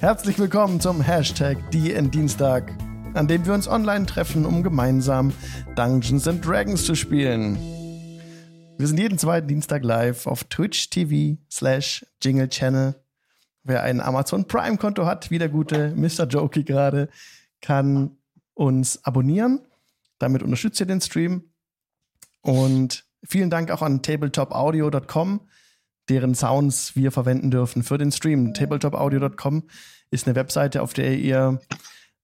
Herzlich willkommen zum Hashtag DN Dienstag, an dem wir uns online treffen, um gemeinsam Dungeons and Dragons zu spielen. Wir sind jeden zweiten Dienstag live auf Twitch TV slash Jingle Channel. Wer ein Amazon Prime Konto hat, wie der gute Mr. Jokey gerade, kann uns abonnieren. Damit unterstützt ihr den Stream. Und vielen Dank auch an tabletopaudio.com, deren Sounds wir verwenden dürfen für den Stream. Tabletopaudio.com ist eine Webseite, auf der ihr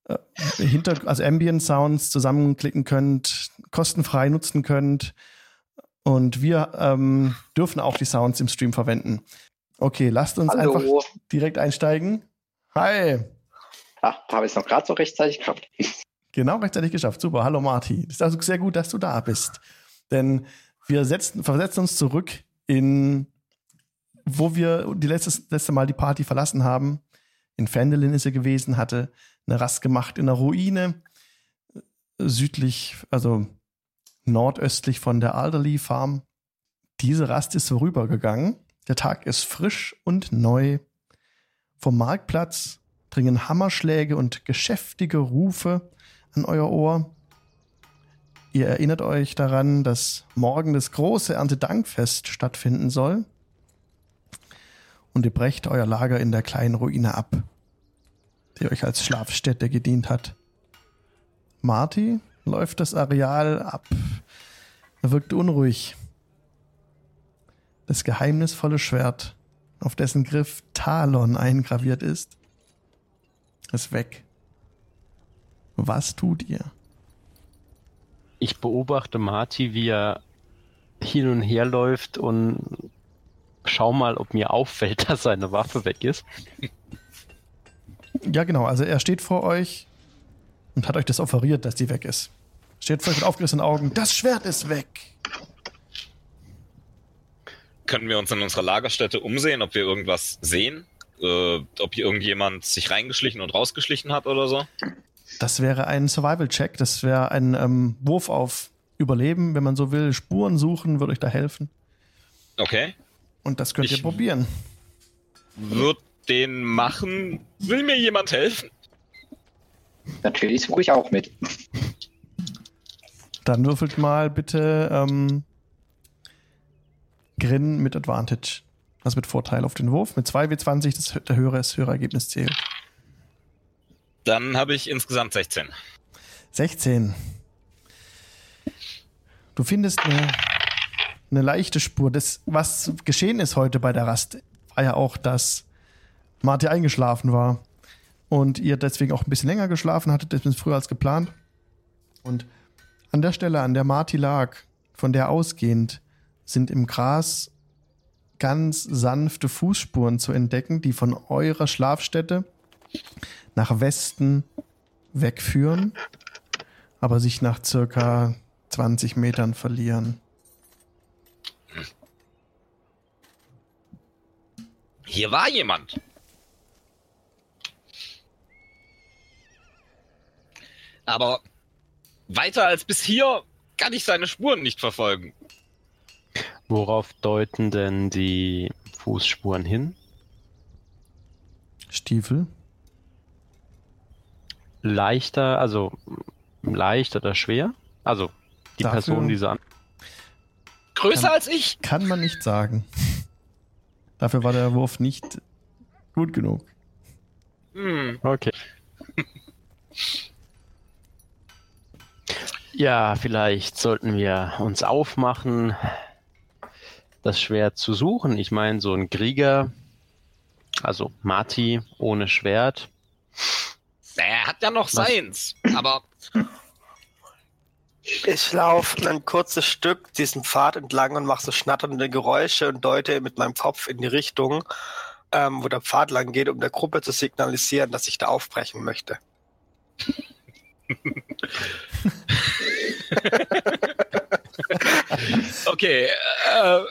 äh, hinter, also Ambient Sounds zusammenklicken könnt, kostenfrei nutzen könnt. Und wir ähm, dürfen auch die Sounds im Stream verwenden. Okay, lasst uns Hallo. einfach direkt einsteigen. Hi. Ah, habe ich es noch gerade so rechtzeitig geschafft. Genau rechtzeitig geschafft. Super. Hallo Marti. Ist also sehr gut, dass du da bist. Denn wir setzen, versetzen uns zurück in, wo wir die letztes, letzte Mal die Party verlassen haben. In Fendelin ist er gewesen, hatte eine Rast gemacht in einer Ruine, südlich, also nordöstlich von der Alderley Farm. Diese Rast ist vorübergegangen. Der Tag ist frisch und neu. Vom Marktplatz dringen Hammerschläge und geschäftige Rufe an euer Ohr. Ihr erinnert euch daran, dass morgen das große Erntedankfest stattfinden soll. Und ihr brecht euer Lager in der kleinen Ruine ab, die euch als Schlafstätte gedient hat. Marty läuft das Areal ab. Er wirkt unruhig. Das geheimnisvolle Schwert, auf dessen Griff Talon eingraviert ist, ist weg. Was tut ihr? Ich beobachte Marty, wie er hin und her läuft und schau mal, ob mir auffällt, dass seine Waffe weg ist. Ja, genau. Also er steht vor euch und hat euch das offeriert, dass die weg ist. Steht vor euch mit aufgerissenen Augen. Das Schwert ist weg. Können wir uns in unserer Lagerstätte umsehen, ob wir irgendwas sehen? Äh, ob hier irgendjemand sich reingeschlichen und rausgeschlichen hat oder so? Das wäre ein Survival-Check. Das wäre ein ähm, Wurf auf Überleben, wenn man so will. Spuren suchen würde euch da helfen. Okay. Und das könnt Ich- ihr probieren. Wird den machen. Will mir jemand helfen? Natürlich suche ich auch mit. Dann würfelt mal bitte ähm, Grin mit Advantage. Also mit Vorteil auf den Wurf. Mit 2W20, das der höhere, das höhere Ergebnis zählt. Dann habe ich insgesamt 16. 16. Du findest eine, eine leichte Spur. Das, was geschehen ist heute bei der Rast, war ja auch, dass Marty eingeschlafen war. Und ihr deswegen auch ein bisschen länger geschlafen hattet, ein bisschen früher als geplant. Und an der Stelle, an der Marty lag, von der ausgehend, sind im Gras ganz sanfte Fußspuren zu entdecken, die von eurer Schlafstätte nach Westen wegführen, aber sich nach circa 20 Metern verlieren. Hier war jemand. Aber weiter als bis hier kann ich seine Spuren nicht verfolgen. Worauf deuten denn die Fußspuren hin? Stiefel? Leichter, also leicht oder schwer? Also die Dafür- Person, die so an. Größer Kann- als ich. Kann man nicht sagen. Dafür war der Wurf nicht gut genug. Hm. Okay. Ja, vielleicht sollten wir uns aufmachen, das Schwert zu suchen. Ich meine, so ein Krieger, also Marty ohne Schwert, Er hat ja noch seins. Aber Ich laufe ein kurzes Stück diesen Pfad entlang und mache so schnatternde Geräusche und deute mit meinem Kopf in die Richtung, ähm, wo der Pfad lang geht, um der Gruppe zu signalisieren, dass ich da aufbrechen möchte. okay, äh,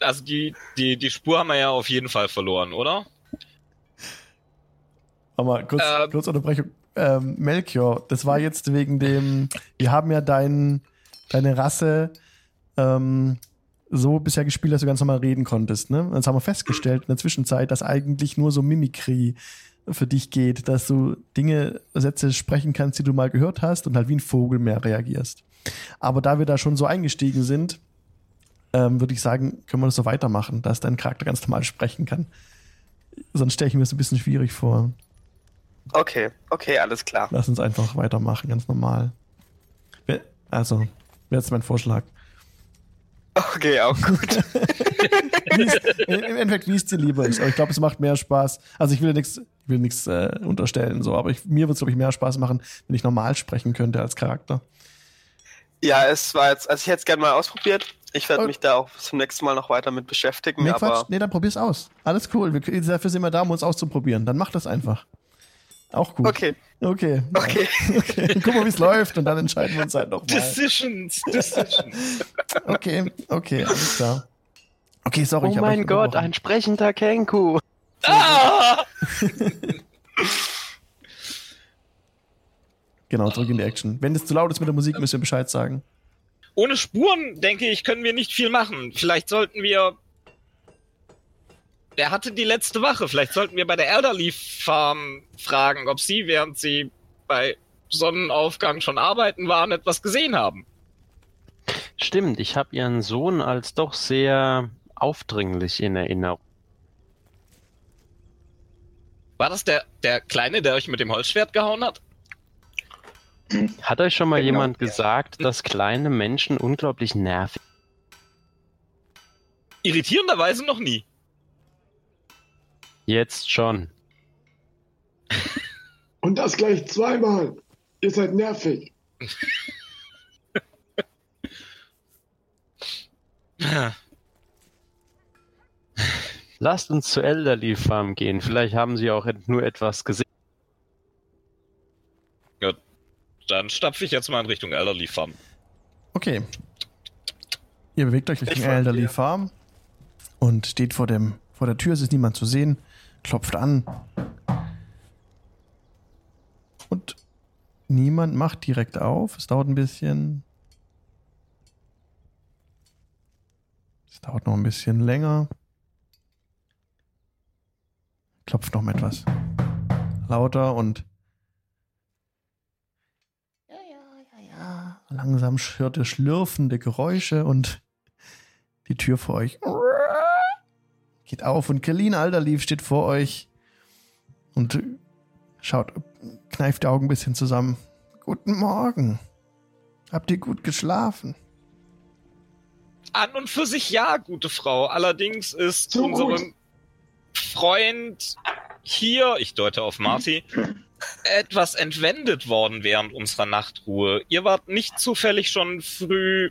also die, die, die Spur haben wir ja auf jeden Fall verloren, oder? Aber kurz, Ähm. kurz Unterbrechung. Ähm, Melchior, das war jetzt wegen dem, wir haben ja dein, deine Rasse ähm, so bisher gespielt, dass du ganz normal reden konntest. Ne? Jetzt haben wir festgestellt in der Zwischenzeit, dass eigentlich nur so Mimikry für dich geht, dass du Dinge, Sätze sprechen kannst, die du mal gehört hast und halt wie ein Vogel mehr reagierst. Aber da wir da schon so eingestiegen sind, ähm, würde ich sagen, können wir das so weitermachen, dass dein Charakter ganz normal sprechen kann. Sonst stelle ich mir das ein bisschen schwierig vor. Okay, okay, alles klar. Lass uns einfach weitermachen, ganz normal. Also, wäre jetzt mein Vorschlag. Okay, auch gut. Im Endeffekt, wie es dir lieber ist. Aber ich glaube, es macht mehr Spaß. Also ich will nichts, ich will nichts äh, unterstellen, so, aber ich, mir wird es, glaube ich, mehr Spaß machen, wenn ich normal sprechen könnte als Charakter. ja, es war jetzt, also ich hätte es gerne mal ausprobiert. Ich werde Oh. mich da auch zum nächsten Mal noch weiter mit beschäftigen, Nee, aber Quatsch. Nee, dann probier's aus. Alles cool. Wir, dafür sind wir da, um uns auszuprobieren. Dann mach das einfach. Auch gut. okay, Okay. okay. okay. Guck mal, wie es läuft und dann entscheiden wir uns halt nochmal. Decisions, Decisions. Okay, okay, alles klar. Okay, sorry. Oh mein Gott, ein sprechender Kenku. ah! Genau, zurück in die Action. Wenn es zu laut ist mit der Musik, müsst ihr Bescheid sagen. Ohne Spuren, denke ich, können wir nicht viel machen. Vielleicht sollten wir. Wer hatte die letzte Wache? Vielleicht sollten wir bei der Elderleaf Farm fragen, ob sie, während sie bei Sonnenaufgang schon arbeiten waren, etwas gesehen haben. Stimmt, ich habe ihren Sohn als doch sehr aufdringlich in Erinnerung. War das der, der Kleine, der euch mit dem Holzschwert gehauen hat? Hat euch schon mal Genau. jemand gesagt, dass kleine Menschen unglaublich nervig Irritierenderweise noch nie. Jetzt schon. Und das gleich zweimal. Ihr seid nervig. Lasst uns zur Elderly Farm gehen. Vielleicht haben sie auch nur etwas gesehen. Dann stapfe ich jetzt mal in Richtung Elderleaf Farm. Okay. Ihr bewegt euch Richtung Elderly. Farm und steht vor, dem, vor der Tür. Es ist niemand zu sehen. Klopft an. Und niemand macht direkt auf. Es dauert ein bisschen. Es dauert noch ein bisschen länger. Klopft noch mal etwas lauter und ja, ja, ja, ja. Langsam hört ihr schlürfende Geräusche und die Tür vor euch geht auf und Kelin Alderlief steht vor euch und schaut, kneift die Augen ein bisschen zusammen. Guten Morgen. Habt ihr gut geschlafen? An und für sich ja, gute Frau. Allerdings ist So gut. unserem Freund hier, ich deute auf Marty, etwas entwendet worden während unserer Nachtruhe. Ihr wart nicht zufällig schon früh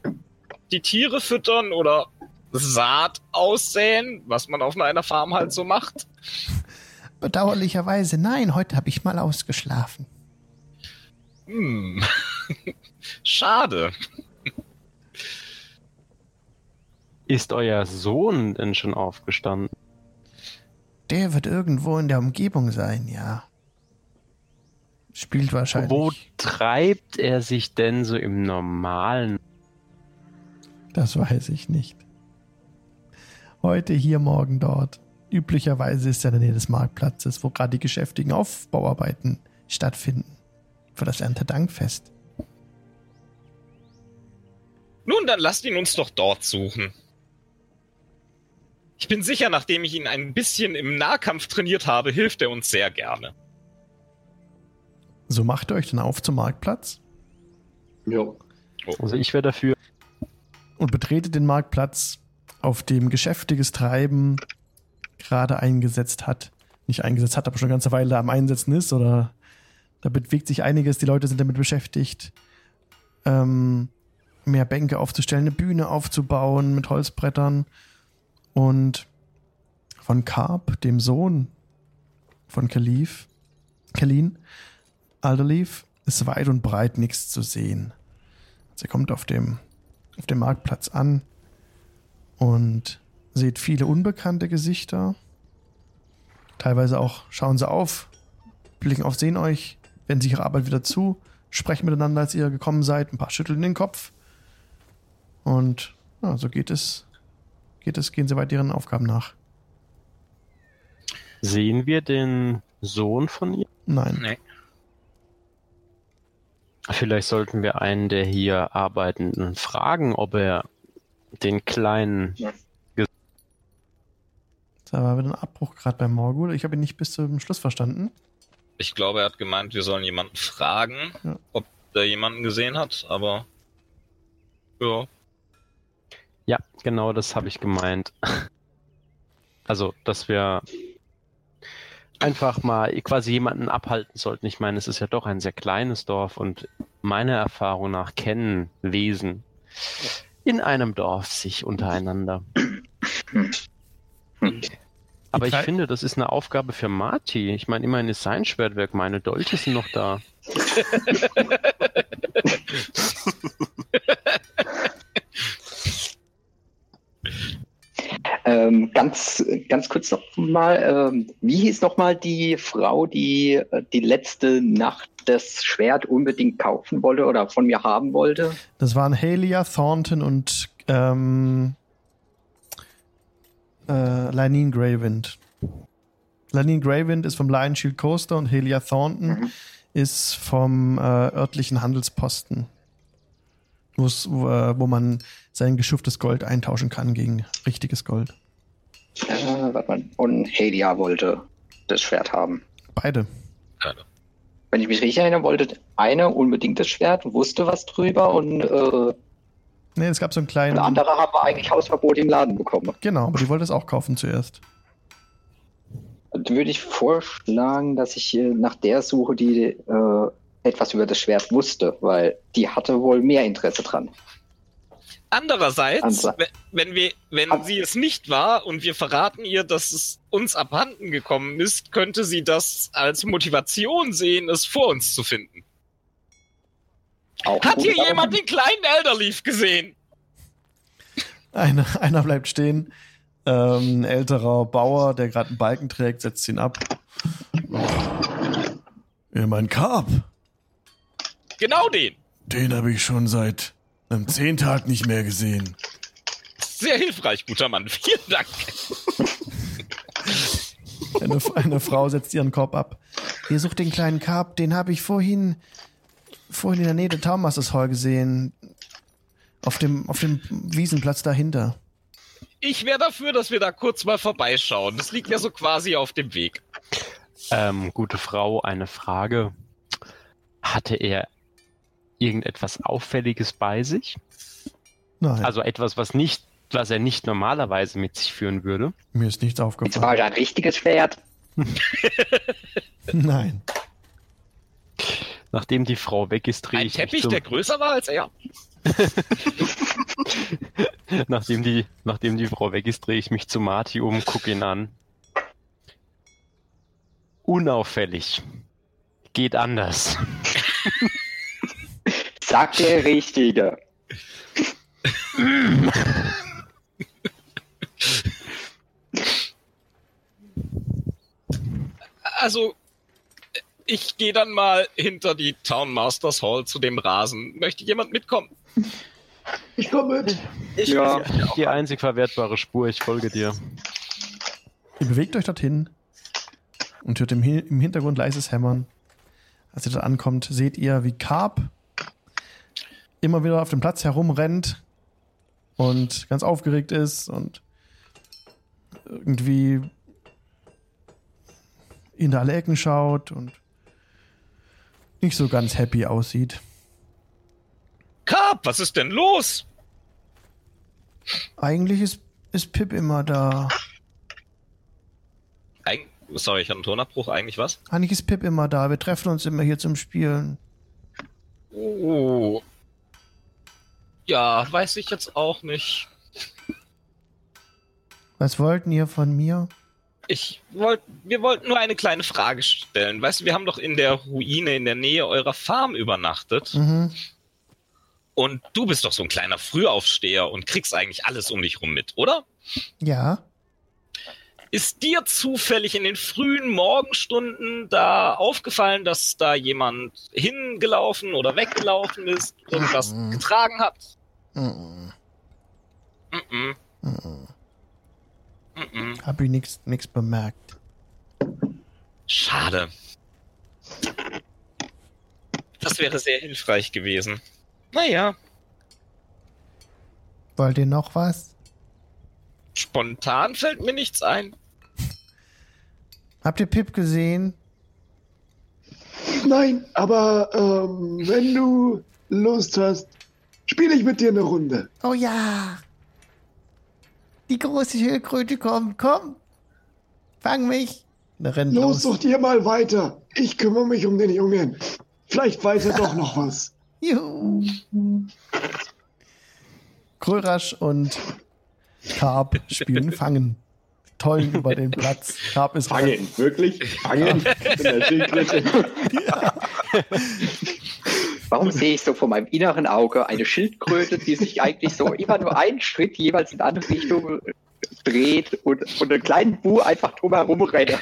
die Tiere füttern oder Saat aussäen, was man auf einer Farm halt so macht. Bedauerlicherweise nein, heute habe ich mal ausgeschlafen. Hm. Schade. Ist euer Sohn denn schon aufgestanden? Der wird irgendwo in der Umgebung sein, ja. Spielt wahrscheinlich. Wo treibt er sich denn so im normalen? Das weiß ich nicht. Heute hier, morgen dort. Üblicherweise ist er in der Nähe des Marktplatzes, wo gerade die geschäftigen Aufbauarbeiten stattfinden. Für das Erntedankfest. Nun, dann lasst ihn uns doch dort suchen. Ich bin sicher, nachdem ich ihn ein bisschen im Nahkampf trainiert habe, hilft er uns sehr gerne. So macht ihr euch dann auf zum Marktplatz Ja. Also ich wäre dafür. und betretet den Marktplatz, auf dem geschäftiges Treiben gerade eingesetzt hat. Nicht eingesetzt hat, aber schon eine ganze Weile am Einsetzen ist oder da bewegt sich einiges. Die Leute sind damit beschäftigt, ähm, mehr Bänke aufzustellen, eine Bühne aufzubauen mit Holzbrettern. Und von Karp, dem Sohn von Kalif, Kalin, Alderleaf, ist weit und breit nichts zu sehen. Sie kommt auf dem, auf dem Marktplatz an und seht viele unbekannte Gesichter. Teilweise auch schauen sie auf, blicken auf, sehen euch, wenden sich ihre Arbeit wieder zu, sprechen miteinander, als ihr gekommen seid, ein paar schütteln den Kopf. Und ja, so geht es, geht es, gehen sie weiter ihren Aufgaben nach. Sehen wir den Sohn von ihr? Nein. Nee. Vielleicht sollten wir einen der hier Arbeitenden fragen, ob er den kleinen. Da war wieder ein Abbruch gerade bei Morgul. Ich habe ihn nicht bis zum Schluss verstanden. Ich glaube, er hat gemeint, wir sollen jemanden fragen, Ja. ob der jemanden gesehen hat, aber ja. Ja, genau das habe ich gemeint. Also, dass wir einfach mal quasi jemanden abhalten sollten. Ich meine, es ist ja doch ein sehr kleines Dorf und meiner Erfahrung nach kennen Wesen in einem Dorf sich untereinander. Aber ich finde, das ist eine Aufgabe für Marty. Ich meine, immerhin ist sein Schwertwerk, meine Dolche sind noch da. Ähm, ganz, ganz kurz noch mal, ähm, wie hieß noch mal die Frau, die äh, die letzte Nacht das Schwert unbedingt kaufen wollte oder von mir haben wollte? Das waren Halia, Thornton und ähm, äh, Lanine Greywind. Lanine Greywind ist vom Lion Shield Coaster und Halia Thornton Mhm. ist vom äh, örtlichen Handelsposten, wo, äh, wo man sein geschuftes Gold eintauschen kann gegen richtiges Gold. Äh, warte mal. Und Helia wollte das Schwert haben. Beide. Wenn ich mich richtig erinnere, wollte eine unbedingt das Schwert, wusste was drüber und äh, Nee, es gab so einen kleinen. eine andere haben wir eigentlich Hausverbot im Laden bekommen. Genau, aber die wollte es auch kaufen zuerst. Dann würde ich vorschlagen, dass ich nach der suche, die äh, etwas über das Schwert wusste, weil die hatte wohl mehr Interesse dran. Andererseits, Ansa- we- wenn wir, wenn An- sie es nicht war und wir verraten ihr, dass es uns abhanden gekommen ist, könnte sie das als Motivation sehen, es vor uns zu finden. Auch Hat hier jemand den kleinen Elderleaf gesehen? Einer, einer bleibt stehen. Ähm, ein älterer Bauer, der gerade einen Balken trägt, setzt ihn ab. Ja, mein Karp, Genau den. den habe ich schon seit einem Zehntag nicht mehr gesehen. Sehr hilfreich, guter Mann. Vielen Dank. Eine, eine Frau setzt ihren Korb ab. Ihr sucht den kleinen Karp, den habe ich vorhin, vorhin in der Nähe der Taumasters Hall gesehen. Auf dem, auf dem Wiesenplatz dahinter. Ich wäre dafür, dass wir da kurz mal vorbeischauen. Das liegt ja so quasi auf dem Weg. Ähm, gute Frau, eine Frage. Hatte er irgendetwas Auffälliges bei sich? Nein, Also etwas, was nicht, was er nicht normalerweise mit sich führen würde? mir ist nichts Jetzt aufgefallen. war ja ein richtiges Schwert. Nein. Nachdem die Frau weg ist, drehe Ein ich mich Teppich, zum, der größer war als er. nachdem die, nachdem die Frau weg ist, drehe ich mich zu Marty um, gucke ihn an. Unauffällig. Geht anders. Sagt der Richtige. Also, ich gehe dann mal hinter die Town Masters Hall zu dem Rasen. Möchte jemand mitkommen? Ich komme mit. Ja. Die einzig verwertbare Spur, ich folge dir. Ihr bewegt euch dorthin und hört im, im Hintergrund leises Hämmern. Als ihr dort ankommt, seht ihr, wie Carp immer wieder auf dem Platz herumrennt und ganz aufgeregt ist und irgendwie in alle Ecken schaut und nicht so ganz happy aussieht. Carp, was ist denn los? Eigentlich ist, ist Pip immer da. Eig Sorry, ich hatte einen Tonabbruch. Eigentlich was? Eigentlich ist Pip immer da. Wir treffen uns immer hier zum Spielen. Oh. Ja, weiß ich jetzt auch nicht. Was wollten ihr von mir? Ich wollt, wir wollten nur eine kleine Frage stellen. Weißt du, wir haben doch in der Ruine in der Nähe eurer Farm übernachtet. Mhm. Und du bist doch so ein kleiner Frühaufsteher und kriegst eigentlich alles um dich rum mit, oder? Ja. Ist dir zufällig in den frühen Morgenstunden da aufgefallen, dass da jemand hingelaufen oder weggelaufen ist, irgendwas Mhm. getragen hat? Mhm. Mhm. Mhm. Mhm. Hab ich nichts bemerkt. Schade. Das wäre sehr hilfreich gewesen. Naja, Wollt ihr noch was? spontan fällt mir nichts ein. Habt ihr Pip gesehen? Nein, aber ähm, wenn du Lust hast, spiele ich mit dir eine Runde. Oh ja. Die große Schildkröte kommt. Komm. Fang mich. Rennt Los, los. sucht ihr mal weiter. Ich kümmere mich um den Jungen. Vielleicht weiß er doch noch was. Juhu. Krörasch und Karp spielen Fangen. Tollen über den Platz. Karp ist Fangen, wirklich? Fangen? In der Schildkröte. Warum sehe ich so vor meinem inneren Auge eine Schildkröte, die sich eigentlich so immer nur einen Schritt jeweils in andere Richtung dreht und, und einen kleinen Bu einfach drumherum rennt?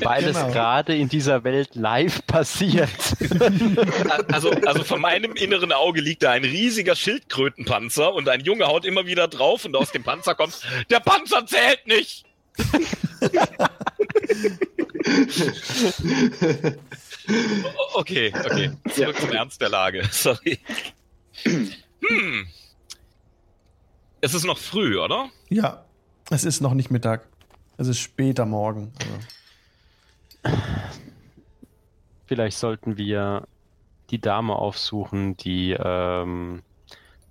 Weil Genau. es gerade in dieser Welt live passiert. Also, also vor meinem inneren Auge liegt da ein riesiger Schildkrötenpanzer und ein Junge haut immer wieder drauf und aus dem Panzer kommt, der Panzer zählt nicht! Okay, okay. Zurück zum Ernst der Lage. Sorry. Hm. Es ist noch früh, oder? Ja, es ist noch nicht Mittag. Es ist später Morgen. Also, Vielleicht sollten wir die Dame aufsuchen, die ähm,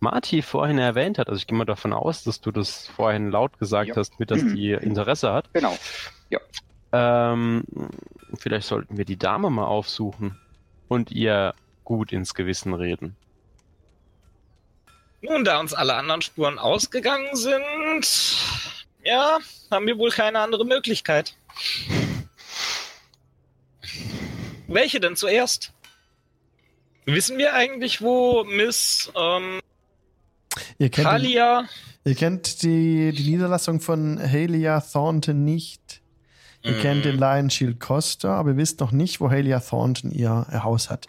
Marty vorhin erwähnt hat. Also ich gehe mal davon aus, dass du das vorhin laut gesagt Ja. hast, mit dass die Interesse hat. Genau. Ähm, vielleicht sollten wir die Dame mal aufsuchen und ihr gut ins Gewissen reden. Nun, da uns alle anderen Spuren ausgegangen sind, ja, haben wir wohl keine andere Möglichkeit. Welche denn zuerst? Wissen wir eigentlich, wo Miss ähm, ihr, kennt den, Kalia... ihr kennt die, die Niederlassung von Halia Thornton nicht. Ihr Mhm. kennt den Lion Shield Costa, aber ihr wisst noch nicht, wo Halia Thornton ihr, ihr Haus hat.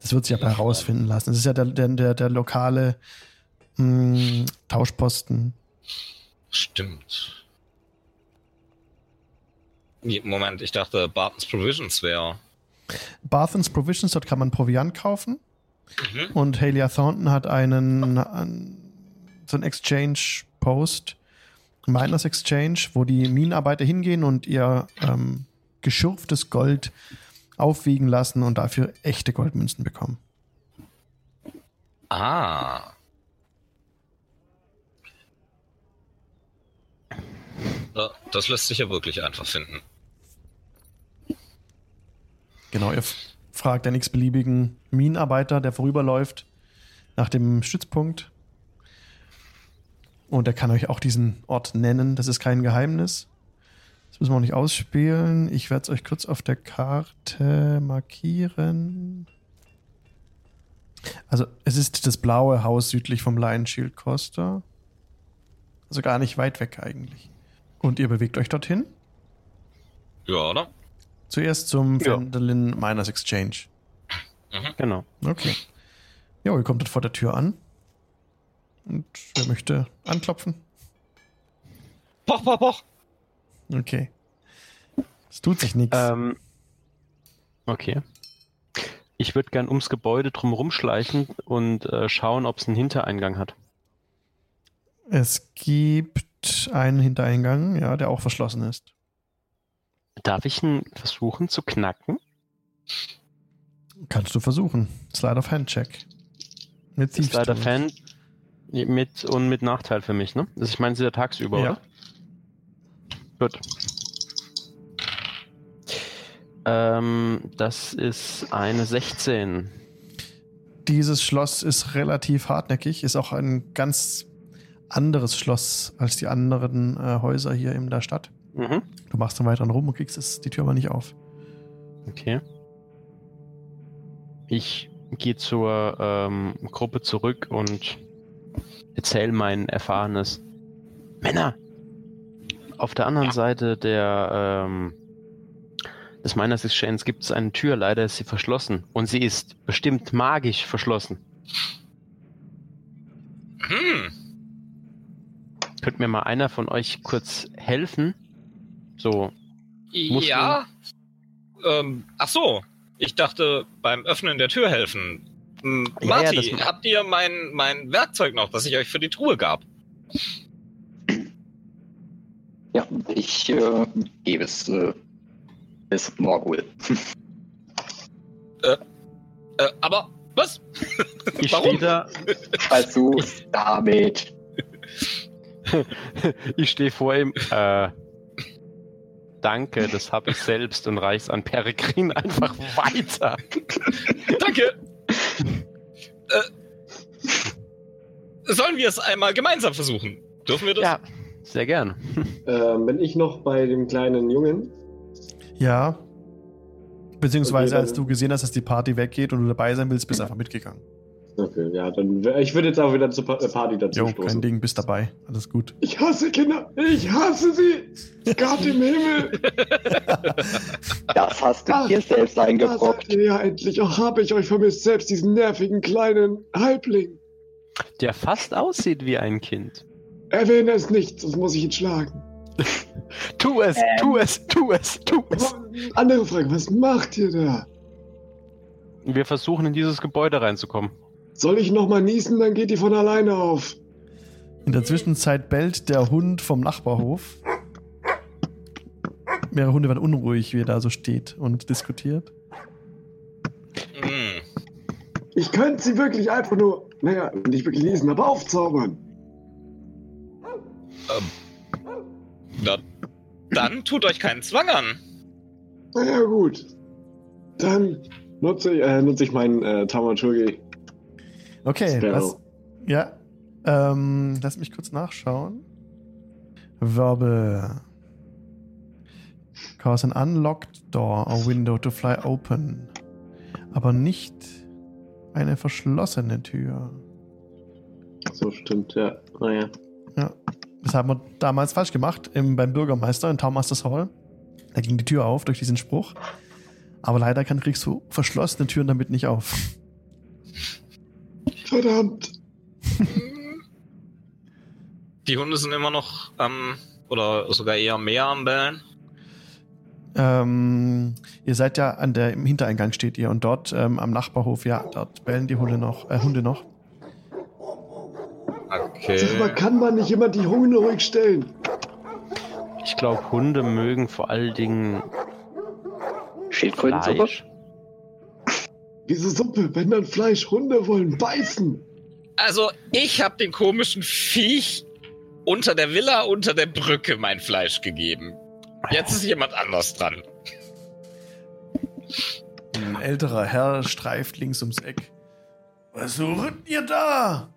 Das wird sich aber herausfinden lassen. Das ist ja der, der, der, der lokale mh, Tauschposten. Stimmt. Moment, ich dachte, Bartons Provisions wäre... Barthens Provisions, dort kann man Proviant kaufen. Mhm. Und Halia Thornton hat einen, einen so ein Exchange Post, Miners Exchange, wo die Minenarbeiter hingehen und ihr ähm, geschürftes Gold aufwiegen lassen und dafür echte Goldmünzen bekommen. Ah. Ja, Das lässt sich ja wirklich einfach finden. Genau, ihr fragt den x-beliebigen Minenarbeiter, der vorüberläuft, nach dem Stützpunkt. Und er kann euch auch diesen Ort nennen. Das ist kein Geheimnis. Das müssen wir auch nicht ausspielen. Ich werde es euch kurz auf der Karte markieren. Also, es ist das blaue Haus südlich vom Lion Shield Costa. Also gar nicht weit weg eigentlich. Und ihr bewegt euch dorthin. Ja, oder? Zuerst zum Ja. Fendelin Miners Exchange. Genau. Okay. Ja, ihr kommt dort vor der Tür an. Und wer möchte anklopfen? Poch, poch, poch. Okay. Es tut sich nichts. Ähm, okay. Ich würde gern ums Gebäude drumherum schleichen und äh, schauen, ob es einen Hintereingang hat. Es gibt einen Hintereingang, ja, der auch verschlossen ist. Darf ich ihn versuchen zu knacken? Kannst du versuchen. Slide of Hand Check. Mit Thieves leider Tools. Fan mit und mit Nachteil für mich, ne? Also ich meine, sie ja tagsüber, Ja. oder? Gut. Ähm, das ist eine 16. Dieses Schloss ist relativ hartnäckig, ist auch ein ganz anderes Schloss als die anderen äh, Häuser hier in der Stadt. Mhm. Du machst dann weiter rum und kriegst es, die Tür aber nicht auf. Okay. Ich gehe zur ähm, Gruppe zurück und erzähle mein Erfahrenes. Männer! Auf der anderen Seite der ähm, des Miners Exchange gibt es eine Tür, leider ist sie verschlossen. Und sie ist bestimmt magisch verschlossen. Hm. Könnt mir mal einer von euch kurz helfen? So Musst Ja. Ähm, ach so. Ich dachte, beim Öffnen der Tür helfen. Hm, Ja, Marty, ja, das- habt ihr mein, mein Werkzeug noch, das ich euch für die Truhe gab? Ja, ich äh, gebe es äh, bis Morgul. Äh, aber, was? Ich Warum? stehe da, Versuch's damit. ich stehe vor ihm. Äh, danke, das habe ich selbst und reich's an Peregrin einfach weiter. Danke. äh, sollen wir es einmal gemeinsam versuchen? Dürfen wir das? Ja, sehr gern. Ähm, bin ich noch bei dem kleinen Jungen? Ja. Beziehungsweise, Okay, als du gesehen hast, dass die Party weggeht und du dabei sein willst, bist du einfach mitgegangen. Okay, ja, dann ich würde jetzt auch wieder zur äh, Party dazu Jo, stoßen. kein Ding, bist dabei. Alles gut. Ich hasse Kinder. Ich hasse sie. Gott im Himmel. Das hast du Ach, dir selbst eingebrockt. ja endlich. Auch habe ich euch vermisst. Selbst diesen nervigen kleinen Halbling. Der fast aussieht wie ein Kind. Erwähne es nicht, sonst muss ich ihn schlagen. Tu es, tu es, tu es, tu es. Andere Frage, was macht ihr da? Wir versuchen in dieses Gebäude reinzukommen. Soll ich nochmal niesen, dann geht die von alleine auf. In der Zwischenzeit bellt der Hund vom Nachbarhof. Mehrere Hunde werden unruhig, wie er da so steht und diskutiert. Hm. Ich könnte sie wirklich einfach nur, naja, nicht wirklich niesen, aber aufzaubern. Na, dann tut euch keinen Zwang an. Naja, gut. Dann nutze ich, äh, nutze ich meinen äh, Taumaturgie. Okay, was? Ja. Ähm, lass mich kurz nachschauen. Verbal. Cause an unlocked door or window to fly open. Aber nicht eine verschlossene Tür. So stimmt, ja. Naja. Ja. Das haben wir damals falsch gemacht im, beim Bürgermeister in Townmasters Hall. Da ging die Tür auf durch diesen Spruch. Aber leider kann kriegst du verschlossene Türen damit nicht auf. Verdammt. Die Hunde sind immer noch am, oder sogar eher mehr am Bellen. Ähm, ihr seid ja an der, im Hintereingang steht ihr und dort ähm, am Nachbarhof, ja, dort bellen die Hunde noch, äh, Hunde noch. Sag mal, Okay. kann man nicht immer die Hunde ruhig stellen? Ich glaube, Hunde mögen vor allen Dingen Schildkrötensuppe? Fleisch. Diese Suppe, wenn dann Fleisch, Hunde wollen beißen. Also, ich habe den komischen Viech unter der Villa, unter der Brücke mein Fleisch gegeben. Jetzt ist jemand anders dran. Ein älterer Herr streift links ums Eck. Was sucht ihr da?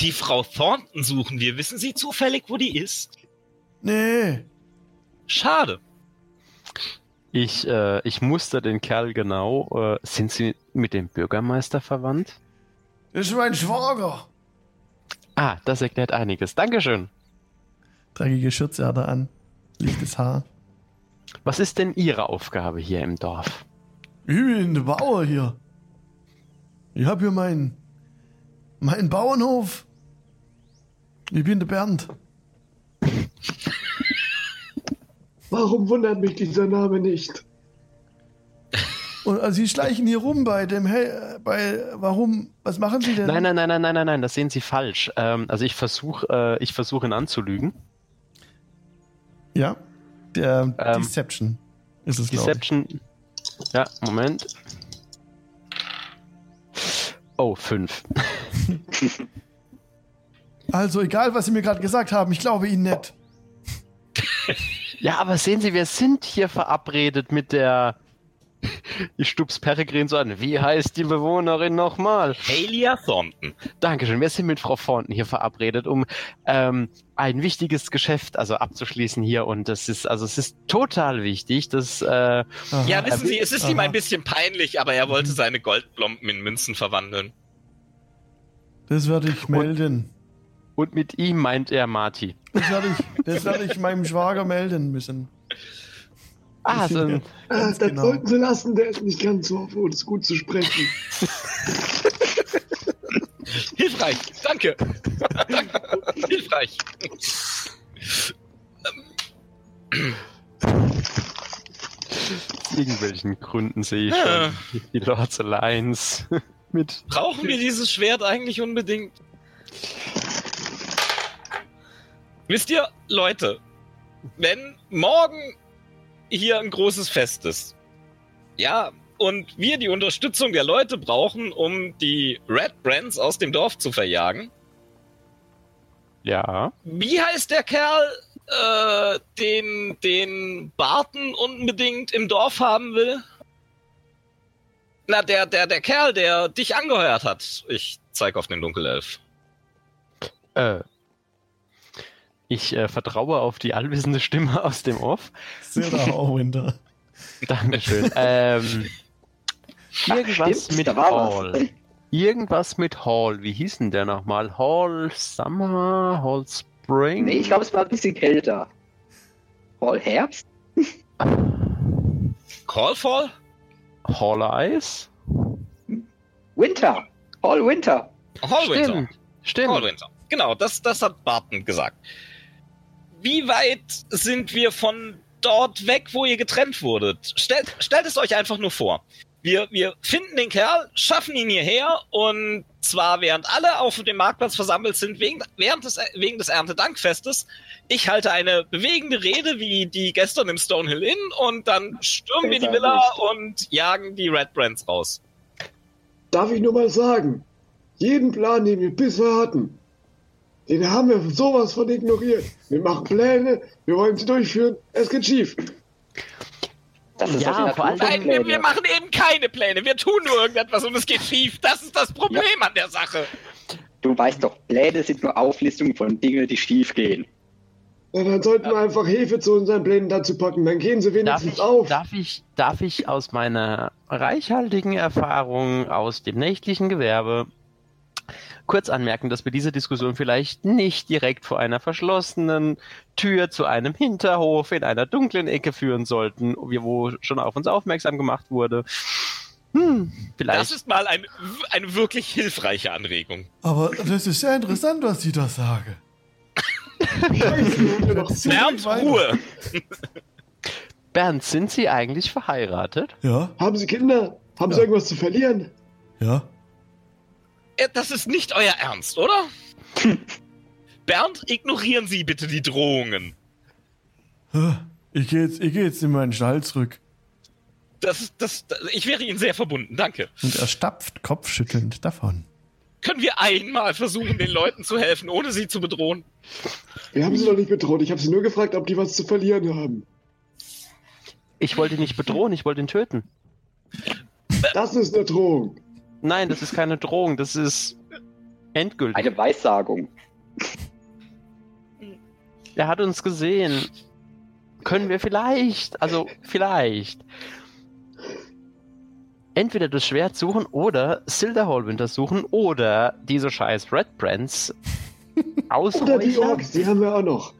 Die Frau Thornton suchen wir. Wissen Sie zufällig, wo die ist? Nee. Schade. Ich, äh, ich muster den Kerl genau. Äh, sind Sie mit dem Bürgermeister verwandt? Das ist mein Schwager. Ah, das erklärt einiges. Dankeschön. Dreckige Schürze hat er an. Lichtes Haar. Was ist denn Ihre Aufgabe hier im Dorf? Ich bin der Bauer hier. Ich hab hier meinen meinen Bauernhof. Ich bin der Bernd. Warum wundert mich dieser Name nicht? Und also sie schleichen hier rum bei dem Hel bei warum was machen sie denn? Nein, nein, nein, nein, nein, nein, nein, das sehen Sie falsch. Ähm, also ich versuche äh, ich versuch ihn anzulügen. Ja. Der Ähm, Deception ist es glaube ich. Deception. Ja, Moment. Oh, fünf. Also egal, was sie mir gerade gesagt haben, ich glaube ihnen nicht. Ja, aber sehen Sie, wir sind hier verabredet mit der. Ich stups Peregrin so an. Wie heißt die Bewohnerin nochmal? Halia Thornton. Dankeschön. Wir sind mit Frau Thornton hier verabredet, um ähm, ein wichtiges Geschäft also abzuschließen hier. Und das ist, also es ist total wichtig, dass äh, Aha. Ja, wissen Sie, es ist ihm ein bisschen peinlich, aber er wollte seine Goldblomben in Münzen verwandeln. Das werde ich melden. und mit ihm meint er Marty. Das werde ich, das werde ich meinem Schwager melden müssen. Ah, so ein, Ah, das genau. sollten sie lassen, der ist nicht ganz so auf uns gut zu sprechen. Hilfreich, danke. Hilfreich. irgendwelchen Gründen sehe ich Ja. schon die- die Lords Alliance mit. Brauchen wir dieses Schwert eigentlich unbedingt? Wisst ihr, Leute, wenn morgen hier ein großes Fest ist, ja, und wir die Unterstützung der Leute brauchen, um die Red Brands aus dem Dorf zu verjagen, Ja. wie heißt der Kerl, äh, den, den Barton unbedingt im Dorf haben will? Na, der, der, der Kerl, der dich angeheuert hat. Ich zeig auf den Dunkelelf. Äh, ich äh, vertraue auf die allwissende Stimme aus dem Off. Silda Horwinder. Dankeschön. ähm, irgendwas Stimmt, mit war was. Hall. Irgendwas mit Hall. Wie hieß denn der nochmal? Hall Summer? Hall Spring? Nee, ich glaube, es war ein bisschen kälter. Voll Herbst? Callfall? Hall Ice? Winter. All Winter. Hallwinter. Stimmt. Stimmt. Hallwinter. Genau, das, das hat Barton gesagt. Wie weit sind wir von dort weg, wo ihr getrennt wurdet? Stellt, stellt es euch einfach nur vor. Wir, wir finden den Kerl, schaffen ihn hierher und zwar während alle auf dem Marktplatz versammelt sind, wegen, während des, wegen des Erntedankfestes. Ich halte eine bewegende Rede wie die gestern im Stonehill Inn und dann stürmen wir die Villa und jagen die Red Brands raus. Darf ich nur mal sagen, jeden Plan, den wir bisher hatten, den haben wir sowas von ignoriert. Wir machen Pläne, wir wollen sie durchführen, es geht schief. Das ist Ja, vor allem- Nein, wir, wir machen eben keine Pläne. Wir tun nur irgendetwas und es geht schief. Das ist das Problem an der Sache. Du weißt doch, Pläne sind nur Auflistungen von Dingen, die schief gehen. Ja, dann sollten wir einfach Hefe zu unseren Plänen dazu packen, dann gehen sie Darf wenigstens ich, auf. darf, ich, darf ich aus meiner reichhaltigen Erfahrung aus dem nächtlichen Gewerbe kurz anmerken, dass wir diese Diskussion vielleicht nicht direkt vor einer verschlossenen Tür zu einem Hinterhof in einer dunklen Ecke führen sollten, wo schon auf uns aufmerksam gemacht wurde. Hm, vielleicht. Das ist mal ein, eine wirklich hilfreiche Anregung. Aber das ist sehr interessant, was ich da sage. Scheiße, wir doch zu. Bernd. Ruhe. Bernd, sind Sie eigentlich verheiratet? Ja, Haben Sie Kinder? Haben Sie Ja. irgendwas zu verlieren? ja. Äh, Das ist nicht euer Ernst, oder? Bernd, ignorieren Sie bitte die Drohungen. Ich gehe jetzt, ich geh jetzt in meinen Stall zurück. Das, das, das, ich wäre Ihnen sehr verbunden, danke. Und er stapft kopfschüttelnd davon. Können wir einmal versuchen, den Leuten zu helfen, ohne sie zu bedrohen? Wir haben sie doch nicht bedroht. Ich habe sie nur gefragt, ob die was zu verlieren haben. Ich wollte ihn nicht bedrohen, ich wollte ihn töten. Das ist eine Drohung. Nein, das ist keine Drohung, das ist endgültig. Eine Weissagung. Er hat uns gesehen. Können wir vielleicht, also vielleicht, entweder das Schwert suchen oder Silda Hallwinter suchen oder diese scheiß Red Brands Oder die ausräuchern. Orks, die haben wir auch noch.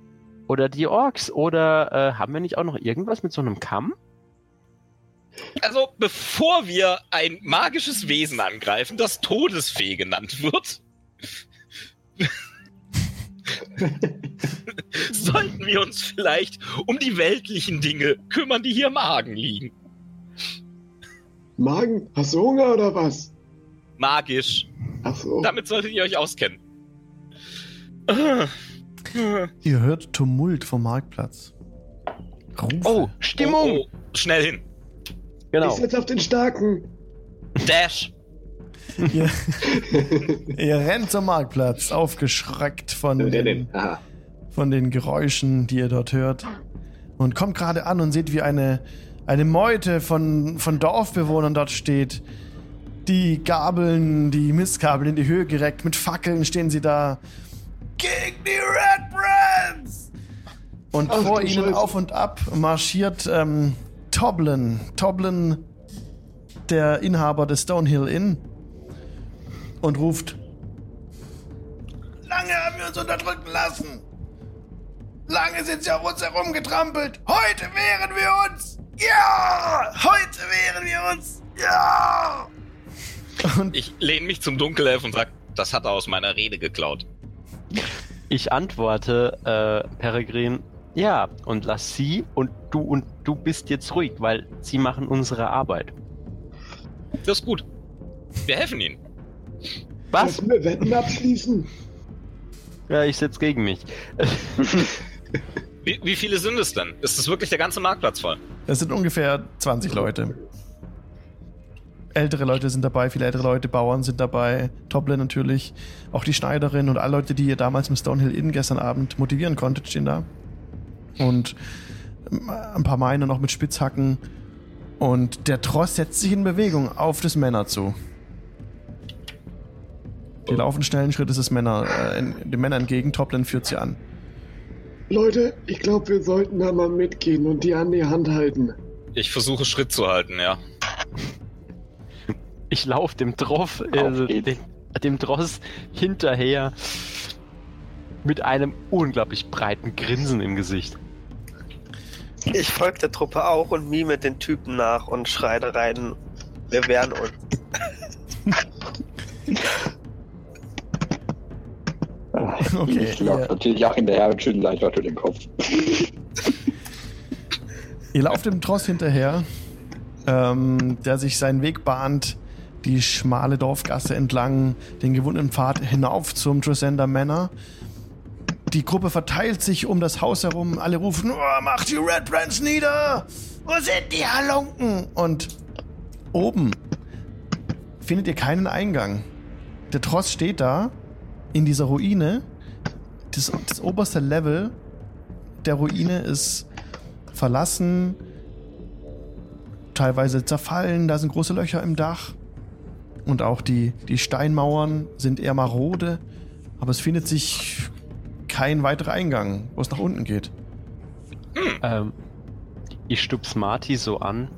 Oder die Orks. Oder äh, haben wir nicht auch noch irgendwas mit so einem Kamm? Also, bevor wir ein magisches Wesen angreifen, das Todesfee genannt wird, sollten wir uns vielleicht um die weltlichen Dinge kümmern, die hier im Magen liegen. Magen, hast du Hunger oder was? Magisch. Ach so. Damit solltet ihr euch auskennen. Ihr hört Tumult vom Marktplatz. Rufe. Oh, Stimmung! Oh, oh, schnell hin. Genau. Ich setz auf den Starken. Dash. Ihr, ihr rennt zum Marktplatz, aufgeschreckt von den, von den Geräuschen, die ihr dort hört. Und kommt gerade an und seht, wie eine, eine Meute von, von Dorfbewohnern dort steht. Die Gabeln, die Mistgabeln in die Höhe gereckt, mit Fackeln stehen sie da. Gegen die Red Brands! Und Ach, vor ihnen Scheiße. auf und ab marschiert ähm, Toblin. Toblin, der Inhaber des Stonehill Inn, und ruft: Lange haben wir uns unterdrücken lassen. Lange sind sie auf uns herumgetrampelt. Heute wehren wir uns. Ja! Heute wehren wir uns. Ja! Und Ich lehne mich zum Dunkelelf und sag, das hat er aus meiner Rede geklaut. Ich antworte, äh, Peregrin, Ja, und lass sie und du und du bist jetzt ruhig, weil sie machen unsere Arbeit. Das ist gut. Wir helfen ihnen. Was? Lassen wir Wetten abschließen? Ja, ich setz gegen mich. Wie, wie viele sind es denn? Ist es wirklich der ganze Marktplatz voll? Es sind ungefähr 20 Leute. Ältere Leute sind dabei, viele ältere Leute, Bauern sind dabei, Tople natürlich, auch die Schneiderin und alle Leute, die ihr damals im Stonehill Inn gestern Abend motivieren konntet, stehen da. Und ähm, ein paar Miner noch mit Spitzhacken. Und der Tross setzt sich in Bewegung auf das Männer zu. Die laufen schnellen Schrittes des Männer, äh, den Männern entgegen, Toplin führt sie an. Leute, ich glaube, wir sollten da mal mitgehen und die an die Hand halten. Ich versuche Schritt zu halten, ja. Ich lauf dem Droff, also dem, dem Dross hinterher mit einem unglaublich breiten Grinsen im Gesicht. Ich folge der Truppe auch und mime den Typen nach und schreie rein, wir wehren uns. Okay, ich laufe ihr- natürlich auch hinterher und schüttel einfach nur den Kopf. Ihr lauft dem Tross hinterher, ähm, der sich seinen Weg bahnt, die schmale Dorfgasse entlang, den gewundenen Pfad hinauf zum Tresender Manor. Die Gruppe verteilt sich um das Haus herum, alle rufen, oh, macht die Red Brands nieder! Wo sind die Halunken? Und oben findet ihr keinen Eingang. Der Tross steht da, in dieser Ruine. Das, das oberste Level der Ruine ist verlassen, teilweise zerfallen, da sind große Löcher im Dach. Und auch die, die Steinmauern sind eher marode, aber es findet sich kein weiterer Eingang, wo es nach unten geht. Ähm, ich stups Marty so an.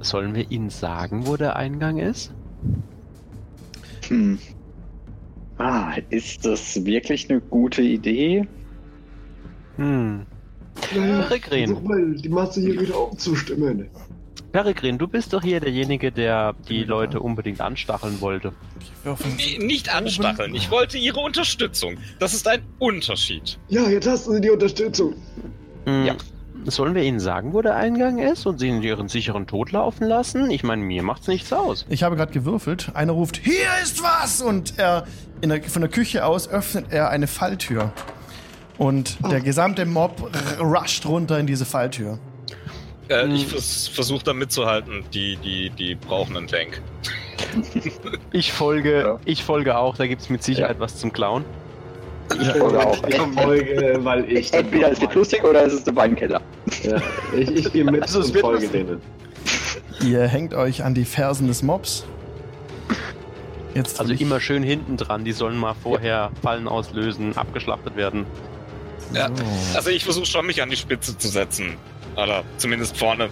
Sollen wir ihnen sagen, wo der Eingang ist? Hm. Ah, ist das wirklich eine gute Idee? Hm. Naja, versuch mal, die Masse hier wieder umzustimmen. Peregrin, du bist doch hier derjenige, der die Leute unbedingt anstacheln wollte. Nee, Nicht anstacheln. Ich wollte ihre Unterstützung. Das ist ein Unterschied. Ja, jetzt hast du die Unterstützung. Hm. Ja. Sollen wir ihnen sagen, wo der Eingang ist und sie in ihren sicheren Tod laufen lassen? Ich meine, mir macht's nichts aus. Ich habe gerade gewürfelt. Einer ruft, hier ist was! Und er, in der, von der Küche aus öffnet er eine Falltür. Und der gesamte Mob rusht runter in diese Falltür. Äh, Hm. Ich vers versuche da mitzuhalten. Die, die, die brauchen einen Tank. Ich folge, Ja. ich folge auch, da gibt's mit Sicherheit was zum Klauen. Ich folge auch. Ich folge, weil ich. Entweder ist es lustig oder ist es der Weinkeller. Ja, ich, ich gehe mit Also es und folge denen. Ihr hängt euch an die Fersen des Mobs. Jetzt Also immer schön hinten dran, die sollen mal vorher Fallen auslösen, abgeschlachtet werden. Ja. So. Also ich versuche schon, mich an die Spitze zu setzen. Oder zumindest vorne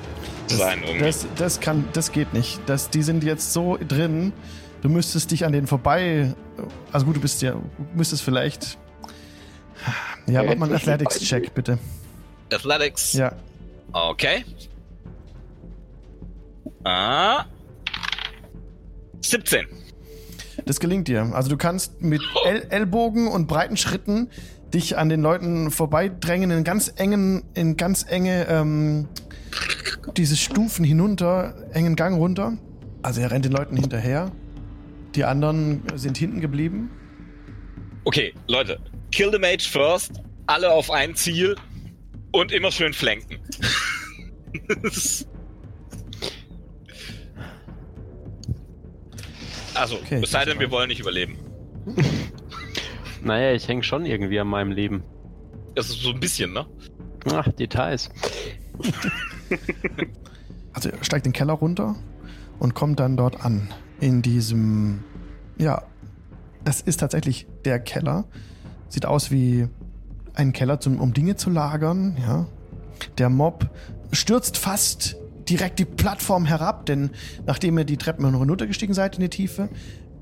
zu sein irgendwie. Das, das kann, das geht nicht. Das, die sind jetzt so drin. Du müsstest dich an denen vorbei. Also gut, du bist ja, du müsstest vielleicht. Ja, mach mal einen Athletics-Check, bitte. Athletics. Ja. Okay. Ah. 17. Das gelingt dir. Also du kannst mit El Ellbogen und breiten Schritten dich an den Leuten vorbeidrängen in ganz engen, in ganz enge ähm, diese Stufen hinunter, engen Gang runter. Also er rennt den Leuten hinterher. Die anderen sind hinten geblieben. Okay, Leute. Kill the Mage first. Alle auf ein Ziel. Und immer schön flanken. also, Okay, es sei denn, wir wollen nicht überleben. Naja, ich hänge schon irgendwie an meinem Leben. Das ist so ein bisschen, ne? Ach, Details. Also er steigt den Keller runter und kommt dann dort an. In diesem, ja, das ist tatsächlich der Keller. Sieht aus wie ein Keller, zum, um Dinge zu lagern, ja. Der Mob stürzt fast direkt die Plattform herab, denn nachdem ihr die Treppen hinuntergestiegen seid in die Tiefe,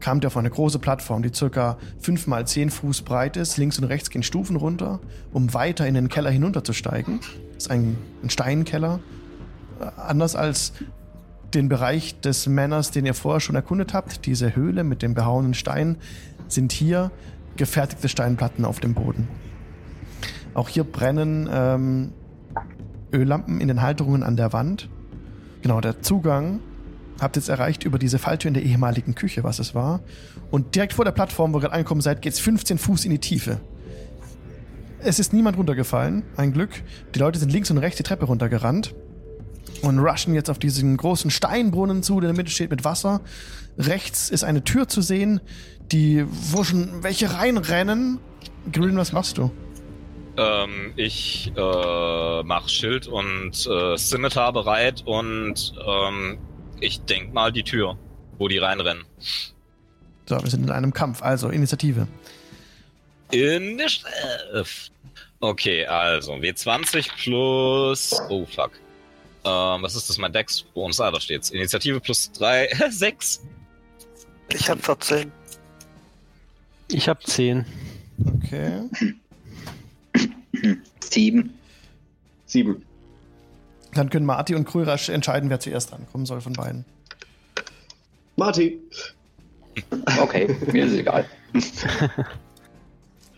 kamt ihr auf eine große Plattform, die circa 5 mal 10 Fuß breit ist. Links und rechts gehen Stufen runter, um weiter in den Keller hinunterzusteigen. Das ist ein, ein Steinkeller, anders als den Bereich des Männers, den ihr vorher schon erkundet habt, diese Höhle mit dem behauenen Stein, sind hier gefertigte Steinplatten auf dem Boden. Auch hier brennen ähm, Öllampen in den Halterungen an der Wand. Genau, der Zugang habt jetzt erreicht über diese Falltür in der ehemaligen Küche, was es war. Und direkt vor der Plattform, wo ihr gerade angekommen seid, geht es 15 Fuß in die Tiefe. Es ist niemand runtergefallen, ein Glück. Die Leute sind links und rechts die Treppe runtergerannt und rushen jetzt auf diesen großen Steinbrunnen zu, der in der Mitte steht mit Wasser. Rechts ist eine Tür zu sehen, die, wo schon welche reinrennen. Green, was machst du? Ähm, ich äh, mach Schild und äh, Scimitar bereit und ähm, ich denk mal die Tür, wo die reinrennen. So, wir sind in einem Kampf, also Initiative. Initiative. Okay, also W20 plus. Oh fuck. Ähm, was ist das? Mein Dex? Wo uns ah, da steht's. Initiative plus 3, 6. Ich habe 14. Ich habe 10. Okay. Sieben. Sieben. Dann können Marty und Krürasch entscheiden, wer zuerst rankommen soll von beiden. Marty. Okay, mir ist egal.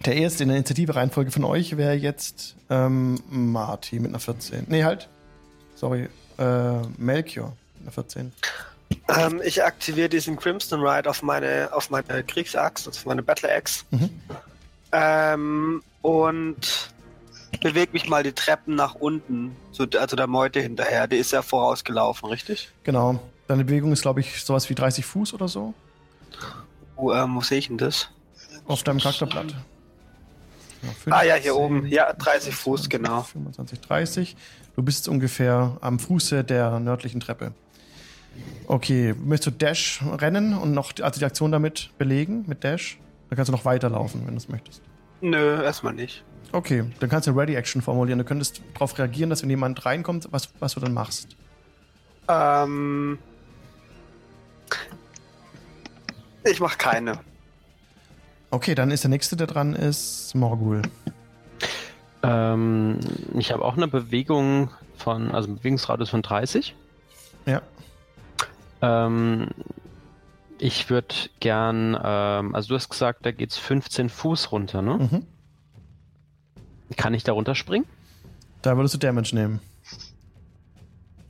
Der erste in der Initiative-Reihenfolge von euch wäre jetzt ähm, Marty mit einer 14. Nee, halt. Sorry. Äh, Melchior mit einer 14. Ähm, ich aktiviere diesen Crimson Ride auf meine, auf meine Kriegsaxt, also auf meine Battle Axe. Mhm. Ähm, und bewege mich mal die Treppen nach unten, so, also der Meute hinterher. Die ist ja vorausgelaufen, richtig? Genau. Deine Bewegung ist, glaube ich, sowas wie 30 Fuß oder so. Wo, ähm, wo sehe ich denn das? Auf deinem Charakterblatt. Ja, Ah ja, hier 15, oben. Ja, 30 Fuß, genau. 25, 30. Du bist ungefähr am Fuße der nördlichen Treppe. Okay, möchtest du Dash rennen und noch die- also die Aktion damit belegen, mit Dash? Dann kannst du noch weiterlaufen, wenn du es möchtest. Nö, erstmal nicht. Okay, dann kannst du eine Ready-Action formulieren. Du könntest darauf reagieren, dass wenn jemand reinkommt, was, was du dann machst. Ähm, ich mache keine. Okay, dann ist der nächste, der dran ist, Morgul. Ähm, ich habe auch eine Bewegung von, also einen Bewegungsradius von 30. Ja. Ähm, ich würde gern, ähm, also du hast gesagt, da geht's 15 Fuß runter, ne? Mhm. Kann ich da runterspringen? Da würdest du Damage nehmen.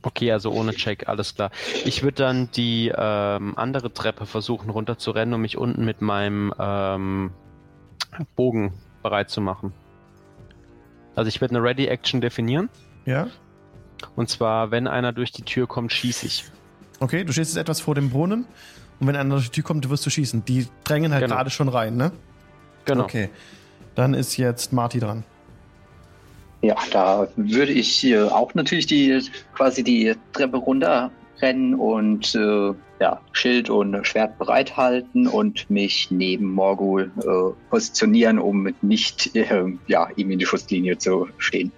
Okay, also ohne Check, alles klar. Ich würde dann die ähm, andere Treppe versuchen runterzurennen, um mich unten mit meinem ähm, Bogen bereit zu machen. Also ich werde eine Ready Action definieren. Ja? Und zwar, wenn einer durch die Tür kommt, schieße ich. Okay, du stehst jetzt etwas vor dem Brunnen und wenn einer durch die Tür kommt, wirst du schießen. Die drängen halt Genau. gerade schon rein, ne? Genau. Okay. Dann ist jetzt Marty dran. Ja, da würde ich hier auch natürlich die quasi die Treppe runterrennen und äh, ja, Schild und Schwert bereithalten und mich neben Morgul äh, positionieren, um nicht äh, ja, ihm in die Schusslinie zu stehen.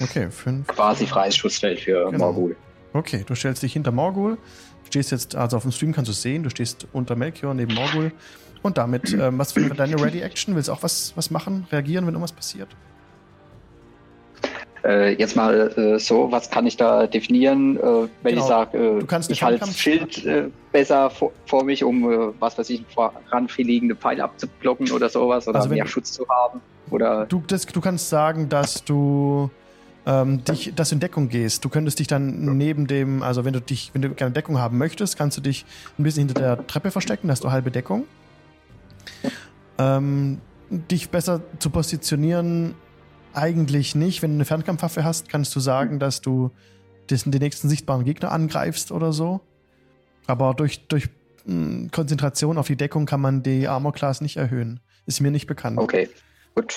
Okay, fünf. Quasi freies Schussfeld für Genau. Morgul. Okay, du stellst dich hinter Morgul. Stehst jetzt, also auf dem Stream kannst du es sehen, du stehst unter Melchior neben Morgul. Und damit, ähm, was wäre deine Ready Action? Willst du auch was, was machen? Reagieren, wenn irgendwas passiert? Äh, jetzt mal äh, so, was kann ich da definieren, äh, wenn Genau. ich sage, äh, Du kannst eine ich halte das Schild äh, besser vor, vor mich, um äh, was weiß ich, voranfliegende Pfeile abzublocken oder sowas oder Also mehr Schutz zu haben. Oder Du, das, du kannst sagen, dass du ähm, dich, dass du in Deckung gehst. Du könntest dich dann neben dem, also wenn du dich, wenn du gerne Deckung haben möchtest, kannst du dich ein bisschen hinter der Treppe verstecken, da hast du halbe Deckung. Ähm, dich besser zu positionieren, eigentlich nicht. Wenn du eine Fernkampfwaffe hast, kannst du sagen, dass du den nächsten sichtbaren Gegner angreifst oder so. Aber durch, durch mh, Konzentration auf die Deckung kann man die Armor Class nicht erhöhen. Ist mir nicht bekannt. okay, gut.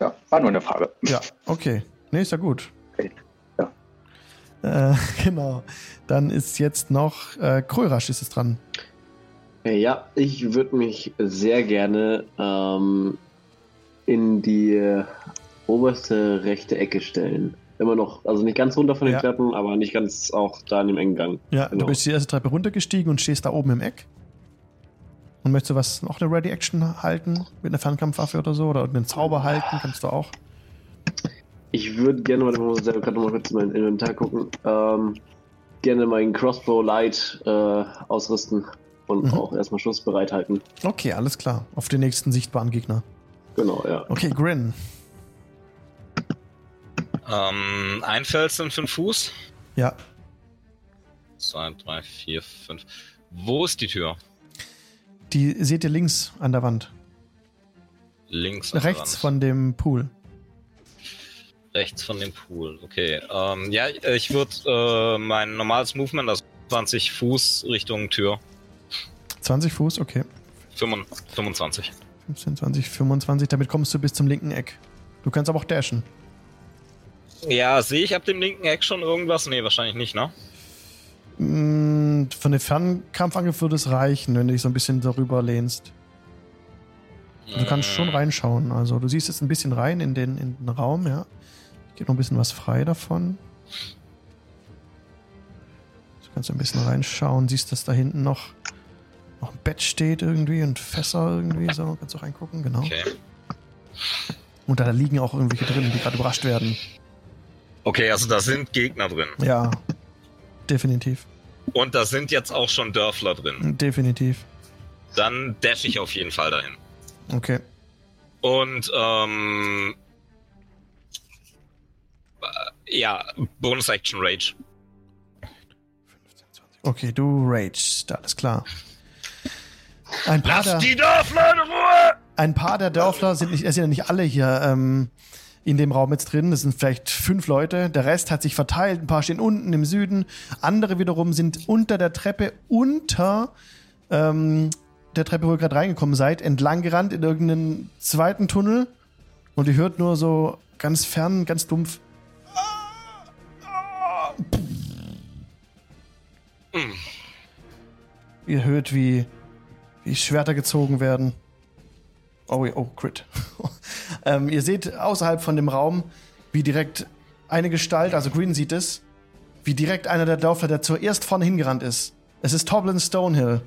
Ja, war nur eine Frage. Ja, okay. Nee, ist ja gut. Okay, ja. Äh, genau. Dann ist jetzt noch äh, Krörasch ist es dran. Ja, ich würde mich sehr gerne ähm, in die äh, oberste rechte Ecke stellen. Immer noch, also nicht ganz runter von den Ja. Treppen, aber nicht ganz auch da in dem engen Gang. Ja, Genau. du bist die erste Treppe runtergestiegen und stehst da oben im Eck. Und möchtest du was noch eine Ready Action halten? Mit einer Fernkampfwaffe oder so? Oder einen Zauber halten? Kannst du auch. Ich würde gerne, warte mal, ich muss selber gerade noch mal kurz in mein Inventar gucken, ähm, gerne meinen Crossbow Light äh, ausrüsten und Mhm. auch erstmal Schuss bereithalten. Okay, alles klar. Auf den nächsten sichtbaren Gegner. Genau, ja. Okay, Grin. Ähm, ein Feld sind fünf Fuß. Ja. Zwei, drei, vier, fünf. Wo ist die Tür? Die seht ihr links an der Wand. Links. an der Rechts Wand. von dem Pool. Rechts von dem Pool. Okay. Ähm, ja, ich würde äh, mein normales Movement, also 20 Fuß Richtung Tür. 20 Fuß, okay. 25. 25. 15, 20, 25. Damit kommst du bis zum linken Eck. Du kannst aber auch dashen. Ja, sehe ich ab dem linken Eck schon irgendwas? Nee, wahrscheinlich nicht, ne? Mm, Von den Fernkampfangriff würde es reichen, wenn du dich so ein bisschen darüber lehnst. Du kannst schon Mm, reinschauen. Also du siehst jetzt ein bisschen rein in den, in den Raum, ja. Geht noch ein bisschen was frei davon. Du kannst ein bisschen reinschauen, siehst, dass da hinten noch, noch ein Bett steht irgendwie und Fässer irgendwie so. Kannst du reingucken, genau. Okay. Und da liegen auch irgendwelche drin, die gerade überrascht werden. Okay, also da sind Gegner drin. Ja, definitiv. Und da sind jetzt auch schon Dörfler drin. Definitiv. Dann dash ich auf jeden Fall dahin. Okay. Und ähm, äh, ja, Bonus Action Rage. Okay, du ragest, alles klar. Ein paar, der, die Dörfler in Ruhe! ein paar der Dörfler sind nicht, es sind ja nicht alle hier ähm, in dem Raum jetzt drin. Das sind vielleicht fünf Leute. Der Rest hat sich verteilt. Ein paar stehen unten im Süden. Andere wiederum sind unter der Treppe, unter ähm, der Treppe, wo ihr gerade reingekommen seid, entlang gerannt in irgendeinen zweiten Tunnel. Und ihr hört nur so ganz fern, ganz dumpf. Ihr hört, wie, wie Schwerter gezogen werden. Oh, oh, Crit. ähm, ihr seht außerhalb von dem Raum, wie direkt eine Gestalt, also Green sieht es, wie direkt einer der Dörfler, der zuerst vorne hingerannt ist. Es ist Toblin Stonehill.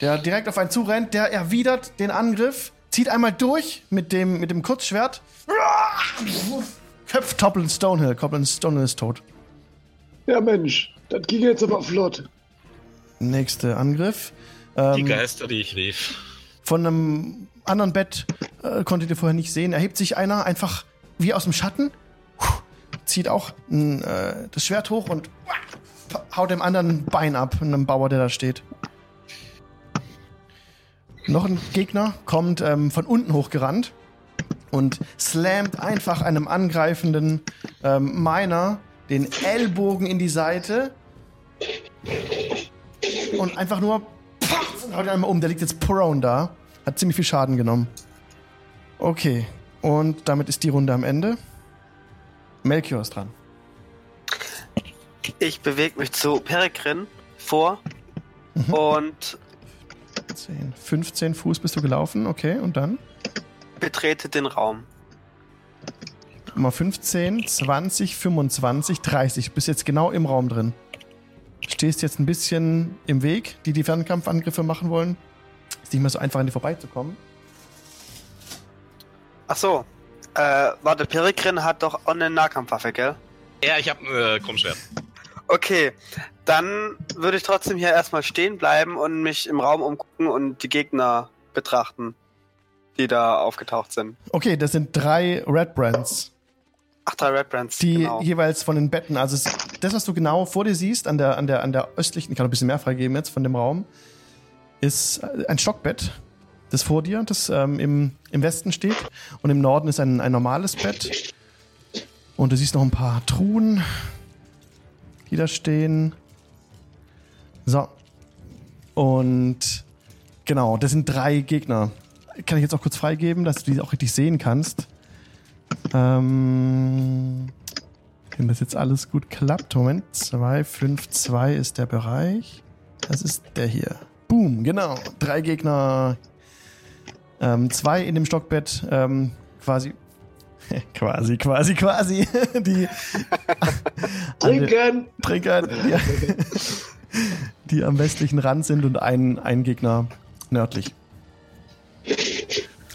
Der direkt auf einen zurennt, der erwidert den Angriff, zieht einmal durch mit dem, mit dem Kurzschwert, köpft Toblin Stonehill. Toblin Stonehill ist tot. Ja, Mensch, das ging jetzt aber flott. Nächster Angriff. Die Ähm, Geister, die ich rief. Von einem anderen Bett äh, konntet ihr vorher nicht sehen. Erhebt sich einer einfach wie aus dem Schatten, zieht auch n, äh, das Schwert hoch und haut dem anderen ein Bein ab, einem Bauer, der da steht. Noch ein Gegner kommt ähm, von unten hochgerannt und slammt einfach einem angreifenden ähm, Miner den Ellbogen in die Seite und einfach nur und haut ihn einmal um. Der liegt jetzt prone da. Hat ziemlich viel Schaden genommen. Okay. Und damit ist die Runde am Ende. Melchior ist dran. Ich bewege mich zu Peregrin vor Mhm. und 10, 15 Fuß bist du gelaufen. Okay, und dann? Betrete den Raum. Mal 15, 20, 25, 30. Bist jetzt genau im Raum drin. Stehst jetzt ein bisschen im Weg, die die Fernkampfangriffe machen wollen. Ist nicht mehr so einfach, an dir vorbeizukommen. Ach so. Äh, warte, Peregrin hat doch auch eine Nahkampfwaffe, gell? Ja, ich habe ein äh, Krummschwert. Okay, dann würde ich trotzdem hier erstmal stehen bleiben und mich im Raum umgucken und die Gegner betrachten, die da aufgetaucht sind. Okay, das sind drei Red Brands. Ach, drei Red Brands. die genau. jeweils von den Betten, also das, was du genau vor dir siehst, an der, an der, an der östlichen, ich kann ein bisschen mehr freigeben jetzt von dem Raum, ist ein Stockbett, das vor dir, das ähm, im, im Westen steht. Und im Norden ist ein, ein normales Bett. Und du siehst noch ein paar Truhen, die da stehen. So. Und genau, das sind drei Gegner. Kann ich jetzt auch kurz freigeben, dass du die auch richtig sehen kannst. Ähm, wenn das jetzt alles gut klappt. Moment, 2, 5, 2 ist der Bereich. Das ist der hier. Boom, genau. Drei Gegner. Ähm, zwei in dem Stockbett. Ähm, quasi. quasi, quasi, quasi. die. Trinken! Trinker, die, die am westlichen Rand sind und ein, ein Gegner nördlich.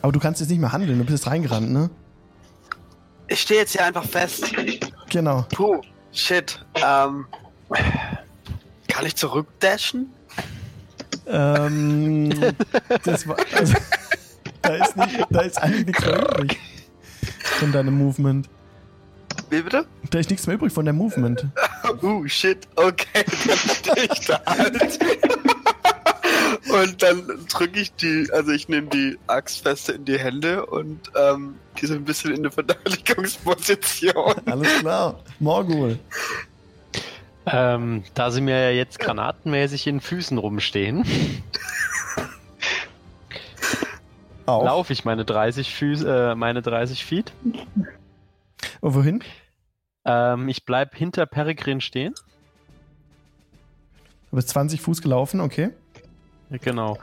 Aber du kannst jetzt nicht mehr handeln, du bist jetzt reingerannt, ne? Ich stehe jetzt hier einfach fest. Genau. Puh, shit. Ähm, kann ich zurückdashen? Ähm, das war, also, da, ist nicht, da ist eigentlich nichts mehr übrig von deinem Movement. Wie bitte? Da ist nichts mehr übrig von deinem Movement. Uh, shit, okay, dann stehe ich da halt. Und dann drücke ich die, also ich nehme die Axt feste in die Hände und ähm, gehe so ein bisschen in eine Verteidigungsposition. Alles klar. Morgul. Ähm, da sie mir ja jetzt granatenmäßig in den Füßen rumstehen, laufe ich meine 30 Füße, äh, meine 30 Feet. Und wohin? Ähm, ich bleib hinter Peregrin stehen. Du bist 20 Fuß gelaufen, okay. Genau.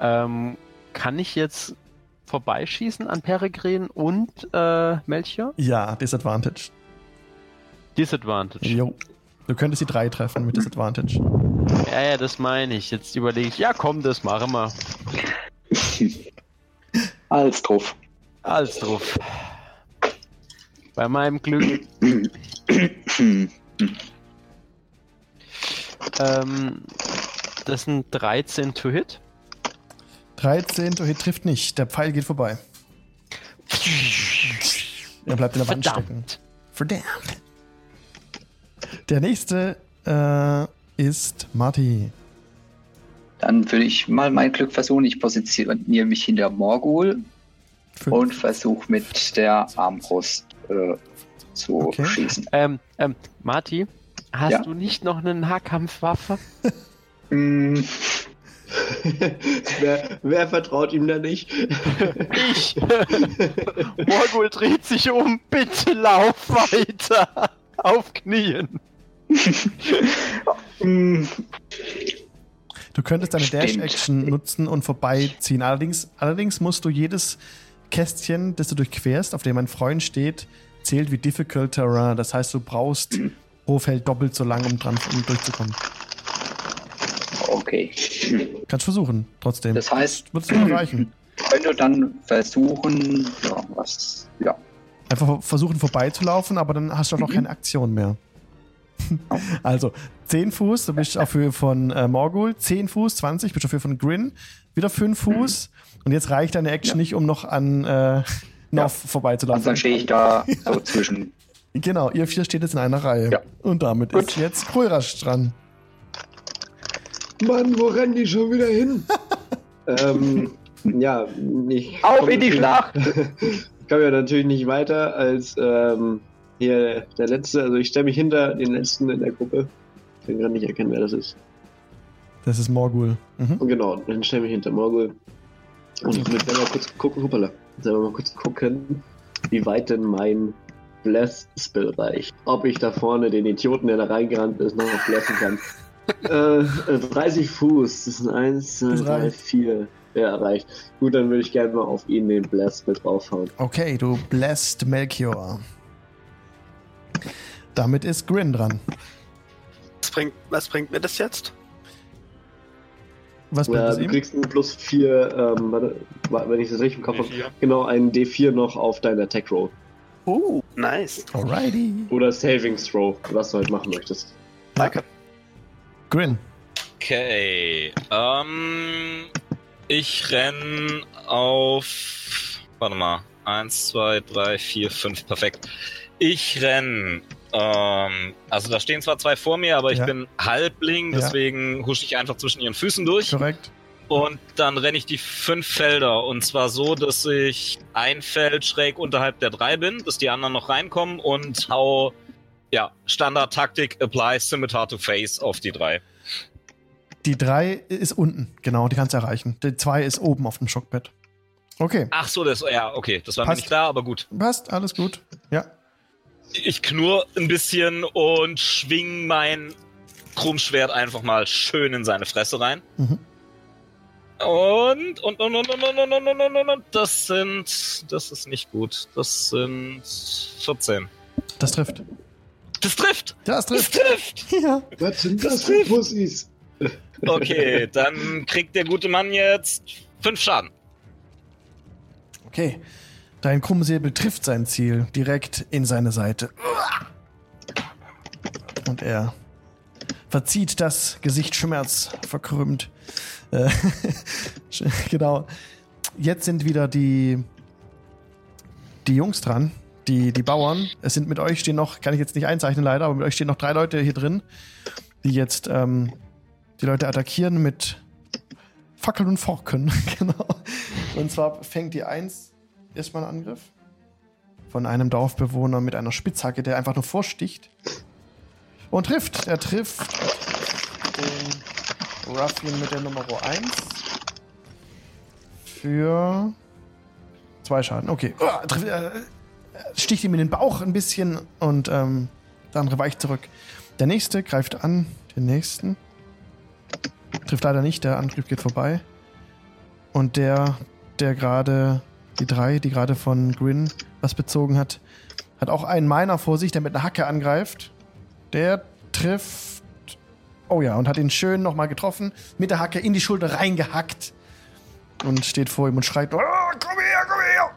Ähm, kann ich jetzt vorbeischießen an Peregrin und äh, Melchior? Ja, Disadvantage. Disadvantage. Jo. Du könntest die drei treffen mit Disadvantage. Ja, ja, das meine ich. Jetzt überlege ich, ja komm, das machen wir. Alles drauf. Alles drauf. Bei meinem Glück. ähm, das sind 13 to hit. 13, du Hit trifft nicht. Der Pfeil geht vorbei. Er bleibt in der Wand stecken. Verdammt. Verdammt. Der nächste äh, ist Marty. Dann würde ich mal mein Glück versuchen. Ich positioniere mich hinter Morgul Fünf. und versuche mit der Armbrust äh, zu Okay. schießen. Ähm, ähm, Marty, hast Ja. du nicht noch eine Nahkampfwaffe? Mm, wer, wer vertraut ihm da nicht? Ich! Morgul dreht sich um, bitte lauf weiter! Auf Knien! Du könntest deine. Dash-Action nutzen und vorbeiziehen. Allerdings, allerdings musst du jedes Kästchen, das du durchquerst, auf dem ein Freund steht, zählt wie Difficult Terrain. Das heißt, du brauchst pro Feld doppelt so lang, um, dran, um durchzukommen. Okay. Kannst versuchen, trotzdem. Das heißt, Wird es nicht reichen. könnte dann versuchen, ja, was, ja, Einfach versuchen vorbeizulaufen, aber dann hast du auch noch keine Aktion mehr. Also 10 Fuß, du bist auf Höhe von äh, Morgul, 10 Fuß, 20, bist auf Höhe von Grin, wieder 5 Fuß und jetzt reicht deine Action nicht, um noch an äh, noch Ja. vorbeizulaufen. und dann stehe ich da so zwischen. Genau, ihr vier steht jetzt in einer Reihe. Ja. Und damit Gut. ist jetzt Krörasch dran. Mann, wo rennen die schon wieder hin? ähm, ja, ich. Auf in die Schlacht! Ich komme ja natürlich nicht weiter als ähm, hier der Letzte. Also ich stelle mich hinter den Letzten in der Gruppe. Ich kann gerade nicht erkennen, wer das ist. Das ist Morgul. Mhm. Und genau, dann stelle ich mich hinter Morgul. Und ich will selber mal kurz gucken, hoppala, selber mal kurz gucken, wie weit denn mein Bless-Spill reicht. Ob ich da vorne den Idioten, der da reingerannt ist, noch blessen kann. Äh, äh, 30 Fuß, das sind 1, 2, Das 3, reicht. 4. Ja, reicht. Gut, dann würde ich gerne mal auf ihn den Bless-Spill draufhauen. Okay, du blessed Melchior. Damit ist Grin dran. Was bringt, was bringt mir das jetzt? Was bringt Ja, es du ihm? kriegst ein plus 4, ähm, warte, wenn ich das richtig im Kopf habe, D4. genau, einen D4 noch auf deinen Attack Roll. Uh, nice. Alrighty. Oder Savings Throw, was du halt machen möchtest. Danke. Grin. Okay. Ähm, ich renn auf. Warte mal. Eins, zwei, drei, vier, fünf. Perfekt. Ich renn. Ähm, also da stehen zwar zwei vor mir, aber ich Ja. bin Halbling, Ja. deswegen husche ich einfach zwischen ihren Füßen durch. Korrekt. Und dann renne ich die fünf Felder. Und zwar so, dass ich ein Feld schräg unterhalb der drei bin, dass die anderen noch reinkommen und hau, ja, Standard-Taktik, apply Scimitar to Face auf die drei. Die 3 ist unten. Genau, die kannst du erreichen. Die 2 ist oben auf dem Schockbett. Okay. Ach so, das, ja, okay, das war mir Passt. nicht klar, aber gut. Passt, alles gut. Ja. Ich knurr ein bisschen und schwing mein Krummschwert einfach mal schön in seine Fresse rein. Mhm. Und, und, und, und, und, und, und, und, und, und, und, das sind, das ist nicht gut. Das sind 14. Das trifft. Das trifft! Das Das trifft. trifft! Ja. Was sind das für Pussys? Okay, dann kriegt der gute Mann jetzt fünf Schaden. Okay. Dein Krummsäbel trifft sein Ziel direkt in seine Seite. Und er verzieht das Gesicht Schmerz verkrümmt. Äh, genau. jetzt sind wieder die, die Jungs dran, die, die Bauern. Es sind mit euch stehen noch, kann ich jetzt nicht einzeichnen leider, aber mit euch stehen noch drei Leute hier drin, die jetzt ähm, die Leute attackieren mit Fackeln und Forken. genau. Und zwar fängt die Eins erstmal einen Angriff von einem Dorfbewohner mit einer Spitzhacke, der einfach nur vorsticht. Und trifft. Er trifft den Ruffian mit der Nummer 1 für zwei Schaden. Okay. Oh, trifft, äh, sticht ihm in den Bauch ein bisschen und ähm, der andere weicht zurück. Der nächste greift an den nächsten. Trifft leider nicht, der Angriff geht vorbei. Und der, der gerade, die drei, die gerade von Grin was bezogen hat, hat auch einen Miner vor sich, der mit einer Hacke angreift. Der trifft. Oh ja, und hat ihn schön nochmal getroffen, mit der Hacke in die Schulter reingehackt. Und steht vor ihm und schreit: oh, Komm her, komm her!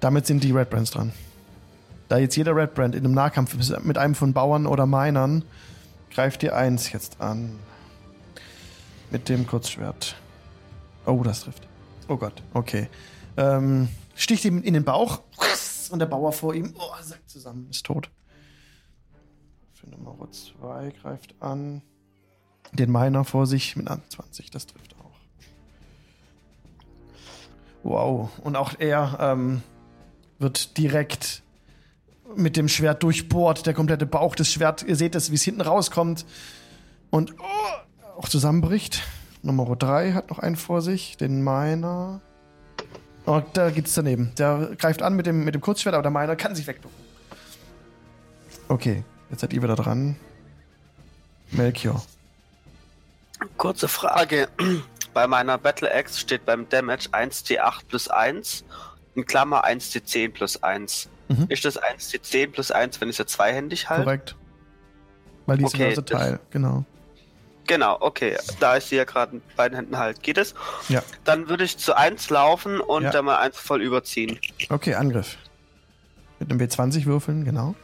Damit sind die Red Brands dran. Da jetzt jeder Red Brand in einem Nahkampf mit einem von Bauern oder Minern, greift ihr eins jetzt an. Mit dem Kurzschwert. Oh, das trifft. Oh Gott, okay. Ähm, sticht ihm in den Bauch und der Bauer vor ihm oh, sackt zusammen, ist tot. Für Nummer 2 greift an. Den Miner vor sich mit 20, das trifft auch. Wow, und auch er ähm, wird direkt mit dem Schwert durchbohrt, der komplette Bauch des Schwert. Ihr seht es, wie es hinten rauskommt und oh, auch zusammenbricht. Nummer 3 hat noch einen vor sich, den Miner. Oh, da geht's daneben. Der greift an mit dem, mit dem Kurzschwert, aber der Miner kann sich wegducken. Okay, jetzt seid ihr wieder dran. Melchior. Kurze Frage. Bei meiner Battle Axe steht beim Damage 1d8 plus 1, in Klammer 1d10 plus 1. Mhm. Ist das 1d10 plus 1, wenn ich sie zweihändig halte? Korrekt. Weil die ist Okay, okay, Teil, genau. Genau, okay. Da ich sie ja gerade mit beiden Händen halte, geht es. Ja. Dann würde ich zu 1 laufen und Ja. dann mal 1 voll überziehen. Okay, Angriff. Mit einem W20 würfeln, genau.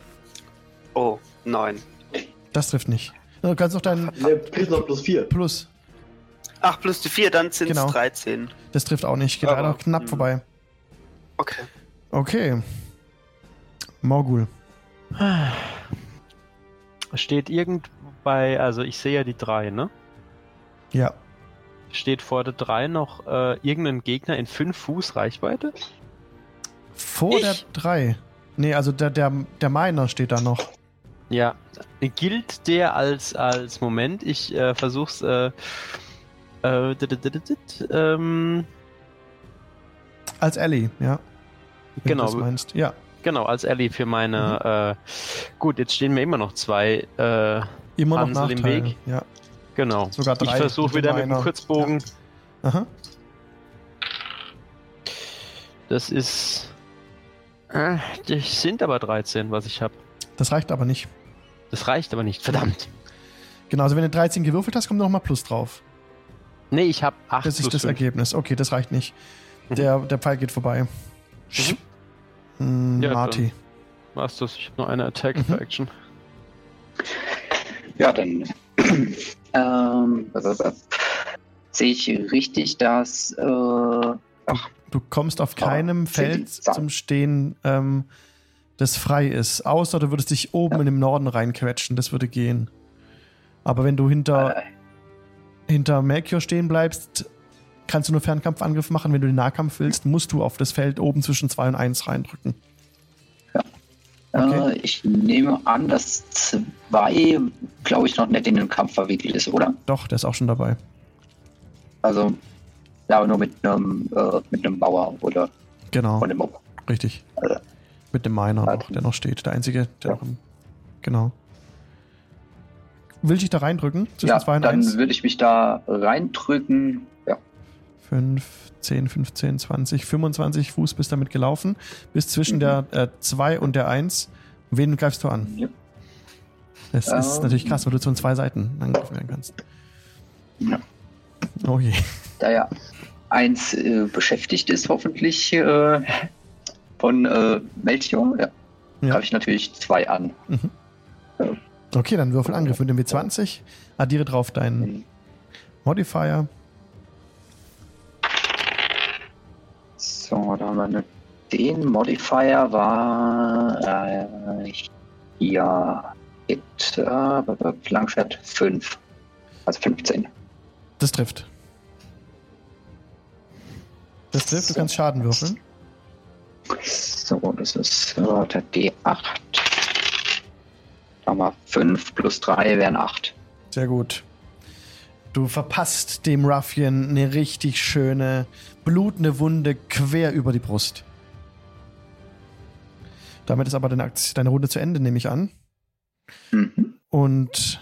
Oh, 9. Das trifft nicht. Du kannst noch deinen Ne, plus noch plus 4. Plus. Ach, plus die 4, dann sind es Genau. 13. Das trifft auch nicht. Geht Aber- leider knapp hm. vorbei. Okay. Okay. Morgul. Steht irgend bei, also ich sehe ja die drei, ne? Ja. Steht vor der drei noch äh, irgendein Gegner in 5 Fuß Reichweite? Vor Ich? der 3. Nee, also der, der, der Miner steht da noch. Ja. Gilt der als, als Moment? Ich äh, versuch's, äh, äh, ähm, Als Ellie, ja. Wenn Genau. Du das meinst. Ja. Genau, als Ellie für meine, äh, gut, jetzt stehen mir immer noch zwei, äh, Immer noch Hansel im. Weg. Ja. genau. Sogar drei Ich versuche wieder mit dem. Kurzbogen. Aha. Das ist, äh, das sind aber 13, was ich habe. Das reicht aber nicht. Das reicht aber nicht, verdammt. Genau, also wenn du 13 gewürfelt hast, kommt noch mal Plus drauf. Nee, ich habe 8 Das ist das 5. Ergebnis. Okay, das reicht nicht. Mhm. Der, der Pfeil geht vorbei. Hm, Ja, Marty. Was das? Ich habe nur eine Attack Mhm. für Action. Ja, dann ähm, sehe ich richtig, dass äh, Du kommst auf Ah, keinem die Feld zum Stehen, ähm, das frei ist. Außer du würdest dich oben Ja. in den Norden reinquetschen. Das würde gehen. Aber wenn du hinter, äh, hinter Melchior stehen bleibst, kannst du nur Fernkampfangriff machen. Wenn du den Nahkampf willst, musst du auf das Feld oben zwischen 2 und 1 reindrücken. Okay. äh, ich nehme an, dass zwei, glaube ich, noch nicht in den Kampf verwickelt ist, oder? Doch, der ist auch schon dabei. Also, ja, aber nur mit einem, äh, mit einem Bauer oder Genau, von dem Mob. richtig. Also. Mit dem Miner Ja. noch, der noch steht. Der einzige, der Ja. noch im, Genau. Will ich da reindrücken? Zwischen Ja, 2 und dann 1? würde ich mich da reindrücken. Ja, 5, 10, 15, 20, 25 Fuß bist damit gelaufen. Bis zwischen Mhm. der 2 und der 1. Wen greifst du an? Ja. Das ist Ähm. natürlich krass, weil du von zwei Seiten angegriffen werden kannst. Ja. Oh je. da ja eins äh, beschäftigt ist, hoffentlich äh, von äh, Melchior, ja, Ja. greife ich natürlich zwei an. Okay, dann würfel Angriff mit dem W20. Addiere drauf deinen Modifier. So, da haben wir eine, den Modifier war äh, hier Hit, äh, Langschwert 5. Also 15. Das trifft. Das trifft, du kannst Schaden würfeln. So, das ist äh, der D8. Da haben wir 5 plus 3 wären 8. Sehr gut. Du verpasst dem Ruffian eine richtig schöne, blutende Wunde quer über die Brust. Damit ist aber deine, Akt- deine Runde zu Ende, nehme ich an. Mhm. Und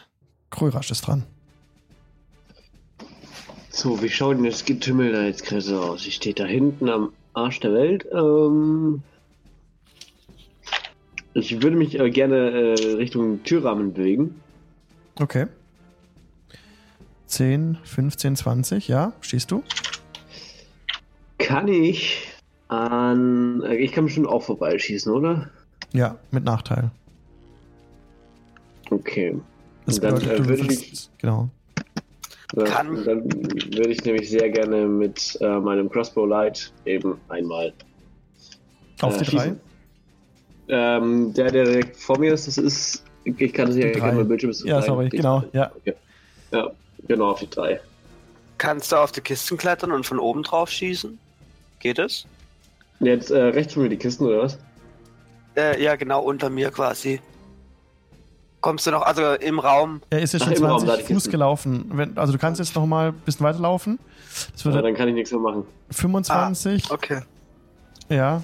Krörasch ist dran. So, wie schaut denn das Getümmel da jetzt gerade so aus? Ich stehe da hinten am Arsch der Welt. Ähm, ich würde mich äh, gerne äh, Richtung Türrahmen bewegen. Okay. 10, 15, 20, ja, schießt du? Kann ich an. äh, Ich kann bestimmt auch vorbeischießen, oder? Ja, mit Nachteil. Okay. Das Dann, bedeutet, äh, du würde würfelst, genau. Dann, Kann- dann würde ich nämlich sehr gerne mit äh, meinem Crossbow Light eben einmal. Auf äh, die drei. schießen. Ähm, der, der direkt vor mir ist, das ist. Ich kann Die erkennen, drei. mein Bildschirm ist Ja, klein. sorry, genau, drei. ja. Okay. Ja, genau, auf die drei. Kannst du auf die Kisten klettern und von oben drauf schießen? Geht es? Jetzt äh, rechts von mir die Kisten, oder was? Äh, ja, genau unter mir quasi. Kommst du noch, also im Raum? Er ist jetzt Ach, schon Raum, da 20 die Fuß gelaufen. Wenn, also du kannst jetzt noch mal ein bisschen weiterlaufen. Das Ja, dann kann ich nichts mehr machen. 25, Okay. ja.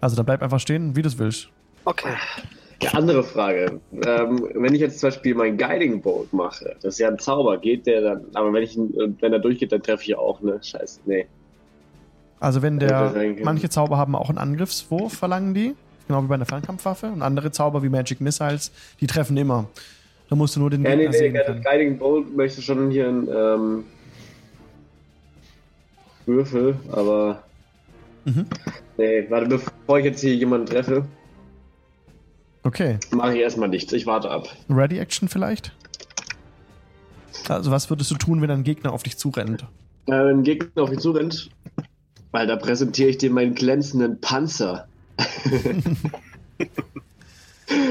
Also dann bleib einfach stehen, wie du es willst. Okay. Andere Frage. Ähm, wenn ich jetzt zum Beispiel mein Guiding Bolt mache, das ist ja ein Zauber, geht der dann. Aber wenn ich wenn er durchgeht, dann treffe ich auch, ne? Scheiße, nee. Also wenn der, manche Zauber haben auch einen Angriffswurf, verlangen die. Genau wie bei einer Fernkampfwaffe. Und andere Zauber wie Magic Missiles, die treffen immer. Da musst du nur den Ja, Gegner nee, nee, sehen das können. Guiding Bolt möchte schon hier ein ähm, Würfel, aber. Mhm. Nee, warte, bevor ich jetzt hier jemanden treffe, Okay. mache ich erstmal nichts. Ich warte ab. Ready Action vielleicht? Also was würdest du tun, wenn ein Gegner auf dich zurennt? Äh, wenn ein Gegner auf mich zurennt, weil da präsentiere ich dir meinen glänzenden Panzer.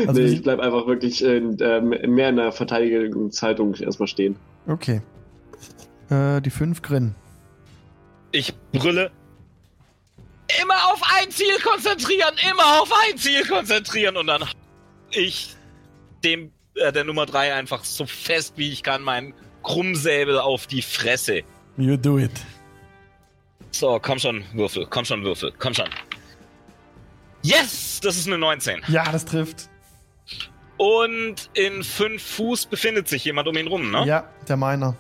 Also nee, ich sind- bleib einfach wirklich in, ähm, mehr in der Verteidigungshaltung erstmal stehen. Okay. Äh, die 5 Grin. Ich brülle. Immer auf ein Ziel konzentrieren, immer auf ein Ziel konzentrieren und dann ich dem äh, der Nummer 3 einfach so fest wie ich kann meinen Krummsäbel auf die Fresse. You do it. So, komm schon, Würfel, komm schon, Würfel, komm schon. Yes, das ist eine 19. Ja, das trifft. Und in 5 Fuß befindet sich jemand um ihn rum, ne? Ja, der meiner.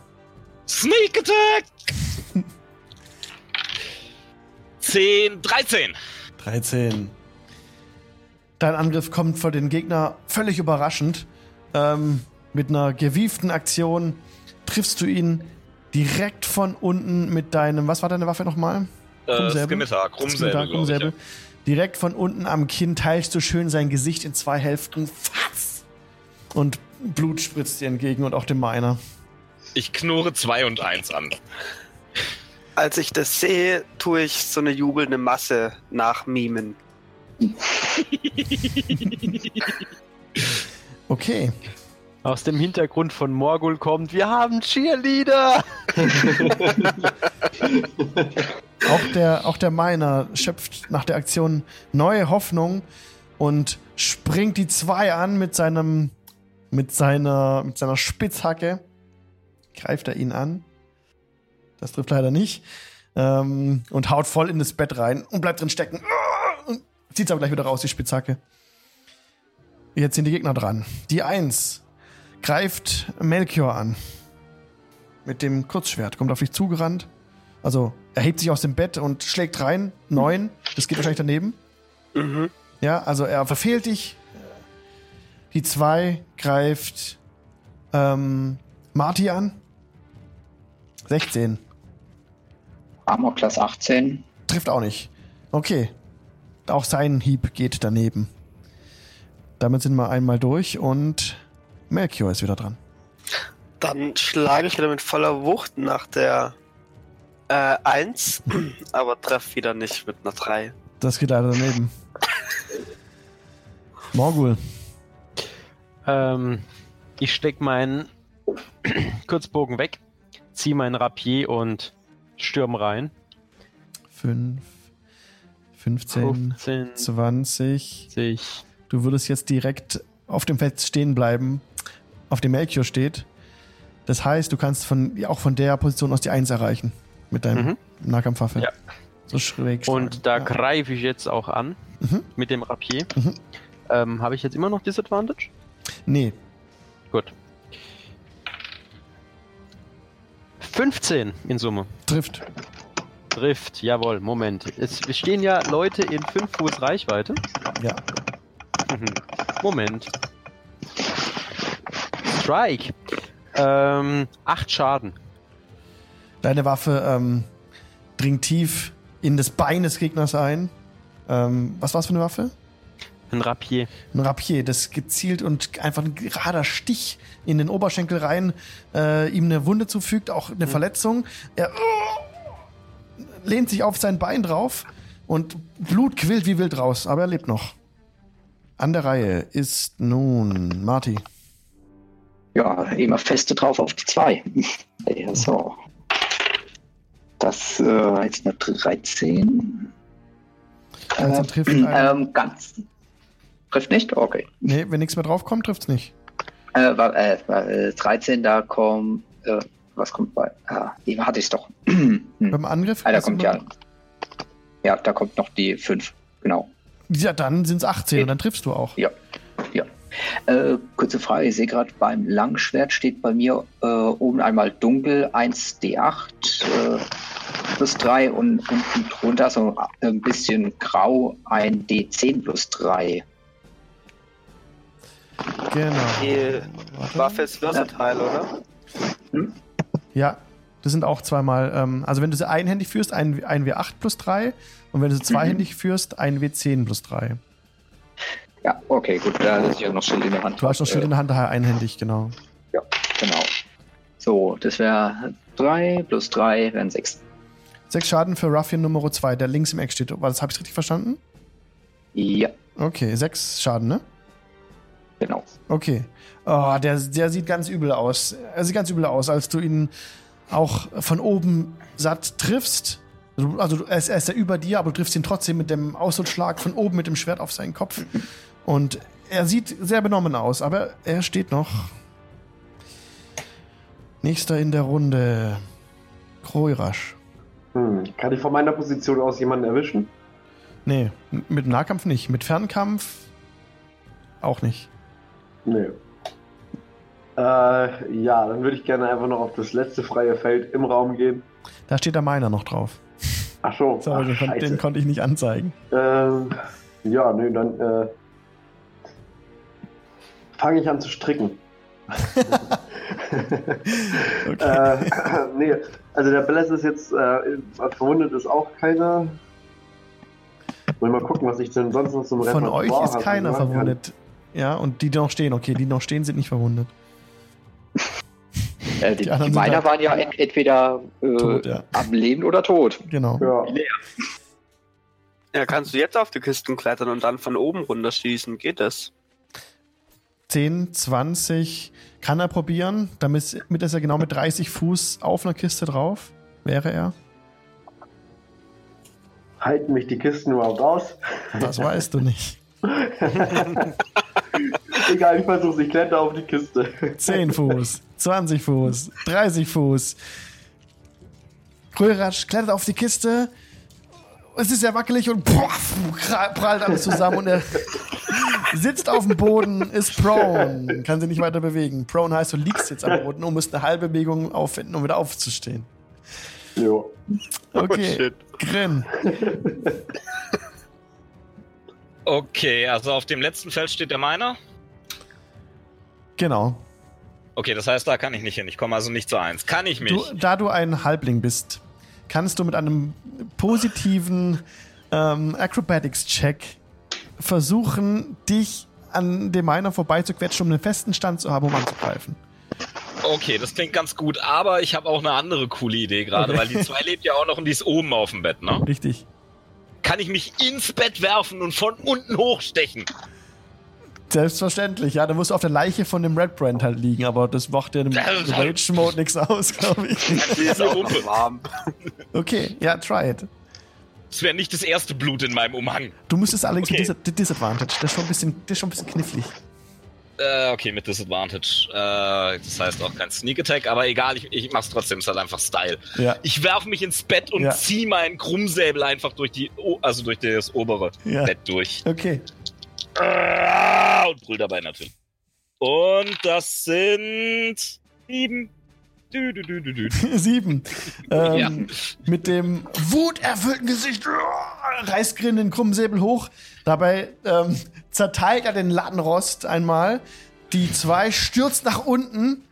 Sneak Attack! 10, 13. 13. Dein Angriff kommt für den Gegner völlig überraschend. Ähm, mit einer gewieften Aktion triffst du ihn direkt von unten mit deinem. Was war deine Waffe nochmal? Äh, Krummsäbel? Skimitar, Krummsäbel, Skimitar, ich, ja. Direkt von unten am Kinn teilst du schön sein Gesicht in zwei Hälften. Fatz! Und Blut spritzt dir entgegen und auch dem meiner. Ich knurre 2 und 1 an. Als ich das sehe, tue ich so eine jubelnde Masse nachmimen. Okay. Aus dem Hintergrund von Morgul kommt, wir haben Cheerleader! Auch der, auch der Miner schöpft nach der Aktion neue Hoffnung und springt die zwei an mit seinem, mit seiner, mit seiner Spitzhacke. Greift er ihn an. Das trifft leider nicht. Ähm, und haut voll in das Bett rein und bleibt drin stecken. Und zieht aber gleich wieder raus, die Spitzhacke. Jetzt sind die Gegner dran. Die Eins greift Melchior an. Mit dem Kurzschwert. Kommt auf dich zugerannt. Also, er hebt sich aus dem Bett und schlägt rein. Neun. Das geht wahrscheinlich daneben. Mhm. Ja, also er verfehlt dich. Die zwei greift ähm, Marty an. 16. Armor Class 18. Trifft auch nicht. Okay. Auch sein Hieb geht daneben. Damit sind wir einmal durch und Melchior ist wieder dran. Dann schlage ich wieder mit voller Wucht nach der Äh, eins, aber treff wieder nicht mit einer 3. Das geht leider daneben. Morgul. Ähm, ich steck meinen Kurzbogen weg, zieh meinen Rapier und stürm rein. 5, 15, 15, 20. 20. Du würdest jetzt direkt auf dem Feld stehen bleiben, auf dem Melchior steht. Das heißt, du kannst von, auch von der Position aus die 1 erreichen. Mit deinem Mhm. Nahkampfwaffe. Ja. So schräg. Und da ja. greife ich jetzt auch an Mhm. mit dem Rapier. Mhm. Ähm, Habe ich jetzt immer noch Disadvantage? Nee, Gut. 15 in Summe. trifft. Trifft, jawohl, Moment. Es stehen ja Leute in 5 Fuß Reichweite. Ja. Moment. Strike. Ähm, 8 Schaden. Deine Waffe ähm, dringt tief in das Bein des Gegners ein. Ähm, was war's für eine Waffe? Ein Rapier. Ein Rapier, das gezielt und einfach ein gerader Stich in den Oberschenkel rein äh, ihm eine Wunde zufügt, auch eine Verletzung. Er äh, lehnt sich auf sein Bein drauf und Blut quillt wie wild raus, aber er lebt noch. An der Reihe ist nun Marty. Ja, immer feste drauf auf die 2. Ja, so. Das äh, ist eine 13. Also Äh, trifft ähm, ganz. Trifft nicht? Okay. Nee, wenn nichts mehr draufkommt, trifft's nicht. Äh, war, äh, war, äh, 13, da kommt. Was kommt bei? Ah, eben hatte ich es doch. hm. Beim Angriff. Ah, da kommt ja. Ja, da kommt noch die 5. Genau. Ja, dann sind's 18 und dann triffst du auch. Ja. Ja. Äh, kurze Frage, ich sehe gerade beim Langschwert steht bei mir äh, oben einmal dunkel 1d8 äh, plus 3 und unten drunter so ein bisschen grau ein d10 plus 3. Genau. Die. Waffe ist versatile, oder? Ja, das sind auch zweimal. Ähm, also wenn du sie einhändig führst, ein, ein W8 plus 3. Und wenn du sie zweihändig führst, ein W10 plus 3. Ja, okay, gut, da ist ja noch Schild in der Hand. Du hast noch Schild in der Hand, daher einhändig, genau. Ja, genau. So, das wäre 3 plus 3 wären 6. Sechs Schaden für Ruffian Nummer 2, der links im Eck steht. War das, habe ich richtig verstanden? Ja, Okay, sechs Schaden, ne? Genau. Okay. Oh, der, der sieht ganz übel aus. Er sieht ganz übel aus, als du ihn auch von oben satt triffst. Also du- er ist, er ist ja über dir, aber du triffst ihn trotzdem mit dem Ausholschlag von oben mit dem Schwert auf seinen Kopf. Und er sieht sehr benommen aus, aber er steht noch. Nächster in der Runde. Kroirasch. Hm. Kann ich von meiner Position aus jemanden erwischen? Nee, mit Nahkampf nicht. Mit Fernkampf auch nicht. Nee. Äh, ja, dann würde ich gerne einfach noch auf das letzte freie Feld im Raum gehen. Da steht der Miner noch drauf. Ach so. Sorry, Ach, den, konnte ich nicht anzeigen. Ähm, ja, nee, dann äh, fange ich an zu stricken. Okay. äh, nee, also der Bless ist jetzt äh, verwundet ist auch keiner. Wollen wir mal gucken, was ich denn sonst noch zum Von Repertoire euch ist keiner machen verwundet. Ja, und die, die noch stehen, okay, die noch stehen, sind nicht verwundet. Äh, die, Die anderen die meiner halt waren ja ent entweder äh, tot, ja. am Leben oder tot. Genau. Ja. Ja, kannst du jetzt auf die Kisten klettern und dann von oben runterschießen? Geht das? 10, 20 kann er probieren. Damit damit ist er genau mit 30 Fuß auf einer Kiste drauf. Wäre er. Halten mich die Kisten überhaupt aus? Das weißt du nicht. Egal, ich versuche, ich kletter auf die Kiste. 10 Fuß, 20 Fuß, 30 Fuß. Kröratsch klettert auf die Kiste. Es ist sehr wackelig und poff, prallt alles zusammen und er sitzt auf dem Boden, ist prone, kann sich nicht weiter bewegen. Prone heißt, du liegst jetzt am Boden und musst eine halbe Bewegung aufwenden, um wieder aufzustehen. Jo. Okay, shit. Grin. Okay, also auf dem letzten Feld steht der Miner. Genau. Okay, das heißt, da kann ich nicht hin. Ich komme also nicht zu eins. Kann ich mich? Du, da du ein Halbling bist, kannst du mit einem positiven ähm, Acrobatics-Check versuchen, dich an dem Miner vorbeizuquetschen, um einen festen Stand zu haben, um anzugreifen. Okay, das klingt ganz gut, aber ich habe auch eine andere coole Idee gerade, Okay. weil die zwei lebt ja auch noch und die ist oben auf dem Bett, ne? Richtig. Kann ich mich ins Bett werfen und von unten hochstechen? Selbstverständlich, ja. Da musst du auf der Leiche von dem Red Brand halt liegen, aber das macht dir im Rage-Mode nichts aus, glaube ich. Die ist auch warm. Okay, ja, try it. Das wäre nicht das erste Blut in meinem Umhang. Du müsstest allerdings Okay. mit Dis Disadvantage. Das ist schon ein bisschen, das ist schon ein bisschen knifflig. Äh, okay, mit Disadvantage. Äh, das heißt auch kein Sneak Attack, aber egal, ich, ich mach's trotzdem, es ist halt einfach Style. Ja. Ich werfe mich ins Bett und Ja. zieh meinen Krummsäbel einfach durch die, also durch das obere Ja. Bett durch. Okay. Ah, Und brüll dabei natürlich. Und das sind sieben. Du, du, du. Sieben. Ähm, Ja. Mit dem wuterfüllten Gesicht uh, reißt Grin den krummen Säbel hoch. Dabei ähm, zerteilt er den Lattenrost einmal. Die zwei stürzt nach unten.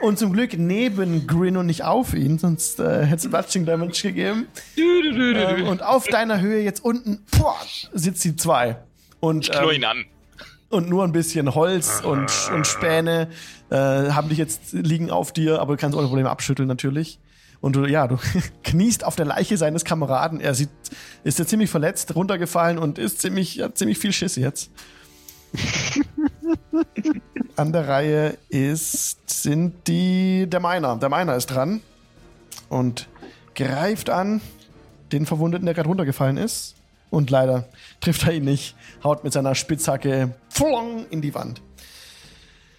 Und zum Glück neben Grin und nicht auf ihn, sonst äh, hätte es Bludging Damage gegeben. Ähm, und auf deiner Höhe jetzt unten boah, sitzt die zwei. Und, Ich ähm, ihn an. und nur ein bisschen Holz und, und Späne äh, haben dich jetzt liegen auf dir, aber du kannst ohne Probleme abschütteln natürlich. Und du, ja, du kniest auf der Leiche seines Kameraden. Er sieht, ist ja ziemlich verletzt, runtergefallen und ist ziemlich, hat ziemlich viel Schiss jetzt. An der Reihe ist, sind die, der Miner. Der Miner ist dran und greift an den Verwundeten, der gerade runtergefallen ist. Und leider trifft er ihn nicht. Haut mit seiner Spitzhacke in die Wand.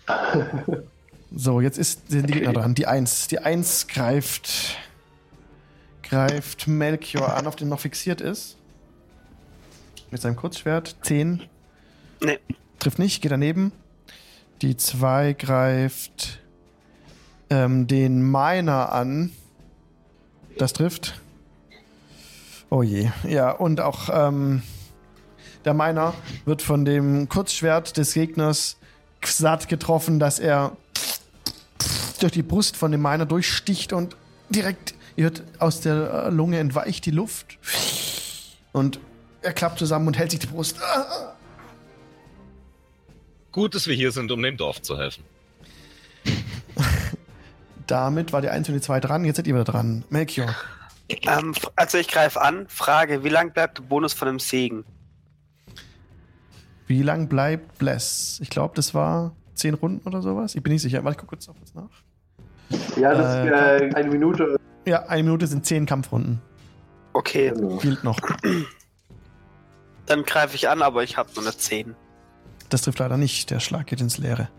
So, jetzt ist, sind die Gegner dran. Die Eins. Die Eins greift. Greift Melchior an, auf den noch fixiert ist. Mit seinem Kurzschwert. Zehn. Nee. Trifft nicht, geht daneben. Die zwei greift ähm, den Miner an. Das trifft. Oh je. Ja, und auch ähm, der Miner wird von dem Kurzschwert des Gegners satt getroffen, dass er durch die Brust von dem Miner durchsticht und direkt ihr hört aus der äh, Lunge entweicht die Luft. Und er klappt zusammen und hält sich die Brust. Gut, dass wir hier sind, um dem Dorf zu helfen. Damit war die 1 und die 2 dran. Jetzt seid ihr wieder dran. Melchior. Ähm, also ich greife an, frage, wie lang bleibt der Bonus von dem Segen? Wie lang bleibt Bless? Ich glaube, das war 10 Runden oder sowas. Ich bin nicht sicher. Warte, ich gucke kurz noch kurz nach. Ja, das ist Äh, äh, eine Minute. Ja, eine Minute sind 10 Kampfrunden. Okay. Gilt noch. dann greife ich an, aber ich habe nur eine 10. Das trifft leider nicht. Der Schlag geht ins Leere.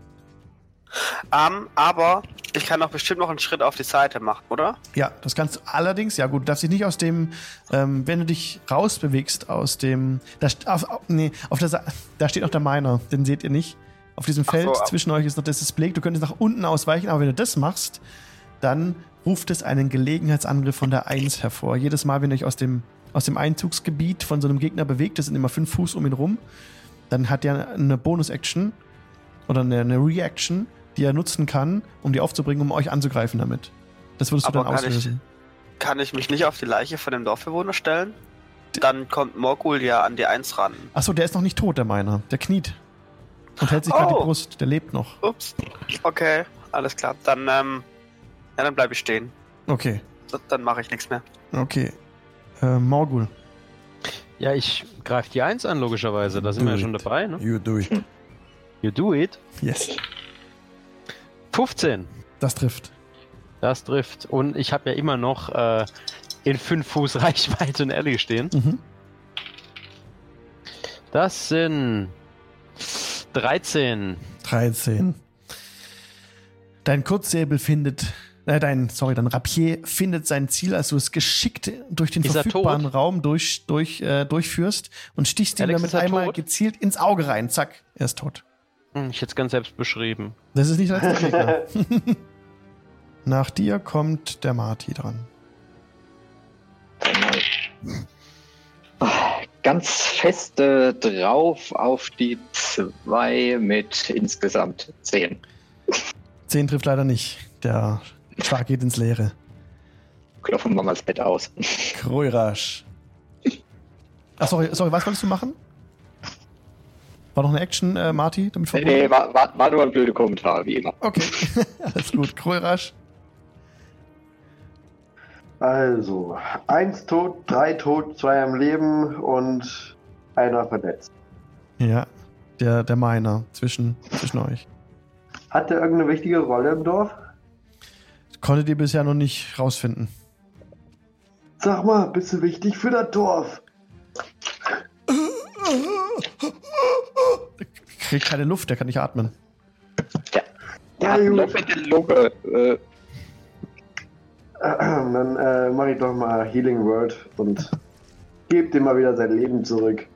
Ähm, aber ich kann doch bestimmt noch einen Schritt auf die Seite machen, oder? Ja, das kannst du allerdings, ja gut, du darfst dich nicht aus dem, ähm, wenn du dich rausbewegst aus dem, da, auf, auf, nee, auf der, da steht noch der Miner, den seht ihr nicht. Auf diesem so, Feld ab- zwischen euch ist noch das Display, du könntest nach unten ausweichen, aber wenn du das machst, dann ruft es einen Gelegenheitsangriff von der 1 hervor. Jedes Mal, wenn ihr euch aus dem, aus dem Einzugsgebiet von so einem Gegner bewegt, das sind immer 5 Fuß um ihn rum, dann hat er eine Bonus-Action oder eine, eine Reaction, die er nutzen kann, um die aufzubringen, um euch anzugreifen damit. Das würdest du Aber dann kann ich- auslösen. Kann ich mich nicht auf die Leiche von dem Dorfbewohner stellen? Dann kommt Morgul ja an die 1 ran. Achso, der ist noch nicht tot, der Miner. Der kniet. Und hält sich gerade Oh. die Brust. Der lebt noch. Ups. Okay, alles klar. Dann, ähm, ja, dann bleibe ich stehen. Okay. Dann mache ich nichts mehr. Okay. Äh, Morgul. Ja, ich greife die 1 an, logischerweise. Da sind wir ja Do schon dabei, ne? You do it. You do it. Yes. 15. Das trifft. Das trifft. Und ich habe ja immer noch äh, in 5 Fuß Reichweite in Ellie stehen. Mhm. Das sind 13. 13. Dein Kurzsäbel findet. Äh, dein, sorry, dein Rapier findet sein Ziel, als du es geschickt durch den Ist er verfügbaren? Raum durch, durch, äh, durchführst und stichst ihm damit einmal tot? gezielt ins Auge rein. Zack, er ist tot. Hm, Ich hätte es ganz selbst beschrieben. Das ist nicht Gegner. Nach dir kommt der Marty dran. Ganz feste drauf auf die zwei mit insgesamt zehn. 10 trifft leider nicht. Der Schlag geht ins Leere. Klopfen wir mal das Bett aus. Kroirasch. Ach, sorry, sorry, was wolltest du machen? War noch eine Action, äh, Marty, damit Nee, nee, war, war, war nur ein blöder Kommentar, wie immer. Okay, alles gut. Krulrasch. Also, eins tot, drei tot, zwei am Leben und einer verletzt. Ja, der, der Miner zwischen, zwischen euch. Hat der irgendeine wichtige Rolle im Dorf? Konntet ihr bisher noch nicht rausfinden. Sag mal, bist du wichtig für das Dorf? Der kriegt keine Luft, der kann nicht atmen. Ja, ein gut. Loch in der Lunge. Dann äh, mache ich doch mal Healing Word und gebe dir mal wieder sein Leben zurück.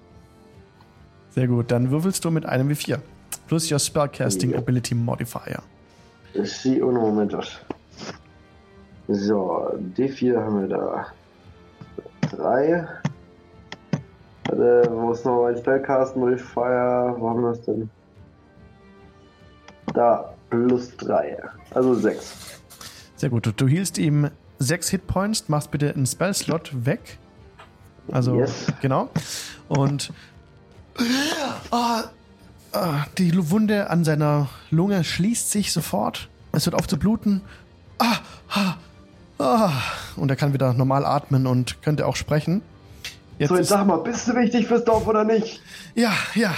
Sehr gut, dann würfelst du mit einem W4. Plus your Spellcasting Ja. Ability Modifier. Sie ohne Moment. So, D4 haben wir da. Drei. Warte, wo ist noch mein Spellcast Modifier? Wo haben wir das denn? Da, plus drei. Also sechs. Sehr gut. Du, du healst ihm sechs Hitpoints, machst bitte einen Spell-Slot weg. Also, Yes. genau. Und Ah, ah, die Wunde an seiner Lunge schließt sich sofort. Es hört auf zu bluten. Ah, ah, ah. Und er kann wieder normal atmen und könnte auch sprechen. Jetzt so, jetzt sag mal, bist du wichtig fürs Dorf oder nicht? ja, ja.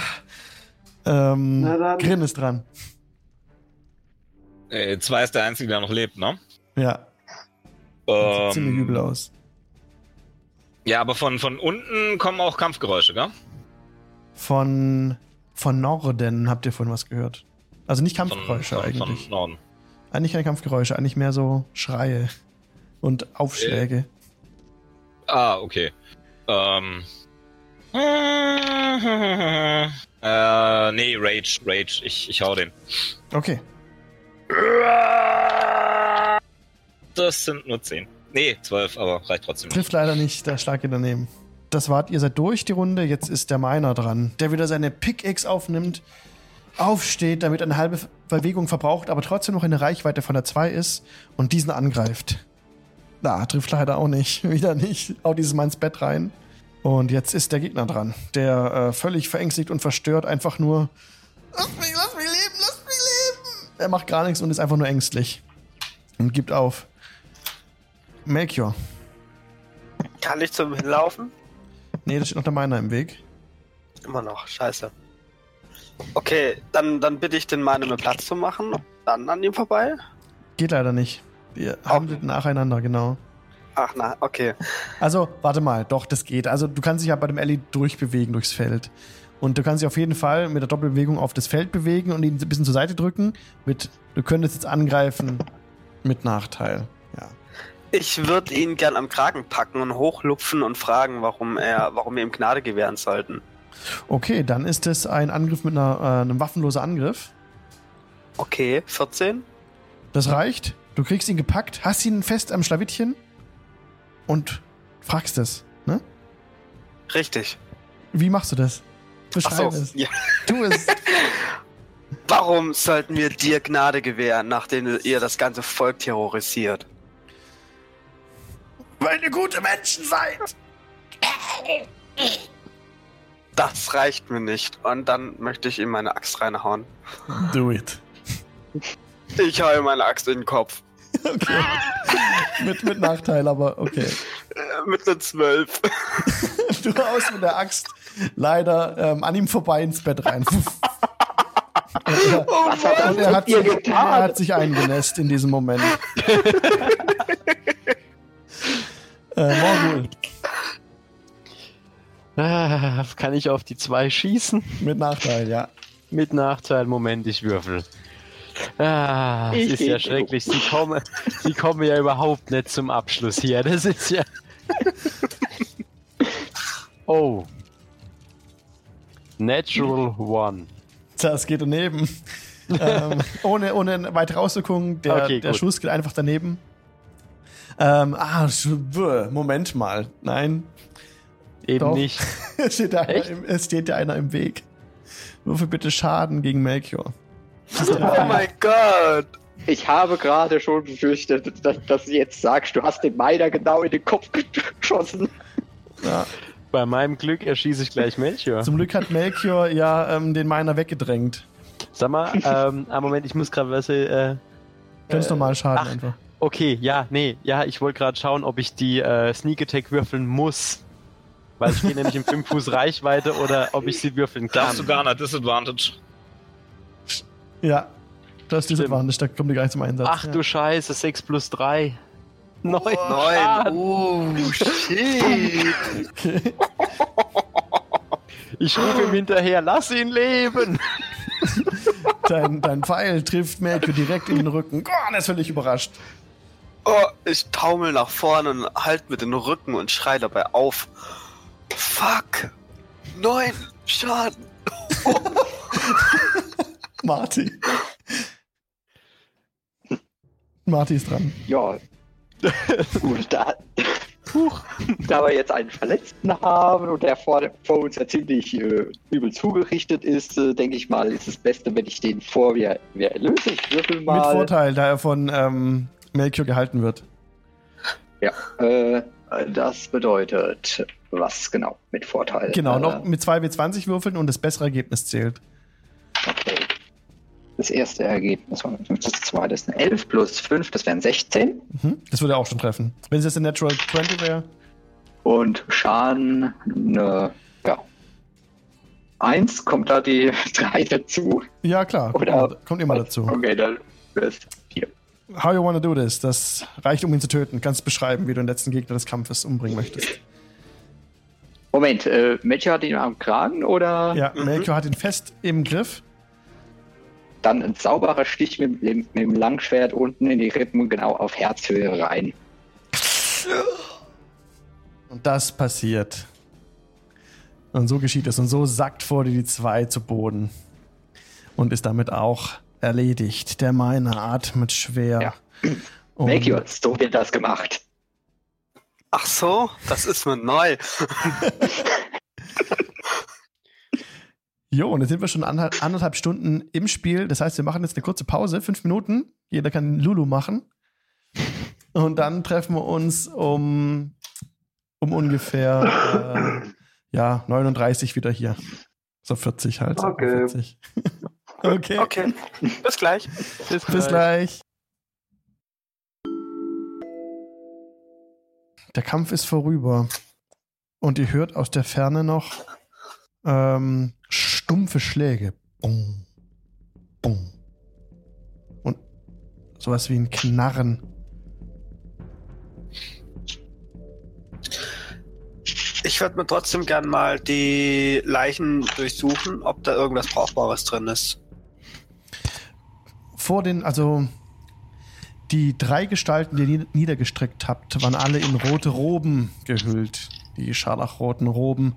Ähm. Grin ist dran. Äh, zwei ist der Einzige, der noch lebt, ne? Ja, sieht Ähm, ziemlich übel aus. Ja, aber von, von unten kommen auch Kampfgeräusche, gell? Von, von Norden habt ihr vorhin was gehört. Also nicht Von, Kampfgeräusche von, eigentlich. von Norden. Eigentlich keine Kampfgeräusche, eigentlich mehr so Schreie und Aufschläge. Ah, okay. Ähm. äh, nee, Rage, Rage. Ich, ich hau den. Okay. Das sind nur 10. Nee, 12, aber reicht trotzdem. Trifft leider nicht, der Schlag geht daneben. Das wart, ihr seid durch die Runde, jetzt ist der Miner dran, der wieder seine Pickaxe aufnimmt, aufsteht, damit eine halbe Bewegung verbraucht, aber trotzdem noch in der Reichweite von der 2 ist und diesen angreift. Na, trifft leider auch nicht. Wieder nicht. Haut dieses Mal ins Bett rein. Und jetzt ist der Gegner dran, der äh, völlig verängstigt und verstört einfach nur. Lass mich, lass mich leben, lass mich leben! Er macht gar nichts und ist einfach nur ängstlich. Und gibt auf. Melchior. Kann ich zum Hinlaufen? Nee, da steht noch der Miner im Weg. Immer noch, scheiße. Okay, dann, dann bitte ich den Miner mir Platz zu machen. Dann an ihm vorbei. Geht leider nicht. Ihr handelt nacheinander, genau. Ach na, okay. Also, warte mal, doch, das geht. Also, du kannst dich ja bei dem Ellie durchbewegen durchs Feld. Und du kannst dich auf jeden Fall mit der Doppelbewegung auf das Feld bewegen und ihn ein bisschen zur Seite drücken. Mit, du könntest jetzt angreifen mit Nachteil. Ich würde ihn gern am Kragen packen und hochlupfen und fragen, warum er, warum wir ihm Gnade gewähren sollten. Okay, dann ist es ein Angriff mit einer, äh, einem waffenlosen Angriff. Okay, 14? Das reicht. Du kriegst ihn gepackt, hast ihn fest am Schlawittchen und fragst es. Ne? Richtig. Wie machst du das? Beschreib Achso, es. ja. Tu es. Warum sollten wir dir Gnade gewähren, nachdem ihr das ganze Volk terrorisiert? Weil ihr gute Menschen seid. Das reicht mir nicht. Und dann möchte ich ihm meine Axt reinhauen. Do it. Ich hau ihm meine Axt in den Kopf. Okay. mit, mit Nachteil, aber okay. Äh, mit einer 12. Du haust mit der Axt leider ähm, an ihm vorbei ins Bett rein. und er, Was hat und er, hat, sich, er hat sich eingenässt in diesem Moment. äh, Morgul, Ah, kann ich auf die zwei schießen? mit Nachteil, ja. Mit Nachteil, Moment, ich würfel. Ah, es Ich ist ja schrecklich. Sie kommen, sie kommen ja überhaupt nicht zum Abschluss hier. Das ist ja. Oh. Natural One. Das geht daneben. ähm, ohne, ohne weitere Auswirkungen. Der, Okay, der. Schuss geht einfach daneben. Ähm, ah, Moment mal. Nein, Eben Doch. nicht. es steht, da einer Echt? im, es steht dir einer im Weg. Würfel bitte Schaden gegen Melchior. Oh mein Gott. Ich habe gerade schon befürchtet, dass, dass du jetzt sagst, du hast den Miner genau in den Kopf geschossen. Ja, Bei meinem Glück erschieße ich gleich Melchior. Zum Glück hat Melchior ja ähm, den Miner weggedrängt. Sag mal, ähm, ah, Moment, ich muss gerade was. Äh, Ganz Äh, normal Schaden ach. einfach. Okay, ja, nee, ja, ich wollte gerade schauen, ob ich die äh, Sneak Attack würfeln muss. Weil ich stehe nämlich in 5 Fuß Reichweite oder ob ich sie würfeln kann. Darfst du gar nicht, Disadvantage. Ja, das ist. Disadvantage, da kommt die gar nicht zum Einsatz. Ach ja. du Scheiße, 6 plus 3. 9. Neun. Oh, shit. Ich rufe ihm hinterher, lass ihn leben. Dein, dein Pfeil trifft Melchior direkt in den Rücken. Oh, er ist völlig überrascht. Oh, ich taumel nach vorne und halt mit den Rücken und schrei dabei auf. Fuck. Neun Schaden. Marty. Marty ist dran. Ja. Gut, da, da wir jetzt einen Verletzten haben und der vor, vor uns ja ziemlich äh, übel zugerichtet ist, äh, denke ich mal, ist es Beste, wenn ich den vor mir, mir erlöse. Ich würfel mal. Mit Vorteil, da er von ähm, Melchior gehalten wird. Ja, äh, das bedeutet, was genau mit Vorteil? Genau, äh, noch mit 2W20 würfeln und das bessere Ergebnis zählt. Okay. Das erste Ergebnis war 5, das zweite ist eine 11 plus 5, das wären 16. Mhm. Das würde auch schon treffen. Wenn es jetzt eine Natural 20 wäre. Und Schaden, eine, ja. 1 kommt da die 3 dazu. Ja, klar. Kommt, Oder- immer, kommt immer dazu. Okay, dann wird 4. How you wanna do this? Das reicht, um ihn zu töten. Kannst du beschreiben, wie du den letzten Gegner des Kampfes umbringen möchtest. Moment, äh, Matcher hat ihn am Kragen oder Ja, Melchior hat ihn fest im Griff. dann ein sauberer Stich mit, dem- mit dem Langschwert unten in die Rippen genau auf Herzhöhe rein. Und das passiert. Und so geschieht es. Und so sackt vor dir die zwei zu Boden. Und ist damit auch erledigt. Der Miner atmet schwer. Ja. Und- Melchior, so wird das gemacht. Ach so, das ist mir neu. Jo, und jetzt sind wir schon anderthalb, Stunden im Spiel. Das heißt, wir machen jetzt eine kurze Pause, fünf Minuten. Jeder kann Lulu machen. Und dann treffen wir uns um, um ungefähr äh, ja, 39 wieder hier. So 40 halt. so Okay. 40. okay. Okay, bis gleich. Bis gleich. Der Kampf ist vorüber. Und ihr hört aus der Ferne noch ähm, stumpfe Schläge. Bum, bum. Und sowas wie ein Knarren. Ich würde mir trotzdem gern mal die Leichen durchsuchen, ob da irgendwas Brauchbares drin ist. Vor den, also die drei Gestalten, die ihr nied- niedergestreckt habt, waren alle in rote Roben gehüllt. Die scharlachroten Roben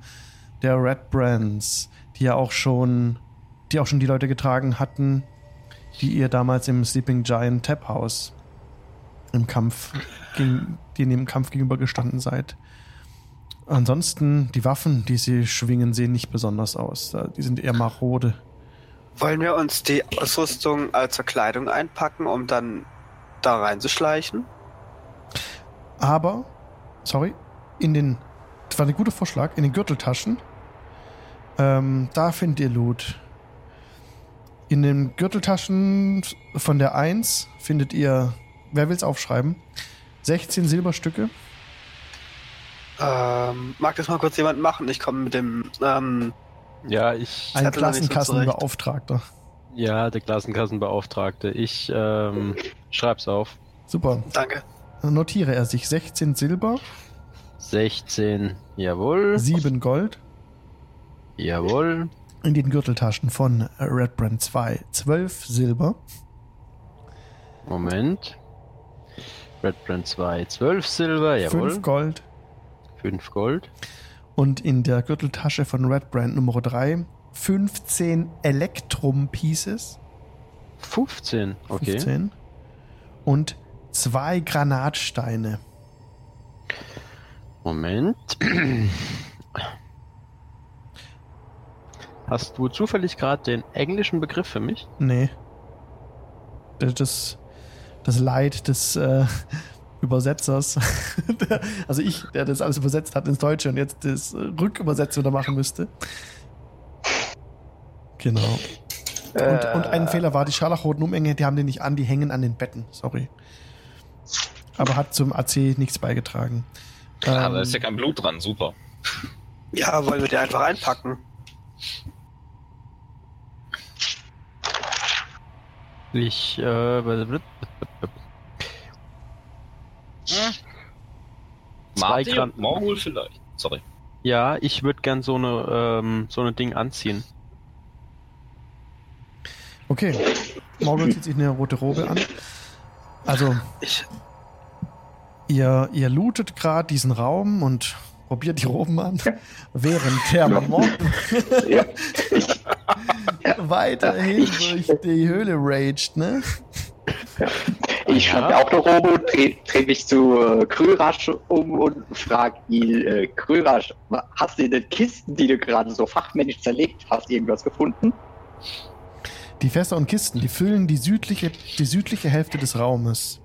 der Red Brands, die ja auch schon, die auch schon die Leute getragen hatten, die ihr damals im Sleeping Giant Tap House im Kampf, gegen, die in dem Kampf gegenübergestanden seid. Ansonsten, die Waffen, die sie schwingen, sehen nicht besonders aus. Die sind eher marode. Wollen wir uns die Ausrüstung als Verkleidung einpacken, um dann da reinzuschleichen? Aber, sorry, in den, das war ein guter Vorschlag, in den Gürteltaschen, ähm, da findet ihr Loot. In den Gürteltaschen von der 1 findet ihr, wer will's aufschreiben? 16 Silberstücke. Ähm, mag das mal kurz jemand machen? Ich komme mit dem, ähm, Ja, ich. Ein nicht so Klassenkassenbeauftragter. Ja, der Klassenkassenbeauftragte. Ich ähm, schreib's auf. Super. danke. Dann notiere er sich 16 Silber, 16, jawohl. 7 Gold. Jawohl. In den Gürteltaschen von Red Brand 2 12 Silber. Moment. Red Brand 2, 12 Silber, jawohl. 5 Gold. 5 Gold. Und in der Gürteltasche von Red Brand Nummer 3 15 Electrum Pieces. 15, okay. 15. Und zwei Granatsteine. Moment. Hast du zufällig gerade den englischen Begriff für mich? Nee. Das, das, Leid des, äh, Übersetzers, der, also ich, der das alles übersetzt hat ins Deutsche und jetzt das äh, Rückübersetzung da machen müsste. Genau. Und, und ein Fehler war, die scharlachroten Umhänge, die haben die nicht an, die hängen an den Betten. Sorry. Aber hat zum AC nichts beigetragen. Ja, aber da Ähm, ist ja kein Blut dran, super. Ja, wollen wir die einfach einpacken? Ich, äh, Zwei Marty Gramm- Morgul vielleicht. Sorry. ja, ich würde gern so eine, ähm, so eine Ding anziehen. Okay. Morgul zieht sich eine rote Robe an. Also, Ich, ihr, ihr lootet gerade diesen Raum und probiert die Roben an, während der Ja. Morgul Ja. weiterhin durch die Höhle raged, ne? Ich Ja. mir auch Robe und drehe dreh mich zu äh, Krürasch um und frag ihn, äh, Krürasch, hast du in den Kisten, die du gerade so fachmännisch zerlegt hast, irgendwas gefunden? Die Fässer und Kisten, die füllen die südliche, die südliche Hälfte des Raumes.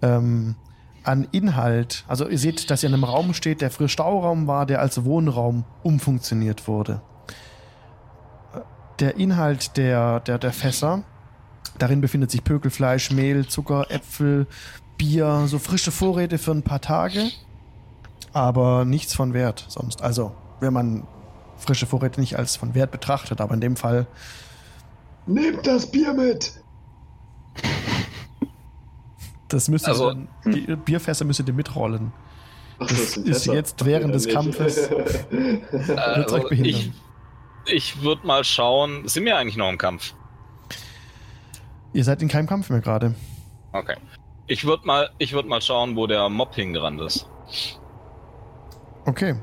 Ähm, an Inhalt, also ihr seht, dass ihr in einem Raum steht, der früher Stauraum war, der als Wohnraum umfunktioniert wurde. Der Inhalt der, der, der Fässer, darin befindet sich Pökelfleisch, Mehl, Zucker, Äpfel, Bier, so frische Vorräte für ein paar Tage, aber nichts von Wert sonst. Also, wenn man frische Vorräte nicht als von Wert betrachtet, aber in dem Fall Nehmt das Bier mit! Das müsst ihr Also- dann, die Bierfässer müsstet ihr mitrollen. Ach, Das sind ist jetzt während des. Kampfes- Wird's Also euch behindern. ich ich würde mal schauen, sind wir eigentlich noch im Kampf? Ihr seid in keinem Kampf mehr gerade. Okay. Ich würde mal, ich würd mal schauen, wo der Mob hingerannt ist. Okay.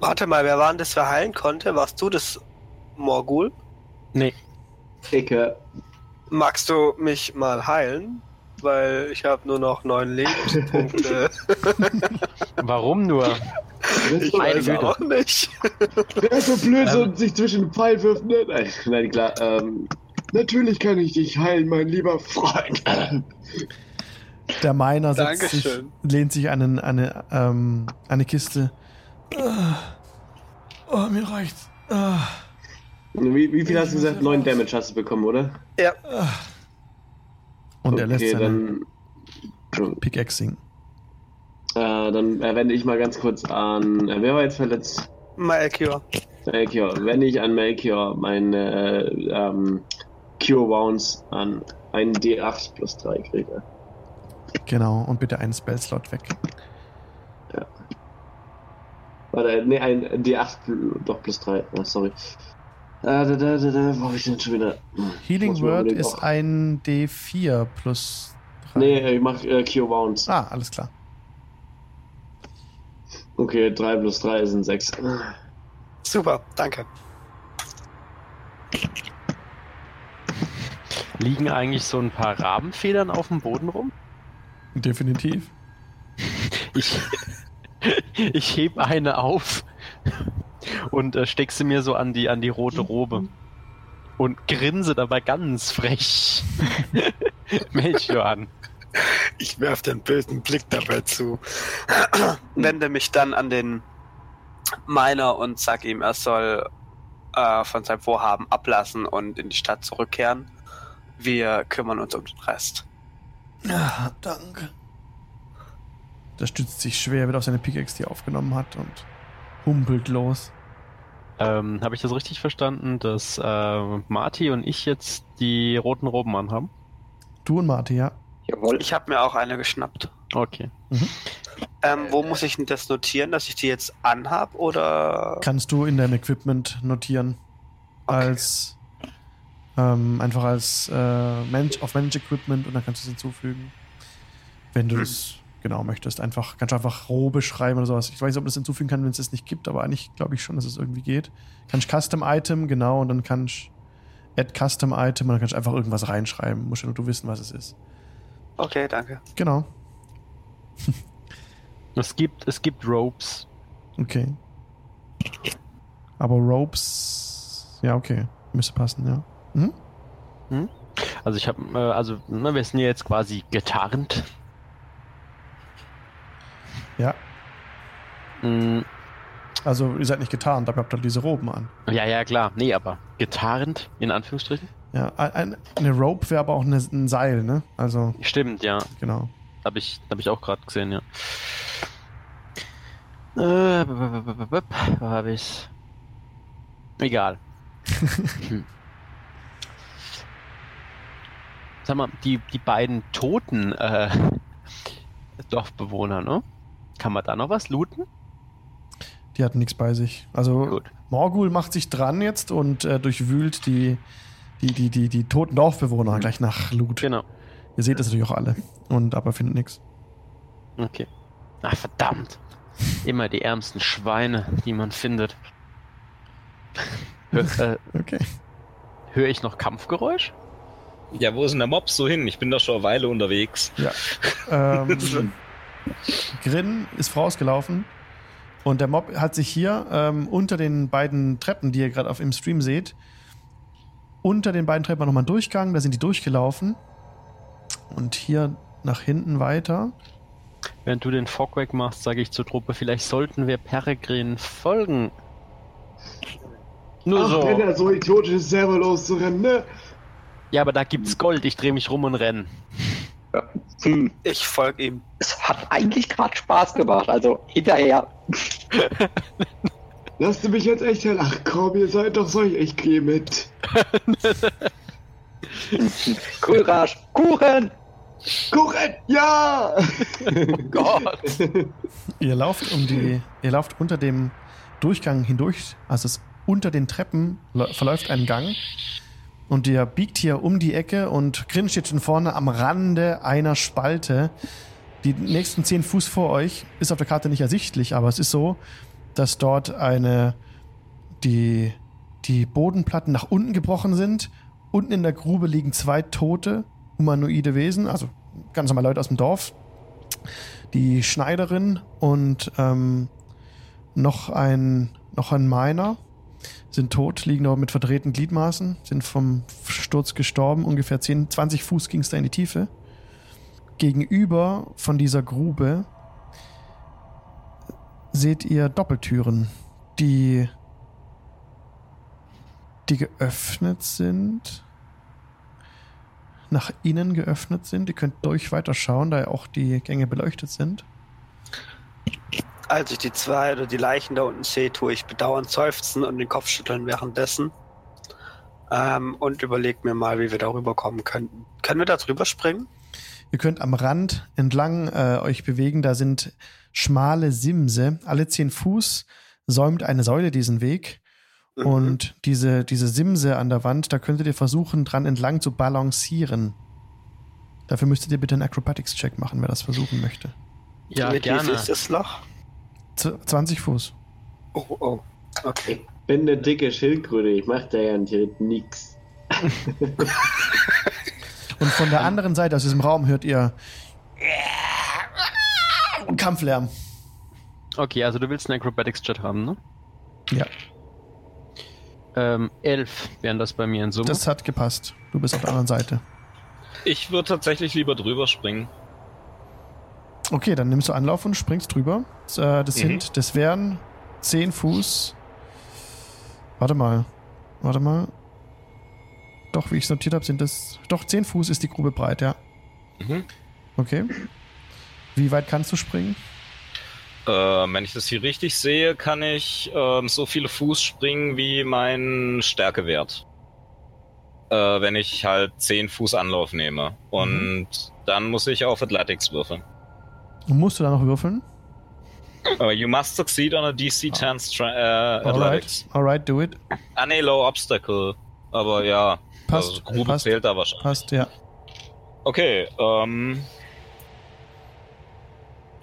warte mal, wer war denn das, wer heilen konnte? Warst du das Morgul? Nee, Ecke. Magst du mich mal heilen? Weil ich habe nur noch neun Lebenspunkte. warum nur? ich Meine weiß Güte. auch nicht. Wer ist so blöd Ähm. und sich zwischen den Pfeil wirft? Ne? Nein, nein, klar. Ähm, Natürlich kann ich dich heilen, mein lieber Freund. Der Miner setzt sich, lehnt sich an einen, eine, ähm, eine Kiste. Ah. Oh, mir reicht's. Ah. wie, wie viel hast du gesagt? 9 Damage hast du bekommen, oder? Ja, Und er lässt okay, seine dann, Pickaxing. äh, dann wende ich mal ganz kurz an. Äh, wer war jetzt verletzt? Melchior. Melchior. Wenn ich an Melchior meine äh, ähm, Cure Wounds an einen D8 plus 3 kriege. Genau. Und bitte einen Spellslot weg. Warte, nee, ein D8, pl- doch plus 3. Ah, sorry. Äh, da, da, da, da, wo hab ich denn schon wieder? Healing Word ist auch- ein D4 plus 3. Nee, ich mach äh, Cure Wounds. Ah, alles klar. Okay, 3 plus 3 sind 6. Super, danke. Liegen eigentlich so ein paar Rabenfedern auf dem Boden rum? Definitiv. Ich, ich heb eine auf und äh, steck sie mir so an die, an die rote Robe. Und grinse dabei ganz frech Melchior an. Ich werf den bösen Blick dabei zu. Wende mich dann an den Miner und sag ihm, er soll äh, von seinem Vorhaben ablassen und in die Stadt zurückkehren. Wir kümmern uns um den Rest. Ah, danke. Der stützt sich schwer, wird auf seine Pickaxe, die er aufgenommen hat und humpelt los. Ähm, Habe ich das richtig verstanden, dass äh, Marty und ich jetzt die roten Roben anhaben? Du und Marty, ja. Jawohl. Ich habe mir auch eine geschnappt. Okay. Ähm, wo muss ich denn das notieren, dass ich die jetzt anhab oder? Kannst du in dein Equipment notieren. Als ähm, einfach als äh, Mensch auf Manage Equipment und dann kannst du es hinzufügen. Wenn du Hm. es genau möchtest. Einfach, kannst du einfach roh beschreiben oder sowas. Ich weiß nicht, ob das hinzufügen kann, wenn es das nicht gibt, aber eigentlich glaube ich schon, dass es irgendwie geht. Kannst Custom Item, genau, und dann kannst Add Custom Item und dann kannst du einfach irgendwas reinschreiben. Musst ja nur du wissen, was es ist. Okay, danke. Genau. Es gibt, es gibt Ropes. Okay. Aber Ropes, ja, okay. Müsste passen, ja. Mhm. Also ich habe, äh, also ne, wir sind ja jetzt quasi getarnt. Ja, Mm, also ihr seid nicht getarnt, aber ihr habt halt diese Roben an. Ja, ja, klar. Nee, aber getarnt, in Anführungsstrichen. Ja, ein, eine Rope wäre aber auch eine, ein Seil, ne? Also, Stimmt, ja. genau. Habe ich, hab ich auch gerade gesehen, ja. Äh, b- b- b- b- b- Wo habe ich's? Egal. Hm. Sag mal, die, die beiden toten äh, Dorfbewohner, ne? Kann man da noch was looten? Die hatten nichts bei sich. Also, Gut. Morgul macht sich dran jetzt und äh, durchwühlt die, die, die, die, die toten Dorfbewohner gleich nach Loot. Genau. Ihr seht das natürlich auch alle. Und aber findet nichts. Okay. Ach, verdammt. Immer die ärmsten Schweine, die man findet. Hör, äh, Okay. Höre ich noch Kampfgeräusch? Ja, wo ist denn der Mob so hin? Ich bin da schon eine Weile unterwegs. Ähm, Grin ist vorausgelaufen und der Mob hat sich hier ähm, unter den beiden Treppen, die ihr gerade auf im Stream seht, unter den beiden Treppen nochmal Durchgang, da sind die durchgelaufen und hier nach hinten weiter. Während du den Fogwag machst, sage ich zur Truppe, vielleicht sollten wir Peregrin folgen. Nur Ach, wenn so. er so idiotisch ist, selber loszurennen, ne? Ja, aber da gibt's Gold. Ich drehe mich rum und renn. Hm, Ich folge ihm. es hat eigentlich gerade Spaß gemacht. Also hinterher. Lasst ihr mich jetzt echt hell. Ach komm, ihr seid doch solch. Ich gehe mit. Courage. Kuchen! Kuchen! Ja! Gott. Ihr lauft um die, ihr lauft unter dem Durchgang hindurch, also es unter den Treppen läu- verläuft ein Gang und ihr biegt hier um die Ecke und Grin steht schon vorne am Rande einer Spalte. Die nächsten zehn Fuß vor euch ist auf der Karte nicht ersichtlich, aber es ist so, dass dort eine die die Bodenplatten nach unten gebrochen sind. Unten in der Grube liegen zwei tote humanoide Wesen, also ganz normal Leute aus dem Dorf. Die Schneiderin und ähm, noch ein noch ein Miner sind tot, liegen aber mit verdrehten Gliedmaßen, sind vom Sturz gestorben. Ungefähr 10, 20 Fuß ging es da in die Tiefe. Gegenüber von dieser Grube seht ihr Doppeltüren, die, die geöffnet sind. Nach innen geöffnet sind. Ihr könnt durch weiter schauen, da ja auch die Gänge beleuchtet sind. Als ich die zwei oder die Leichen da unten sehe, tue ich bedauernd seufzen und den Kopf schütteln währenddessen. Ähm, und überlege mir mal, wie wir darüber kommen könnten. Können wir da drüber springen? Ihr könnt am Rand entlang äh, euch bewegen. Da sind schmale Simse. Alle zehn Fuß säumt eine Säule diesen Weg. Mhm. Und diese, diese Simse an der Wand, da könntet ihr versuchen, dran entlang zu balancieren. Dafür müsstet ihr bitte einen Acrobatics-Check machen, wer das versuchen möchte. Ja, Wie tief gerne. ist das Loch? Z 20 Fuß. Oh, oh. Okay. bin eine dicke Schildkröte, ich mach da garantiert nix. Und von der anderen Seite aus diesem Raum hört ihr Kampflärm. Okay, also du willst einen Acrobatics-Chat haben, ne? Ja, Ähm, elf wären das bei mir in Summe. das hat gepasst. Du bist auf der anderen Seite. Ich würde tatsächlich lieber drüber springen. Okay, dann nimmst du Anlauf und springst drüber. Das, äh, das Mhm. sind, das wären 10 Fuß. Warte mal. Warte mal. Doch, wie ich es notiert habe, sind das. Doch, 10 Fuß ist die Grube breit, ja. Mhm. Okay. Wie weit kannst du springen? Ähm, wenn ich das hier richtig sehe, kann ich ähm, so viele Fuß springen wie mein Stärkewert. Äh, wenn ich halt 10 Fuß Anlauf nehme. Und dann muss ich auf Athletics würfeln. Musst du da noch würfeln? Uh, you must succeed on a DC 10 stra- Athletics. Alright, alright, do it. Ah, nee, Low Obstacle. Aber ja, Passt, also Grube passt. zählt da wahrscheinlich. Passt, ja. Okay, ähm.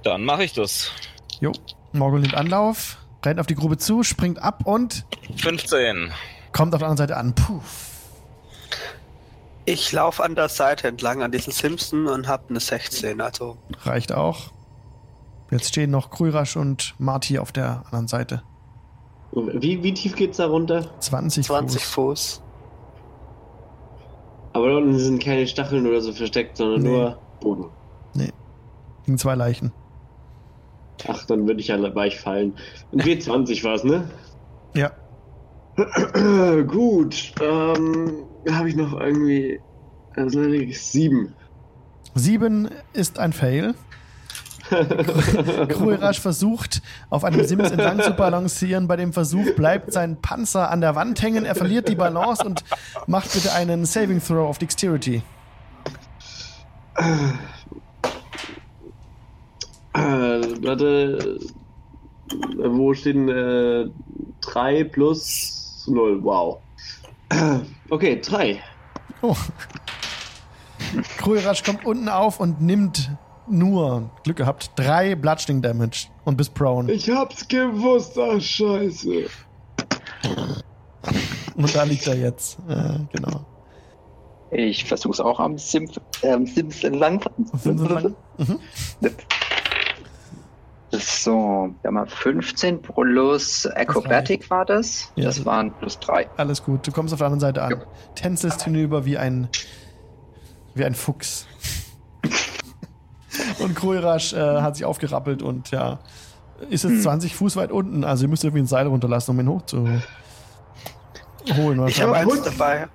Dann mache ich das. Jo. Morgul nimmt Anlauf, rennt auf die Grube zu, springt ab und 15. kommt auf der anderen Seite an. Puh. Ich laufe an der Seite entlang an diesen Simpson und habe eine 16, also Reicht auch. Jetzt stehen noch Krürasch und Marty auf der anderen Seite. Wie, wie tief geht's da runter? 20, 20 Fuß. Fuß. Aber da unten sind keine Stacheln oder so versteckt, sondern Nee. nur Boden. Liegen zwei Leichen. Ach, dann würde ich ja weich fallen. Ein W20 war es, ne? Ja. Gut, ähm, habe ich noch irgendwie. Also sieben. Sieben ist ein Fail. Kruirasch versucht, auf einem Sims entlang zu balancieren. Bei dem Versuch bleibt sein Panzer an der Wand hängen. Er verliert die Balance und macht bitte einen Saving Throw auf Dexterity. Äh, warte. Wo stehen äh, 3 plus 0? Wow. Okay, 3. Oh. Kruirasch kommt unten auf und nimmt nur, Glück gehabt, drei Bludgeoning Damage und bist prone. Ich hab's gewusst, ach Scheiße. Und da liegt er jetzt. Äh, genau. Ich versuch's auch am Sims, ähm, Sims entlang. Sind sie lang? Mhm. So, wir haben mal 15 plus Acrobatic war das. Ja. Das waren plus 3. Alles gut. Du kommst auf der anderen Seite an. Tänzelst hinüber wie ein wie ein Fuchs. Und Kruirasch äh, hat sich aufgerappelt und ja, ist jetzt 20 Fuß weit unten. Also ihr müsst irgendwie ein Seil runterlassen, um ihn hochzuholen. Ich habe eins dabei.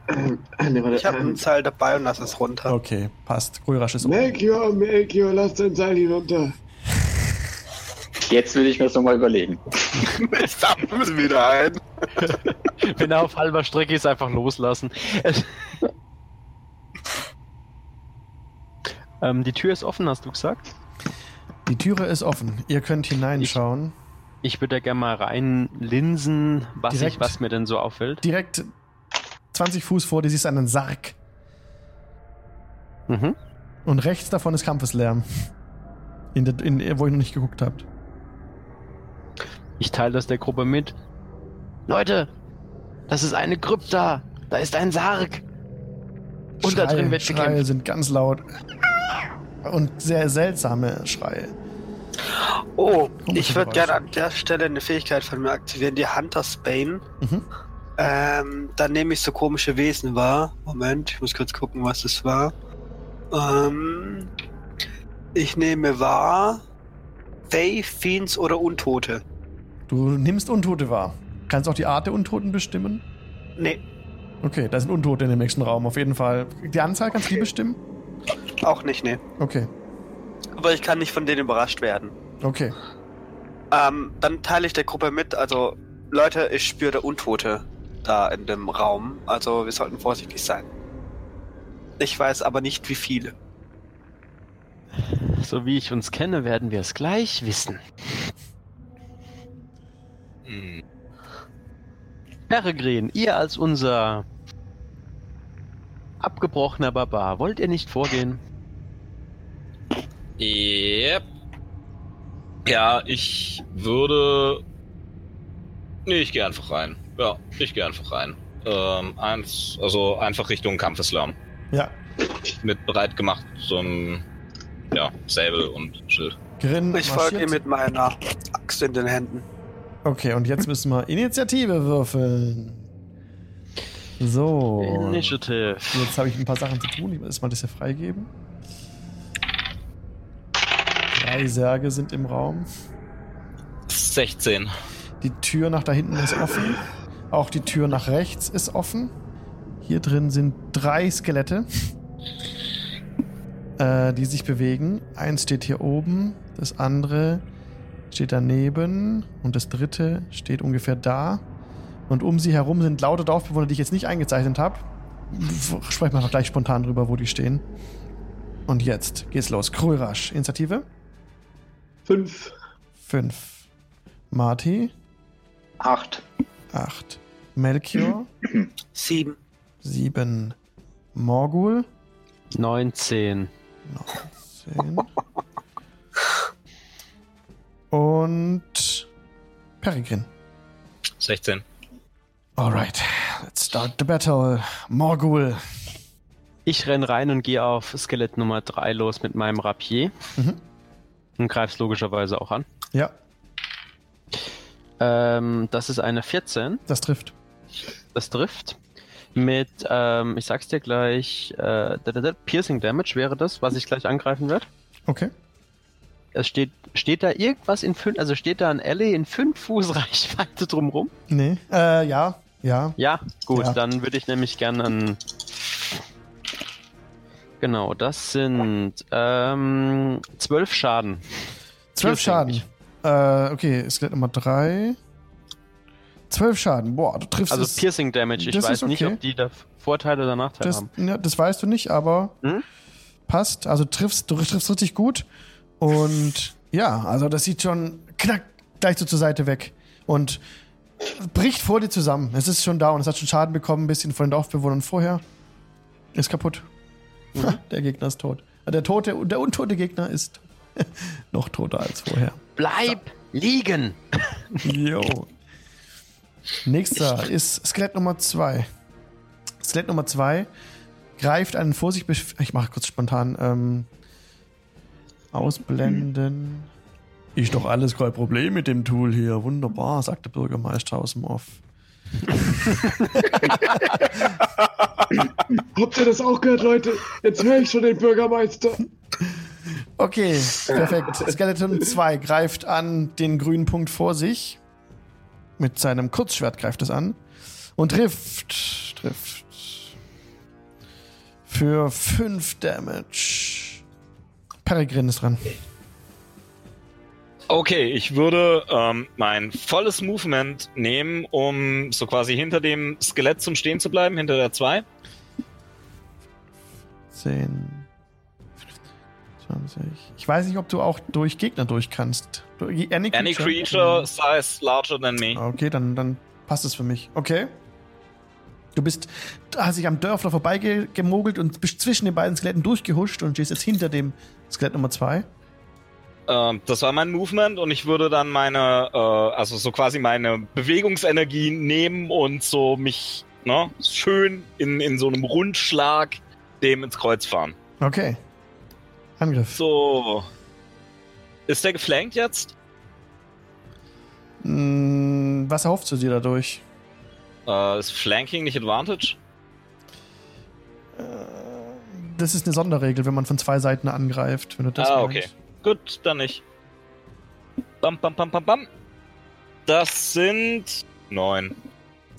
Ich habe ähm, ein Seil dabei und lass es runter. Okay, passt. Kruirasch ist unten. Melchior, Melchior, lass dein Seil hinunter. Jetzt will ich mir das nochmal überlegen. Ich sammle es wieder ein. Wenn er auf halber Strecke ist, einfach loslassen. ähm, die Tür ist offen, hast du gesagt? Die Türe ist offen. Ihr könnt hineinschauen. Ich würde da gerne mal reinlinsen, was, Direkt. ich, was mir denn so auffällt. Direkt 20 Fuß vor dir siehst du einen Sarg. Mhm. Und rechts davon ist Kampfeslärm. In der, in, wo ihr noch nicht geguckt habt. Ich teile das der Gruppe mit. Leute, das ist eine Krypta. Da ist ein Sarg. Und da drin wird Schreie gekämpft. sind ganz laut. Und sehr seltsame Schreie. Oh, ich würde gerne an der Stelle eine Fähigkeit von mir aktivieren, die Hunter's Bane. Mhm. Ähm, dann nehme ich so komische Wesen wahr. Moment, ich muss kurz gucken, was es war. Ähm, ich nehme wahr Fae, Fiends oder Untote. Du nimmst Untote wahr. Kannst auch die Art der Untoten bestimmen? Nee, Okay, da sind Untote in dem nächsten Raum, auf jeden Fall. Die Anzahl kannst du die bestimmen? Auch nicht, nee. Okay, Aber ich kann nicht von denen überrascht werden. okay. Ähm, dann teile ich der Gruppe mit, also Leute, ich spüre der Untote da in dem Raum, also wir sollten vorsichtig sein. Ich weiß aber nicht, wie viele. So wie ich uns kenne, werden wir es gleich wissen. Hm. Peregrin, ihr als unser abgebrochener Barbar, wollt ihr nicht vorgehen? Yep. Ja, ich würde. Nee, ich gehe einfach rein. Ja, ich gehe einfach rein. Ähm, eins, also einfach Richtung Kampfeslärm. Ja, Mit bereit gemacht so ein ja, Säbel und Schild. Grin Ich folge ihm mit meiner Axt in den Händen. Okay, und jetzt müssen wir Initiative würfeln. So. Initiative. Jetzt habe ich ein paar Sachen zu tun. Ich will erstmal das hier freigeben. Drei Särge sind im Raum. 16. Die Tür nach da hinten ist offen. Auch die Tür nach rechts ist offen. Hier drin sind drei Skelette, äh, die sich bewegen. Eins steht hier oben, das andere steht daneben und das dritte steht ungefähr da. Und um sie herum sind lauter Dorfbewohner, die ich jetzt nicht eingezeichnet habe. Sprechen wir einfach gleich spontan drüber, wo die stehen. Und jetzt geht's los. Krulrasch, Initiative 5. 5. Marty 8. 8. Melchior Sieben. 7. Morgul 19. 19. Und Peregrin. 16. Alright, let's start the battle. Morgul. Ich renn rein und gehe auf Skelett Nummer 3 los mit meinem Rapier. Mhm. Und greif's logischerweise auch an. Ja, Ähm, das ist eine 14. das trifft. Das trifft. Mit, ähm, ich sag's dir gleich, äh, Piercing Damage wäre das, was ich gleich angreifen werde. Okay. Es steht, steht da irgendwas in fünf, also steht da ein Alley in fünf Fuß Reichweite drumrum? Nee. Äh, ja. Ja. Ja, gut, Ja. dann würde ich nämlich gerne ein. Genau, das sind ähm, zwölf Schaden. Zwölf. Schaden. Äh, okay, Skelett Nummer drei. Zwölf Schaden. Boah, du triffst Also es. Piercing Damage. Ich das weiß ist nicht, okay. ob die da Vorteile oder Nachteile Das, haben. ja, das weißt du nicht, aber Hm? passt. Also triffst, du triffst richtig gut. Und ja, also das sieht schon knack gleich so zur Seite weg. Und bricht vor dir zusammen. Es ist schon da und es hat schon Schaden bekommen, ein bisschen von den Dorfbewohnern vorher. Ist kaputt. Mhm. Der Gegner ist tot. Der tote, der untote Gegner ist noch toter als vorher. Bleib liegen! Jo. Nächster ist Skelett Nummer 2. Skelett Nummer 2 greift einen vor sich. Ich mache kurz spontan. Ähm, ausblenden. Ist doch alles kein Problem mit dem Tool hier. Wunderbar, sagt der Bürgermeister aus dem Off. Habt ihr das auch gehört, Leute? Jetzt höre ich schon den Bürgermeister. Okay, perfekt. Skeleton 2 greift an den grünen Punkt vor sich. Mit seinem Kurzschwert greift es an. Und trifft. Trifft. Für 5 Damage. Peregrin ist dran. Okay, ich würde ähm, mein volles Movement nehmen, um so quasi hinter dem Skelett zum Stehen zu bleiben, hinter der 2. 10. 20. Ich weiß nicht, ob du auch durch Gegner durch kannst. Durch Any Any creature size larger than me. Okay, dann, dann passt es für mich. Okay. Du bist, hast dich am Dörfler vorbeigemogelt und bist zwischen den beiden Skeletten durchgehuscht und stehst jetzt hinter dem Skelett Nummer 2. Ähm, das war mein Movement und ich würde dann meine, äh, also so quasi meine Bewegungsenergie nehmen und so mich ne, schön in, in so einem Rundschlag dem ins Kreuz fahren. Okay. Angriff. So. Ist der geflankt jetzt? Hm, was erhoffst du dir dadurch? Äh, ist Flanking nicht Advantage? Das ist eine Sonderregel, wenn man von zwei Seiten angreift. Wenn du das Ah, meinst. okay. Gut, dann nicht. Bam, bam, bam, bam, bam. Das sind neun.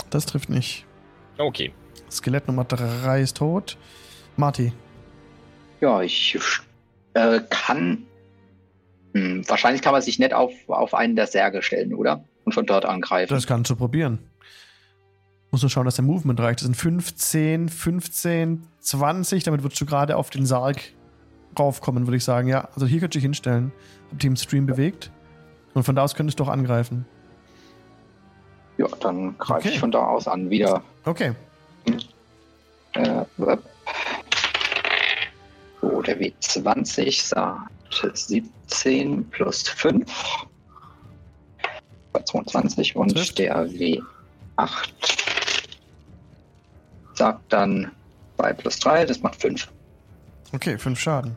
Das trifft nicht. Okay. Skelett Nummer 3 ist tot. Marty. Ja, ich äh, kann. Hm, wahrscheinlich kann man sich nicht auf, auf einen der Särge stellen, oder? Und von dort angreifen. Das kannst du probieren. Muss nur schauen, dass der Movement reicht. Das sind 15, 15, 20. Damit würdest du gerade auf den Sarg raufkommen, würde ich sagen. Ja, also hier könntest du dich hinstellen. Hab dich im Stream bewegt. Und von da aus könntest du auch angreifen. ja, dann greife Okay. ich von da aus an wieder. Okay. Äh, so, der W20 sagt 17 plus 5. Bei 22 und Trifft. der W8 sagt dann 2 plus 3, das macht 5. Okay, 5 Schaden.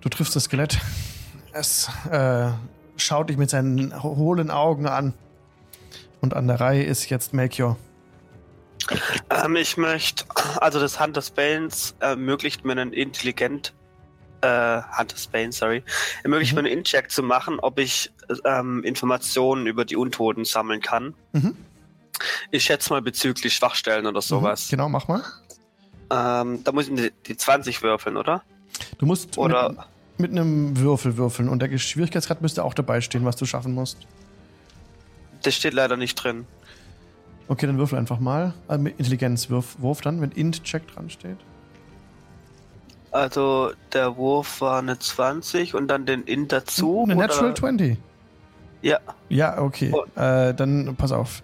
Du triffst das Skelett. Es äh, schaut dich mit seinen ho- hohlen Augen an. Und an der Reihe ist jetzt Melchior. Ähm, ich möchte, also das Hand des Balens ermöglicht mir einen intelligent, äh, Hand des Bane, sorry, ermöglicht Mhm. mir einen In-Check zu machen, ob ich ähm, Informationen über die Untoten sammeln kann. Mhm. Ich schätze mal bezüglich Schwachstellen oder sowas. Mhm, genau, mach mal. Ähm, da muss ich die, die 20 würfeln, oder? Du musst Oder mit, mit einem Würfel würfeln und der Schwierigkeitsgrad müsste auch dabei stehen, was du schaffen musst. das steht leider nicht drin. Okay, dann würfel einfach mal. Äh, mit Intelligenzwurf Wurf dann, wenn Int-Check dran steht. Also der Wurf war eine 20 und dann den In dazu. Eine oder? Natural 20. Ja. Ja, okay. Oh. Äh, dann pass auf.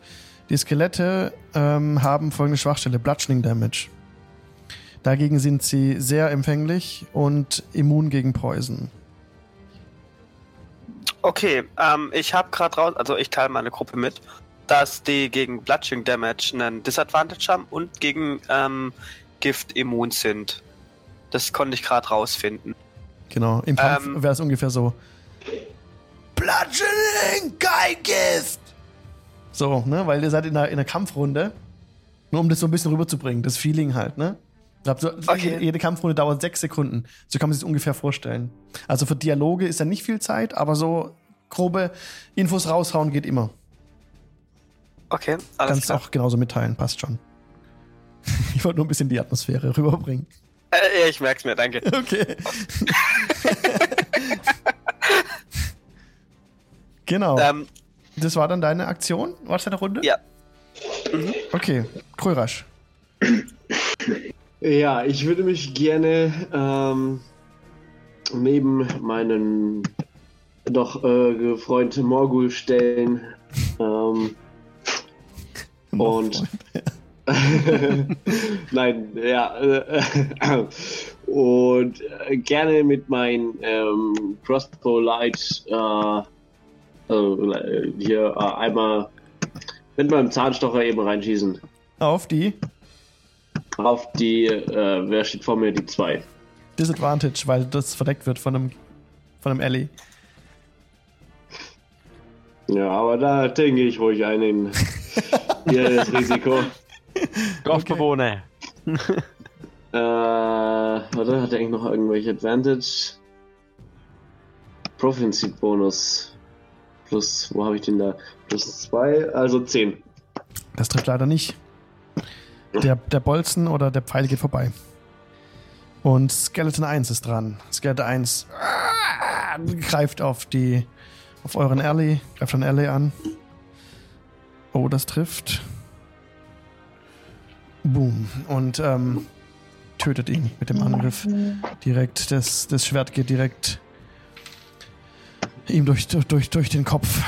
Die Skelette ähm, haben folgende Schwachstelle: Bludgeoning Damage. Dagegen sind sie sehr empfänglich und immun gegen Poison. Okay, ähm, ich habe gerade raus, also ich teile meine Gruppe mit, dass die gegen Bludgeoning Damage einen Disadvantage haben und gegen ähm, Gift immun sind. Das konnte ich gerade rausfinden. Genau. Im Kampf Ähm. wäre es ungefähr so. Bludgeoning, kein Gift! So, ne? Weil ihr seid in einer, in einer Kampfrunde. Nur um das so ein bisschen rüberzubringen. Das Feeling halt, ne? Ich so, Okay. Jede Kampfrunde dauert sechs Sekunden. So kann man sich das ungefähr vorstellen. Also für Dialoge ist ja nicht viel Zeit, aber so grobe Infos raushauen geht immer. Okay, alles Kannst klar. auch genauso mitteilen, passt schon. Ich wollte nur ein bisschen die Atmosphäre rüberbringen. Äh, ja, ich merk's mir, danke. Okay. genau. Ähm, Das war dann deine Aktion? War das deine Runde? Ja. Okay, Krörasch. Ja, ich würde mich gerne ähm, neben meinen doch äh, Freund Morgul stellen. Ähm, Und- Nein, ja. Äh, und äh, gerne mit meinem ähm, Crossbow Light äh, hier äh, einmal mit meinem Zahnstocher eben reinschießen. Auf die Auf die, äh, wer steht vor mir? Die zwei. Disadvantage, weil das verdeckt wird von einem, von einem Ellie. Ja, aber da denke ich ruhig ein in das Risiko. Dorfbewohner. Äh, warte, hat er eigentlich noch irgendwelche Advantage? Proficiency Bonus. Plus, wo habe ich den da? Plus zwei, also zehn. Das trifft leider nicht. Der, der Bolzen oder der Pfeil geht vorbei. Und Skeleton 1 ist dran. Skeleton 1 ah, greift auf die auf euren Alley, greift an Alley an. Oh, das trifft. Boom. Und ähm, tötet ihn mit dem Angriff. Direkt. Das, das Schwert geht direkt ihm durch, durch, durch den Kopf.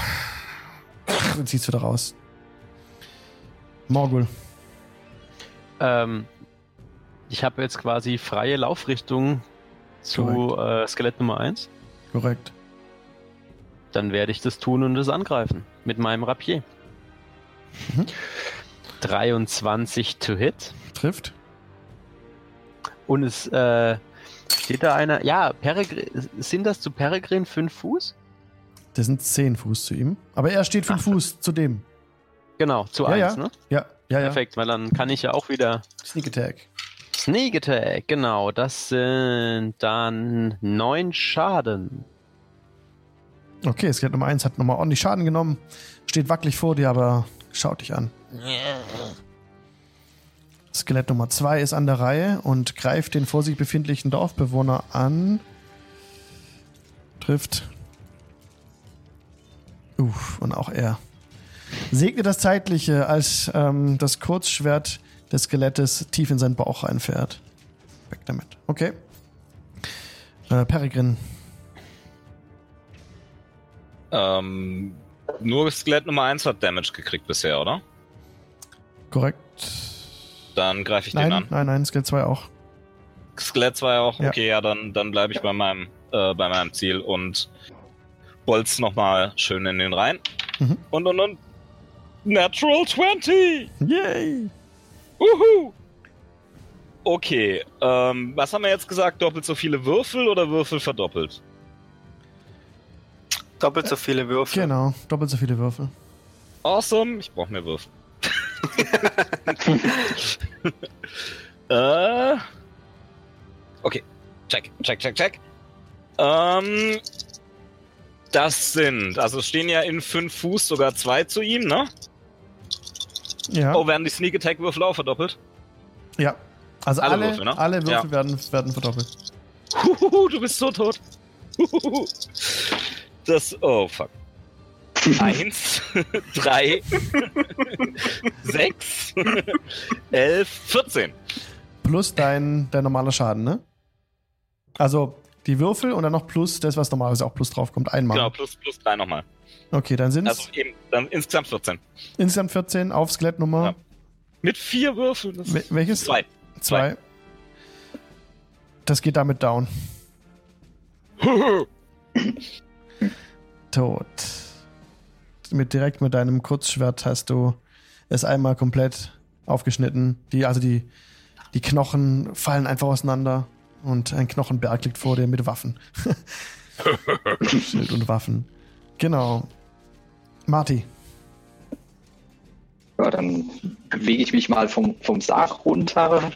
Und zieht's wieder raus. Morgul. Ähm, ich habe jetzt quasi freie Laufrichtung zu äh, Skelett Nummer 1. Korrekt. Dann werde ich das tun und es angreifen. Mit meinem Rapier. Mhm. 23 to hit. Trifft. Und es äh, steht da einer. Ja, Peregrin, sind das zu Peregrin 5 Fuß? Das sind 10 Fuß zu ihm. Aber er steht 5 Ach so. Fuß zu dem. Genau, zu Ja, 1, ja. ne? Ja, ja, ja. Perfekt, weil dann kann ich ja auch wieder Sneak Attack. Sneak Attack, genau. Das sind dann 9 Schaden. Okay, Skelett Nummer 1 hat nochmal ordentlich Schaden genommen. Steht wackelig vor dir, aber schaut dich an. Skelett Nummer 2 ist an der Reihe und greift den vor sich befindlichen Dorfbewohner an. Trifft. Uff, und auch er. Segne das Zeitliche, als ähm, das Kurzschwert des Skelettes tief in seinen Bauch reinfährt. Weg damit. Okay. Äh, Peregrin. Ähm, nur Skelett Nummer 1 hat Damage gekriegt bisher, oder? Korrekt. Dann greife ich den Nein, an. nein, nein, Skelett 2 auch. Skelett 2 auch? Ja. Okay, ja, dann, dann bleibe ich bei meinem, äh, bei meinem Ziel und bolz nochmal schön in den rein. Mhm. Und, und, und. Natural 20! Yay! Uhu! Okay, ähm, was haben wir jetzt gesagt? Doppelt so viele Würfel oder Würfel verdoppelt? Doppelt so viele Würfel. Genau, doppelt so viele Würfel. Awesome, ich brauche mehr Würfel. äh, okay, check, check, check, check. Ähm, das sind, also stehen ja in 5 Fuß sogar zwei zu ihm, ne? Ja. Oh, werden die Sneak Attack Würfel auch verdoppelt? Ja. Also Alle alle, Würfel, ne? alle Würfel Ja. werden, werden verdoppelt. Huhuhu, du bist so tot. Huhuhu. Das, oh fuck. Eins, drei, sechs, elf, vierzehn. Plus dein, dein normaler Schaden, ne? Also die Würfel und dann noch plus das, was normalerweise auch plus draufkommt. Einmal. Genau, plus, plus drei nochmal. Okay, dann sind es Also eben, dann insgesamt 14. insgesamt 14 auf Skelettnummer. Ja. Mit vier Würfeln. Das Wel- welches? zwei. Zwei. Das geht damit down. Tot. Mit, direkt mit deinem Kurzschwert hast du es einmal komplett aufgeschnitten. Die, also die, die Knochen fallen einfach auseinander und ein Knochenberg liegt vor dir mit Waffen. Schild und Waffen. Genau. Marty. Ja, dann bewege ich mich mal vom, vom Sarg runter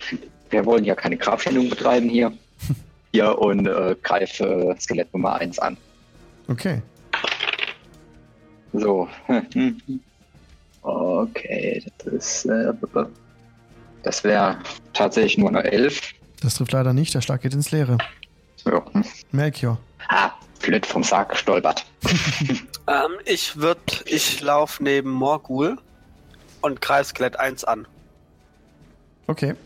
wir wollen ja keine Grabschändung betreiben hier. Hier und äh, greife Skelett Nummer 1 an. Okay. So. Okay, das ist. Äh, das wäre tatsächlich nur eine 11. Das trifft leider nicht. Der Schlag geht ins Leere. Ja. Melchior. Ah, blöd vom Sarg gestolpert. Ähm, ich würde, ich laufe neben Morgul und greife Skelett 1 an. Okay.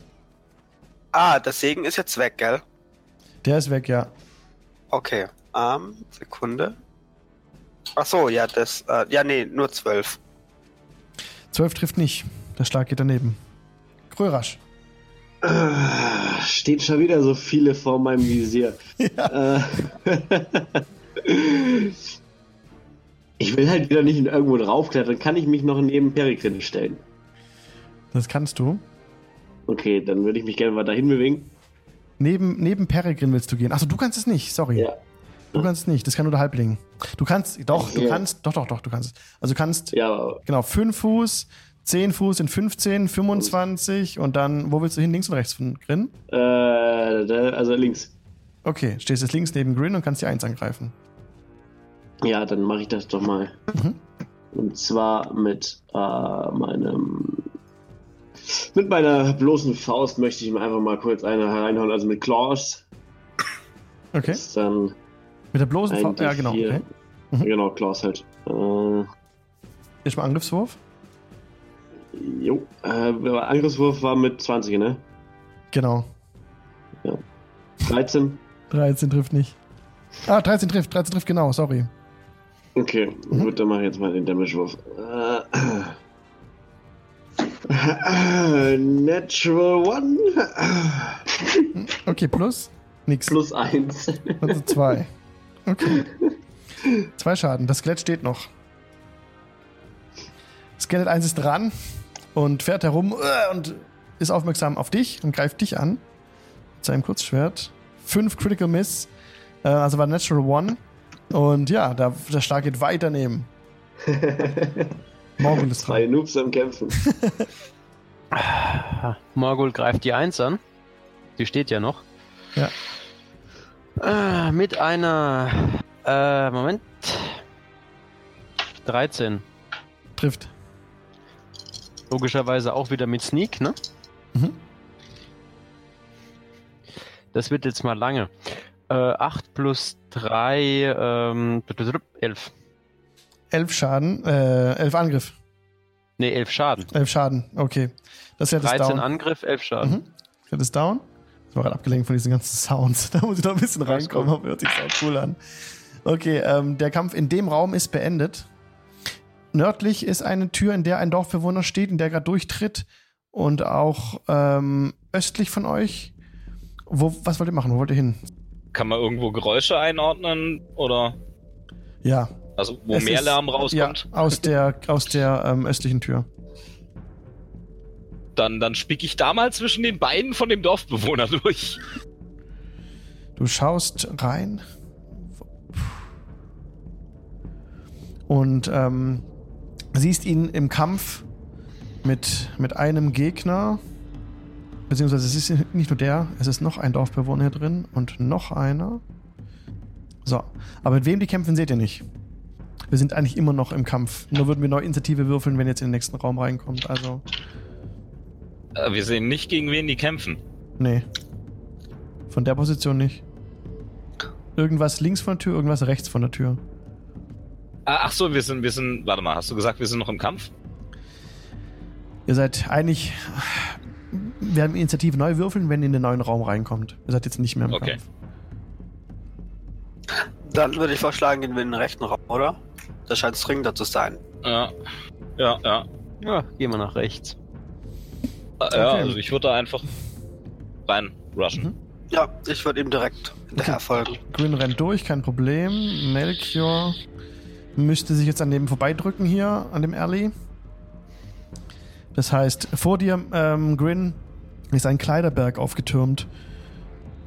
Ah, der Segen ist jetzt weg, gell? Der ist weg, ja. Okay. Ähm, Sekunde. Ach so, ja, das, äh, ja, nee, nur 12. 12 trifft nicht. Der Schlag geht daneben. Krörasch. Ah, Steht schon wieder so viele vor meinem Visier. Äh, ich will halt wieder nicht in irgendwo draufklettern. Kann ich mich noch neben Peregrin stellen? Das kannst du. Okay, dann würde ich mich gerne mal dahin bewegen. Neben, neben Peregrin willst du gehen. Achso, du kannst es nicht. Sorry. Ja. Du kannst es nicht. Das kann nur der Halbling. Du kannst, doch, du Ja. kannst, doch, doch, doch, du kannst es. Also du kannst, Ja, genau, 5 Fuß, 10 Fuß in 15, 25 und dann, wo willst du hin? Links und rechts von Grin? äh, also links. Okay, stehst jetzt links neben Grin und kannst die 1 angreifen. Ja, dann mache ich das doch mal. Mhm. Und zwar mit äh, meinem. Mit meiner bloßen Faust möchte ich ihm einfach mal kurz eine reinhauen, also mit Claws. Okay. Das ist dann Mit der bloßen Faust. Ja, genau. D4. Okay. Mhm. Genau, Claws halt. Äh, Jetzt mal Angriffswurf. Jo. Äh, Angriffswurf war mit 20, ne? Genau. 13. 13 trifft nicht. Ah, 13 trifft, 13 trifft genau, sorry. Okay, Mhm. gut, dann mache ich jetzt mal den Damage-Wurf. Äh, Natural One. Okay, plus? Nix. Plus 1. Also 2. Okay. Zwei Schaden. Das Skelett steht noch. Skelett 1 ist dran und fährt herum äh, und ist aufmerksam auf dich und greift dich an. Mit seinem Kurzschwert. 5 Critical Miss. Äh, also war Natural One. Und ja, der, der Schlag geht weit daneben. Morgul ist dran. Noobs am Kämpfen. Morgul greift die 1 an. Die steht ja noch. Ja. Äh, mit einer. Äh, Moment. 13. Trifft. Logischerweise auch wieder mit Sneak, ne? Mhm. Das wird jetzt mal lange. Äh, 8 plus 3, ähm, 11. 11 Schaden. Äh, 11 Angriff. Ne, 11 Schaden. 11 Schaden. Okay. Das ist 13 down. Angriff, 11 Schaden. Mhm. Pferd ist down. Ich war gerade abgelenkt von diesen ganzen Sounds. Da muss ich noch ein bisschen reinkommen, aber hört sich sau cool an. Okay, ähm, der Kampf in dem Raum ist beendet. Nördlich ist eine Tür, in der ein Dorfbewohner steht, in der er gerade durchtritt. Und auch ähm, östlich von euch. Wo, was wollt ihr machen? Wo wollt ihr hin? Kann man irgendwo Geräusche einordnen? Oder Ja. also wo Es mehr ist- Lärm rauskommt? Ja, aus der, aus der ähm, östlichen Tür. Dann, dann spick ich da mal zwischen den Beinen von dem Dorfbewohner durch. Du schaust rein und ähm, siehst ihn im Kampf mit, mit einem Gegner. Beziehungsweise es ist nicht nur der, es ist noch ein Dorfbewohner hier drin und noch einer. So, aber mit wem die kämpfen, seht ihr nicht. Wir sind eigentlich immer noch im Kampf. Nur würden wir neue Initiative würfeln, wenn ihr jetzt in den nächsten Raum reinkommt. Also, Äh, Wir sehen nicht, gegen wen die kämpfen. nee. Von der Position nicht. Irgendwas links von der Tür, irgendwas rechts von der Tür. Ah, Ach so, wir sind, wir sind, warte mal, hast du gesagt, wir sind noch im Kampf? Ihr seid eigentlich. Wir werden Initiative neu würfeln, wenn ihr in den neuen Raum reinkommt. Ihr seid jetzt nicht mehr im Okay. Kampf. Dann würde ich vorschlagen, gehen wir in den rechten Raum, oder? Das scheint dringender zu sein. Ja, ja, ja. Ja, gehen wir nach rechts. Äh, Ja, Okay. also ich würde da einfach rein rushen. Mhm. Ja, ich würde ihm direkt hinterher folgen. Grin rennt durch, kein Problem. Melchior müsste sich jetzt an dem vorbeidrücken hier, an dem Alley. Das heißt, vor dir, ähm, Grin, ist ein Kleiderberg aufgetürmt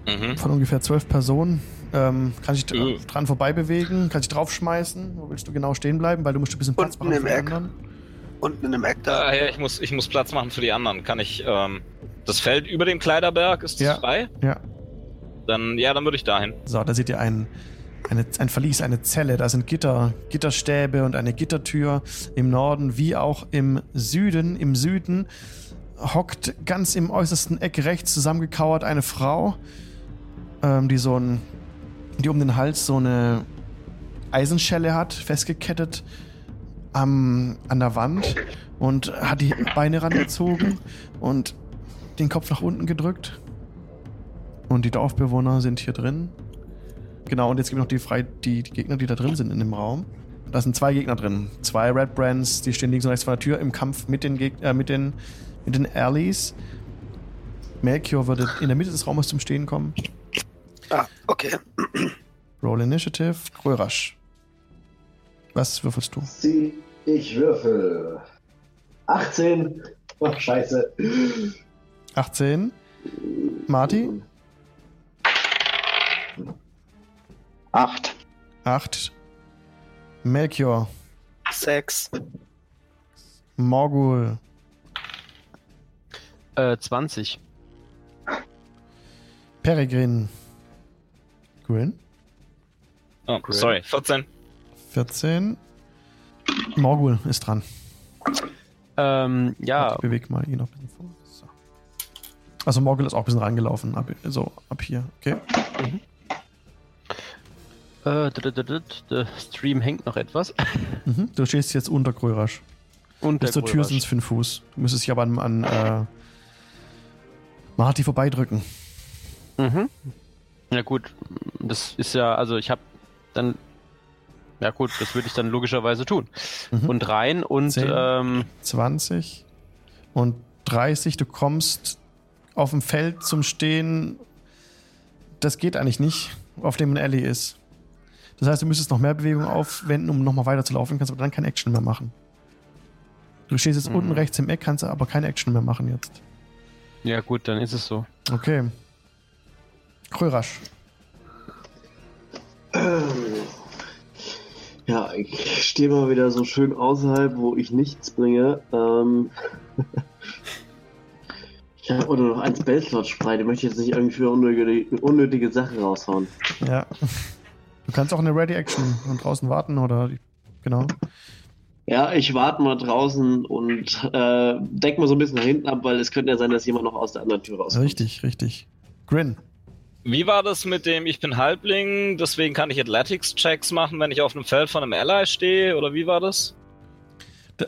Mhm. von ungefähr zwölf Personen. Ähm, kann sich Äh. dran vorbei bewegen, kann sich draufschmeißen. Wo willst du genau stehen bleiben? Weil du musst ein bisschen Platz Unten machen im für die Eck. anderen. Unten in dem Eck da. Daher, ich muss, ich muss Platz machen für die anderen. Kann ich, ähm, Das Feld über dem Kleiderberg ist das Ja. frei? Ja. Dann, ja, dann würde ich dahin. So, da seht ihr ein, eine, ein Verlies, eine Zelle. Da sind Gitter, Gitterstäbe und eine Gittertür im Norden wie auch im Süden. Im Süden hockt ganz im äußersten Eck rechts zusammengekauert eine Frau, ähm, die so ein, die um den Hals so eine Eisenschelle hat, festgekettet am, an der Wand und hat die Beine rangezogen und den Kopf nach unten gedrückt. Und die Dorfbewohner sind hier drin. Genau, und jetzt gibt es noch die, frei, die, die Gegner, die da drin sind in dem Raum. Da sind zwei Gegner drin. Zwei Red Brands, die stehen links und rechts vor der Tür im Kampf mit den, Geg äh, mit den, mit den Allies. Melchior würde in der Mitte des Raumes zum Stehen kommen. Ah, okay. Roll Initiative. Grörasch. Was würfelst du? Sie, ich würfel. 18. Ach, scheiße. 18. Marty? Acht. 8. Melchior. Sechs. Morgul. Äh, 20. Peregrin. Grin. Oh, sorry, 14. 14. Morgul ist dran. Ähm, ja, Ich bewege mal ihn noch ein bisschen vor. So. Also Morgul ist auch ein bisschen rangelaufen. Ab, so, ab hier. Okay. Äh, der Stream hängt noch etwas. Mhm. Du stehst jetzt unter Grörasch. Und Bis zur Tür sind es fünf Fuß. Du müsstest dich aber an, an äh, Marty vorbeidrücken. Mhm. Ja gut, das ist ja, also ich habe dann, ja gut, das würde ich dann logischerweise tun. Mhm. Und rein und Zehn. ähm, 20 und 30. Du kommst auf dem Feld zum Stehen. Das geht eigentlich nicht, auf dem ein Alley ist. Das heißt, du müsstest noch mehr Bewegung aufwenden, um nochmal weiter zu laufen, kannst aber dann keine Action mehr machen. Du stehst jetzt Mhm. unten rechts im Eck, kannst aber keine Action mehr machen jetzt. ja gut, dann ist es so. Okay. Krörasch. Ja, ich stehe mal wieder so schön außerhalb, wo ich nichts bringe. Ähm ich habe oder noch ein Spellslot frei, den möchte ich jetzt nicht irgendwie für unnötige, unnötige Sachen raushauen. Ja. Du kannst auch eine Ready Action und draußen warten oder. Genau. Ja, ich warte mal draußen und äh, deck mal so ein bisschen nach hinten ab, weil es könnte ja sein, dass jemand noch aus der anderen Tür rauskommt. Richtig, richtig. Grin. Wie war das mit dem, ich bin Halbling, deswegen kann ich Athletics-Checks machen, wenn ich auf einem Feld von einem Ally stehe? Oder wie war das?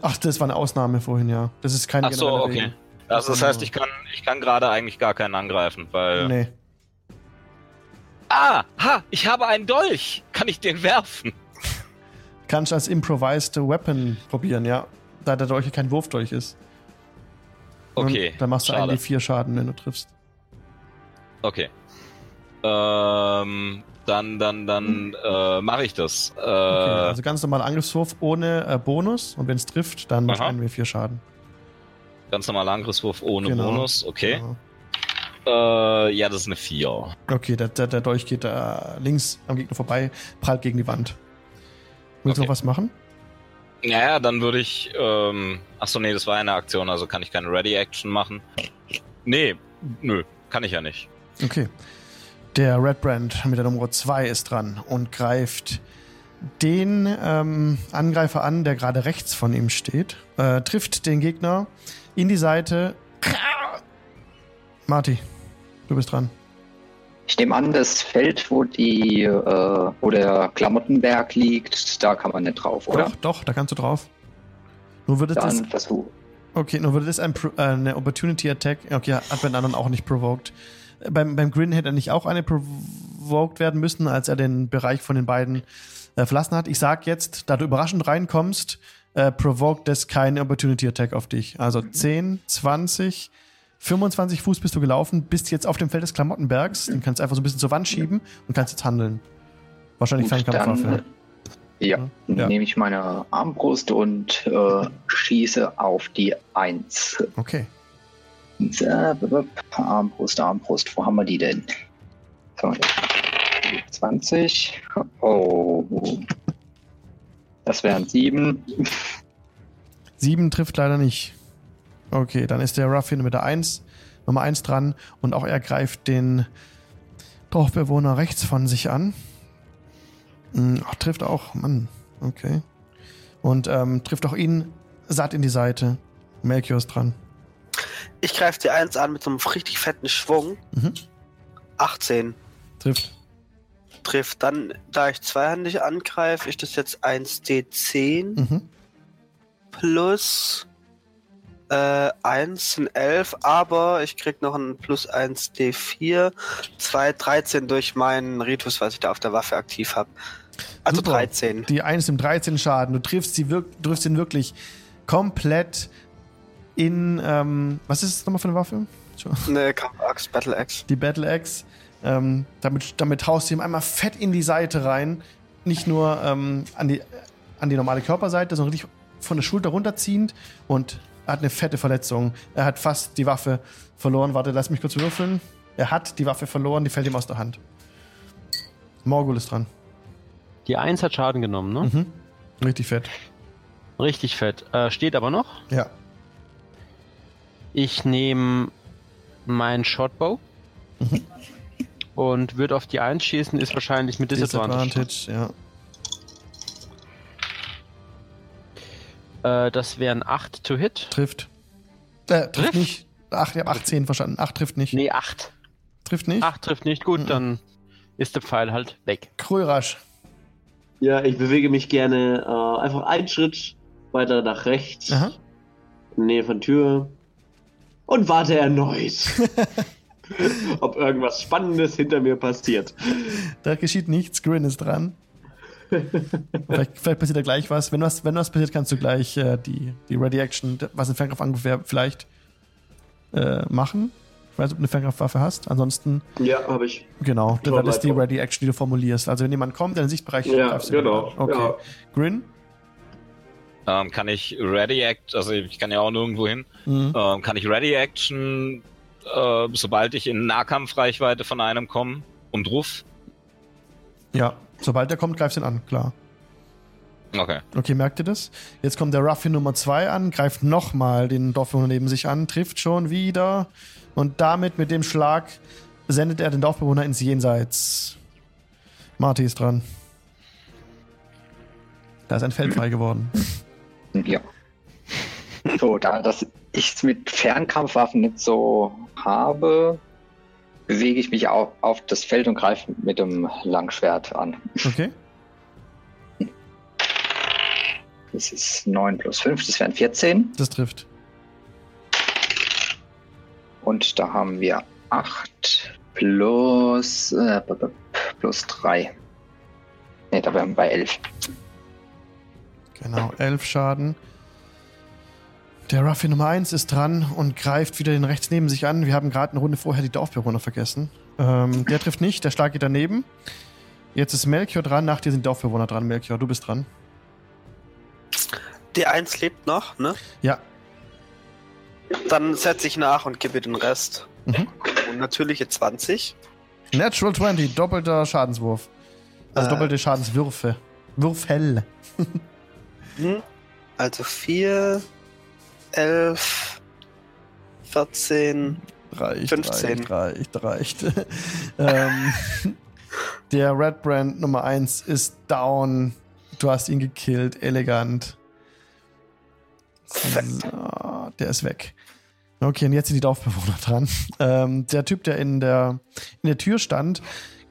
Ach, das war eine Ausnahme vorhin, ja. Das ist keine Ach so, okay. Also das heißt, ich kann, ich kann gerade eigentlich gar keinen angreifen, weil... Nee. Ah, ha, ich habe einen Dolch. Kann ich den werfen? Kannst als Improvised Weapon probieren, ja. Da der Dolch kein Wurfdolch ist. Okay, Und dann machst du schade. einen D4 Schaden, wenn du triffst. Okay. Ähm, dann, dann, dann äh, mache ich das. Äh, Okay, also ganz normaler Angriffswurf ohne äh, Bonus. Und wenn es trifft, dann machst du Aha. einen W4 Schaden. ganz normaler Angriffswurf ohne Genau. Bonus, okay. Genau. Äh, ja, das ist eine 4. Okay, der, der, der Dolch geht äh, links am Gegner vorbei, prallt gegen die Wand. Willst du Okay. noch was machen? Naja, dann würde ich. Ähm, achso, nee, das war eine Aktion, also kann ich keine Ready-Action machen. Nee, nö, kann ich ja nicht. Okay. Der Red Brand mit der Nummer 2 ist dran und greift den ähm, Angreifer an, der gerade rechts von ihm steht. Äh, trifft den Gegner in die Seite. Marty, du bist dran. Ich nehme an, das Feld, wo die, äh, wo der Klamottenberg liegt, da kann man nicht drauf, oder? Doch, doch, da kannst du drauf. Nur würde das. Dann versuch. Okay, nur würde das ein, äh, eine Opportunity Attack. Okay, hat bei den anderen auch nicht provoked. Äh, Beim, beim Grin hätte er nicht auch eine provoked werden müssen, als er den Bereich von den beiden äh, verlassen hat. Ich sag jetzt, da du überraschend reinkommst, äh, provoked das keine Opportunity Attack auf dich. Also 10, 20, 25 Fuß bist du gelaufen, bist jetzt auf dem Feld des Klamottenbergs. Den kannst du einfach so ein bisschen zur Wand schieben und kannst jetzt handeln. Wahrscheinlich Gut, Fernkampfwaffe. dann, ja, dann Ja. nehme ich meine Armbrust und äh, schieße auf die 1. Okay. Armbrust, Armbrust, wo haben wir die denn? So, 20. Oh. Das wären 7. 7 trifft leider nicht. Okay, dann ist der Ruffin mit der 1 Nummer 1 dran und auch er greift den Dorfbewohner rechts von sich an. Hm, Ach, trifft auch, Mann, okay. Und ähm, trifft auch ihn satt in die Seite. Melchior ist dran. Ich greife die 1 an mit so einem richtig fetten Schwung. Mhm. 18 Trifft. trifft. Dann, da ich zweihändig angreife, ist das jetzt 1d10 Mhm. plus äh, 1 sind 11, aber ich krieg noch ein plus 1 D4, 2, 13 durch meinen Ritus, was ich da auf der Waffe aktiv habe. Also Super. 13. Die 1 im 13 Schaden. Du triffst, sie wirk triffst ihn wirklich komplett in. Ähm, was ist es nochmal für eine Waffe? Eine Kampfaxe, Battle Axe. Die Battle Axe. Ähm, damit, damit haust du ihm einmal fett in die Seite rein. Nicht nur ähm, an, die, an die normale Körperseite, sondern richtig von der Schulter runterziehend. Und hat eine fette Verletzung. Er hat fast die Waffe verloren. Warte, lass mich kurz würfeln. Er hat die Waffe verloren, die fällt ihm aus der Hand. Morgul ist dran. Die 1 hat Schaden genommen, ne? Mhm. Richtig fett. Richtig fett. Äh, steht aber noch. Ja. Ich nehme meinen Shotbow Mhm. und würde auf die 1 schießen, ist wahrscheinlich mit Disadvantage. Disadvantage, ja. Äh, das wären 8 to hit. Trifft. Äh, trifft, Trifft? nicht. Ach, ich habe 18 verstanden. 8 trifft nicht. Nee, 8. Trifft nicht. 8 trifft nicht. Gut, Mhm. dann ist der Pfeil halt weg. Krörasch. Ja, ich bewege mich gerne äh, einfach einen Schritt weiter nach rechts, Aha. in Nähe von Tür und warte erneut, ob irgendwas Spannendes hinter mir passiert. Da geschieht nichts. Grin ist dran. vielleicht, vielleicht passiert da gleich was. Wenn was, wenn was passiert, kannst du gleich äh, die, die Ready Action, was ein Fernkraftangriff wäre, vielleicht äh, machen. Ich weiß nicht, ob du eine Fernkraftwaffe hast. Ansonsten, Ja, habe ich. genau, Ich das ist die. Ready Action, die du formulierst. Also wenn jemand kommt, in den Sichtbereich Ja, genau. Okay. Ja. Grin? Ähm, kann ich Ready Act, also ich kann ja auch nirgendwo hin, Mhm. ähm, kann ich Ready Action, äh, sobald ich in Nahkampfreichweite von einem komme und ruf? Ja, sobald er kommt, greifst du ihn an, klar. Okay. Okay, merkt ihr das? Jetzt kommt der Ruffin Nummer 2 an, greift nochmal den Dorfbewohner neben sich an, trifft schon wieder und damit mit dem Schlag sendet er den Dorfbewohner ins Jenseits. Marty ist dran. Da ist ein Feld frei geworden. Ja. So, da das ich es mit Fernkampfwaffen nicht so habe, bewege ich mich auf, auf das Feld und greife mit dem Langschwert an. Okay? Das ist 9 plus 5, das wären 14. Das trifft. Und da haben wir 8 plus, äh, plus 3. Ne, da wären wir bei 11. Genau, 11 Schaden. Der Ruffin Nummer 1 ist dran und greift wieder den rechts neben sich an. Wir haben gerade eine Runde vorher die Dorfbewohner vergessen. Ähm, der trifft nicht, der Schlag geht daneben. Jetzt ist Melchior dran, nach dir sind Dorfbewohner dran. Melchior, du bist dran. Die 1 lebt noch, ne? Ja, Dann setze ich nach und gebe den Rest. Mhm. Und natürliche 20. Natural 20, doppelter Schadenswurf. Also Äh. doppelte Schadenswürfe. Würfel. Hm? Also 4, 11, 14. Reicht, 15. reicht, reicht, reicht. ähm, der Red Brand Nummer 1 ist down. Du hast ihn gekillt, elegant. So, der ist weg. Okay, und jetzt sind die Dorfbewohner dran. Ähm, der Typ, der in der, in der Tür stand,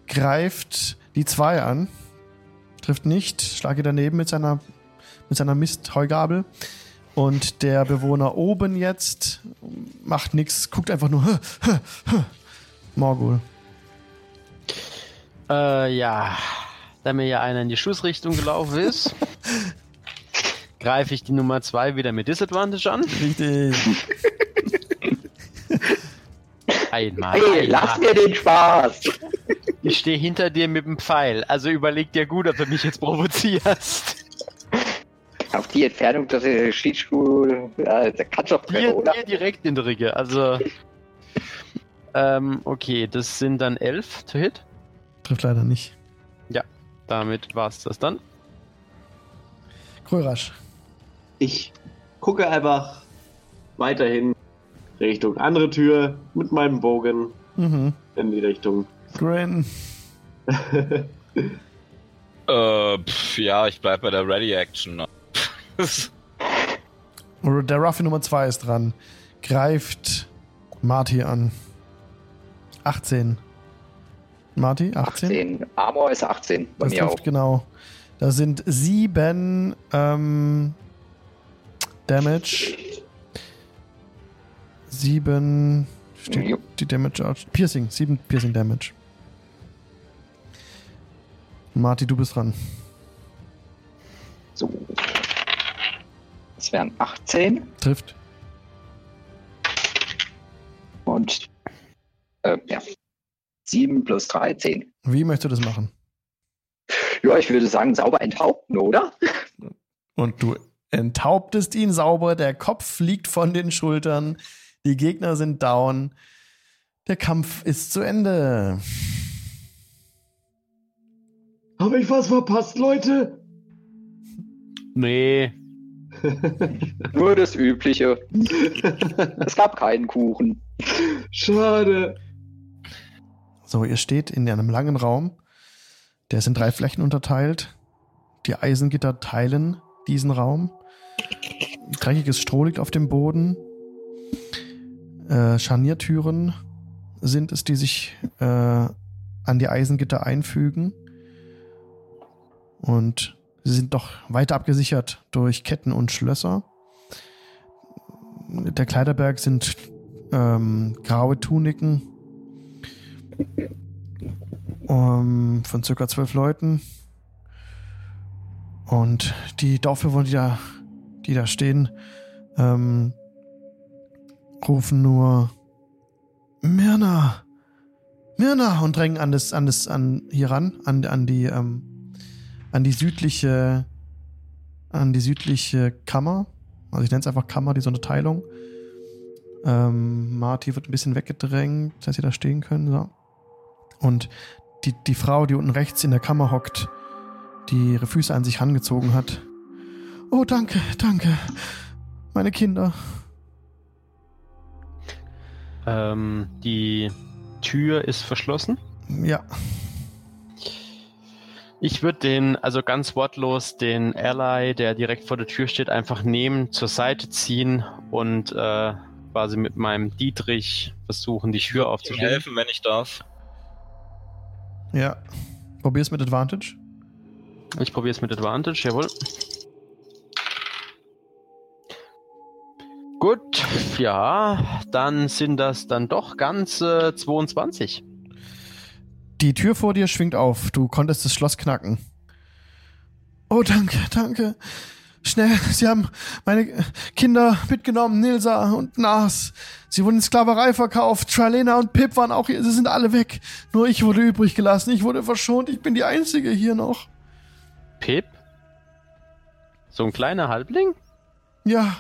greift die 2 an. Trifft nicht, schlage daneben mit seiner, mit seiner Misthheugabel. Und der Bewohner oben jetzt macht nichts, guckt einfach nur. Morgul. Äh, ja. Da mir ja einer in die Schussrichtung gelaufen ist, greife ich die Nummer 2 wieder mit Disadvantage an. Richtig. Einmal. Hey, lass mir den Spaß! Ich stehe hinter dir mit dem Pfeil. Also überleg dir gut, ob du mich jetzt provozierst. Auf die Entfernung, dass der Schiedsstuhl, äh, der kann doch oder? dir direkt in die Ricke. Also. Ähm, okay, das sind dann 11 to hit. Trifft leider nicht. Damit war's das dann. Krörasch. Ich gucke einfach weiterhin Richtung andere Tür mit meinem Bogen Mhm. in die Richtung. Grin. Äh, pf, ja, ich bleib bei der Ready Action. Der Ruffy Nummer 2 ist dran. Greift Marty an. 18. Marty, 18? 18. Armor ist 18. Bei Das mir trifft auch. genau. Da sind sieben ähm, Damage. Sieben. Steht Jo. die Damage out. Piercing. Sieben Piercing Damage. Marty, du bist dran. So. Wären 18 Trifft. und äh, ja. 7 plus 3, 10. Wie möchtest du das machen? Ja, ich würde sagen, sauber enthaupten, oder? Und du enthauptest ihn sauber. Der Kopf fliegt von den Schultern. Die Gegner sind down. Der Kampf ist zu Ende. Habe ich was verpasst, Leute? Nee, Nur das Übliche. Es gab keinen Kuchen. Schade. So, ihr steht in einem langen Raum. Der ist in drei Flächen unterteilt. Die Eisengitter teilen diesen Raum. Dreckiges Stroh liegt auf dem Boden. Äh, Scharniertüren sind es, die sich äh, an die Eisengitter einfügen. Und sie sind doch weiter abgesichert durch Ketten und Schlösser. Der Kleiderberg sind ähm, graue Tuniken, um, von circa zwölf Leuten. Und die Dorfbewohner, die da, die da stehen, ähm, rufen nur Mirna, Mirna und drängen an das, an das, an hier ran, an, an die, ähm, an die südliche, an die südliche Kammer. Also ich nenne es einfach Kammer, diese Unterteilung. Ähm, Marty wird ein bisschen weggedrängt, dass sie da stehen können. So. Und die, die Frau, die unten rechts in der Kammer hockt, die ihre Füße an sich rangezogen hat. Oh, danke, danke. Meine Kinder. ähm, die Tür ist verschlossen. Ja, Ich würde den, also ganz wortlos, den Ally, der direkt vor der Tür steht, einfach nehmen, zur Seite ziehen und äh, quasi mit meinem Dietrich versuchen, die Tür aufzuschließen. helfen, wenn ich darf. ja. Probier's mit Advantage. Ich probiere es mit Advantage, jawohl. Gut, ja, dann sind das dann doch ganze 22. Die Tür vor dir schwingt auf. Du konntest das Schloss knacken. Oh, danke, danke. Schnell, sie haben meine Kinder mitgenommen, Nilsa und Nas. Sie wurden in Sklaverei verkauft. Tralena und Pip waren auch hier. Sie sind alle weg. Nur ich wurde übrig gelassen. Ich wurde verschont. Ich bin die Einzige hier noch. Pip? So ein kleiner Halbling? Ja.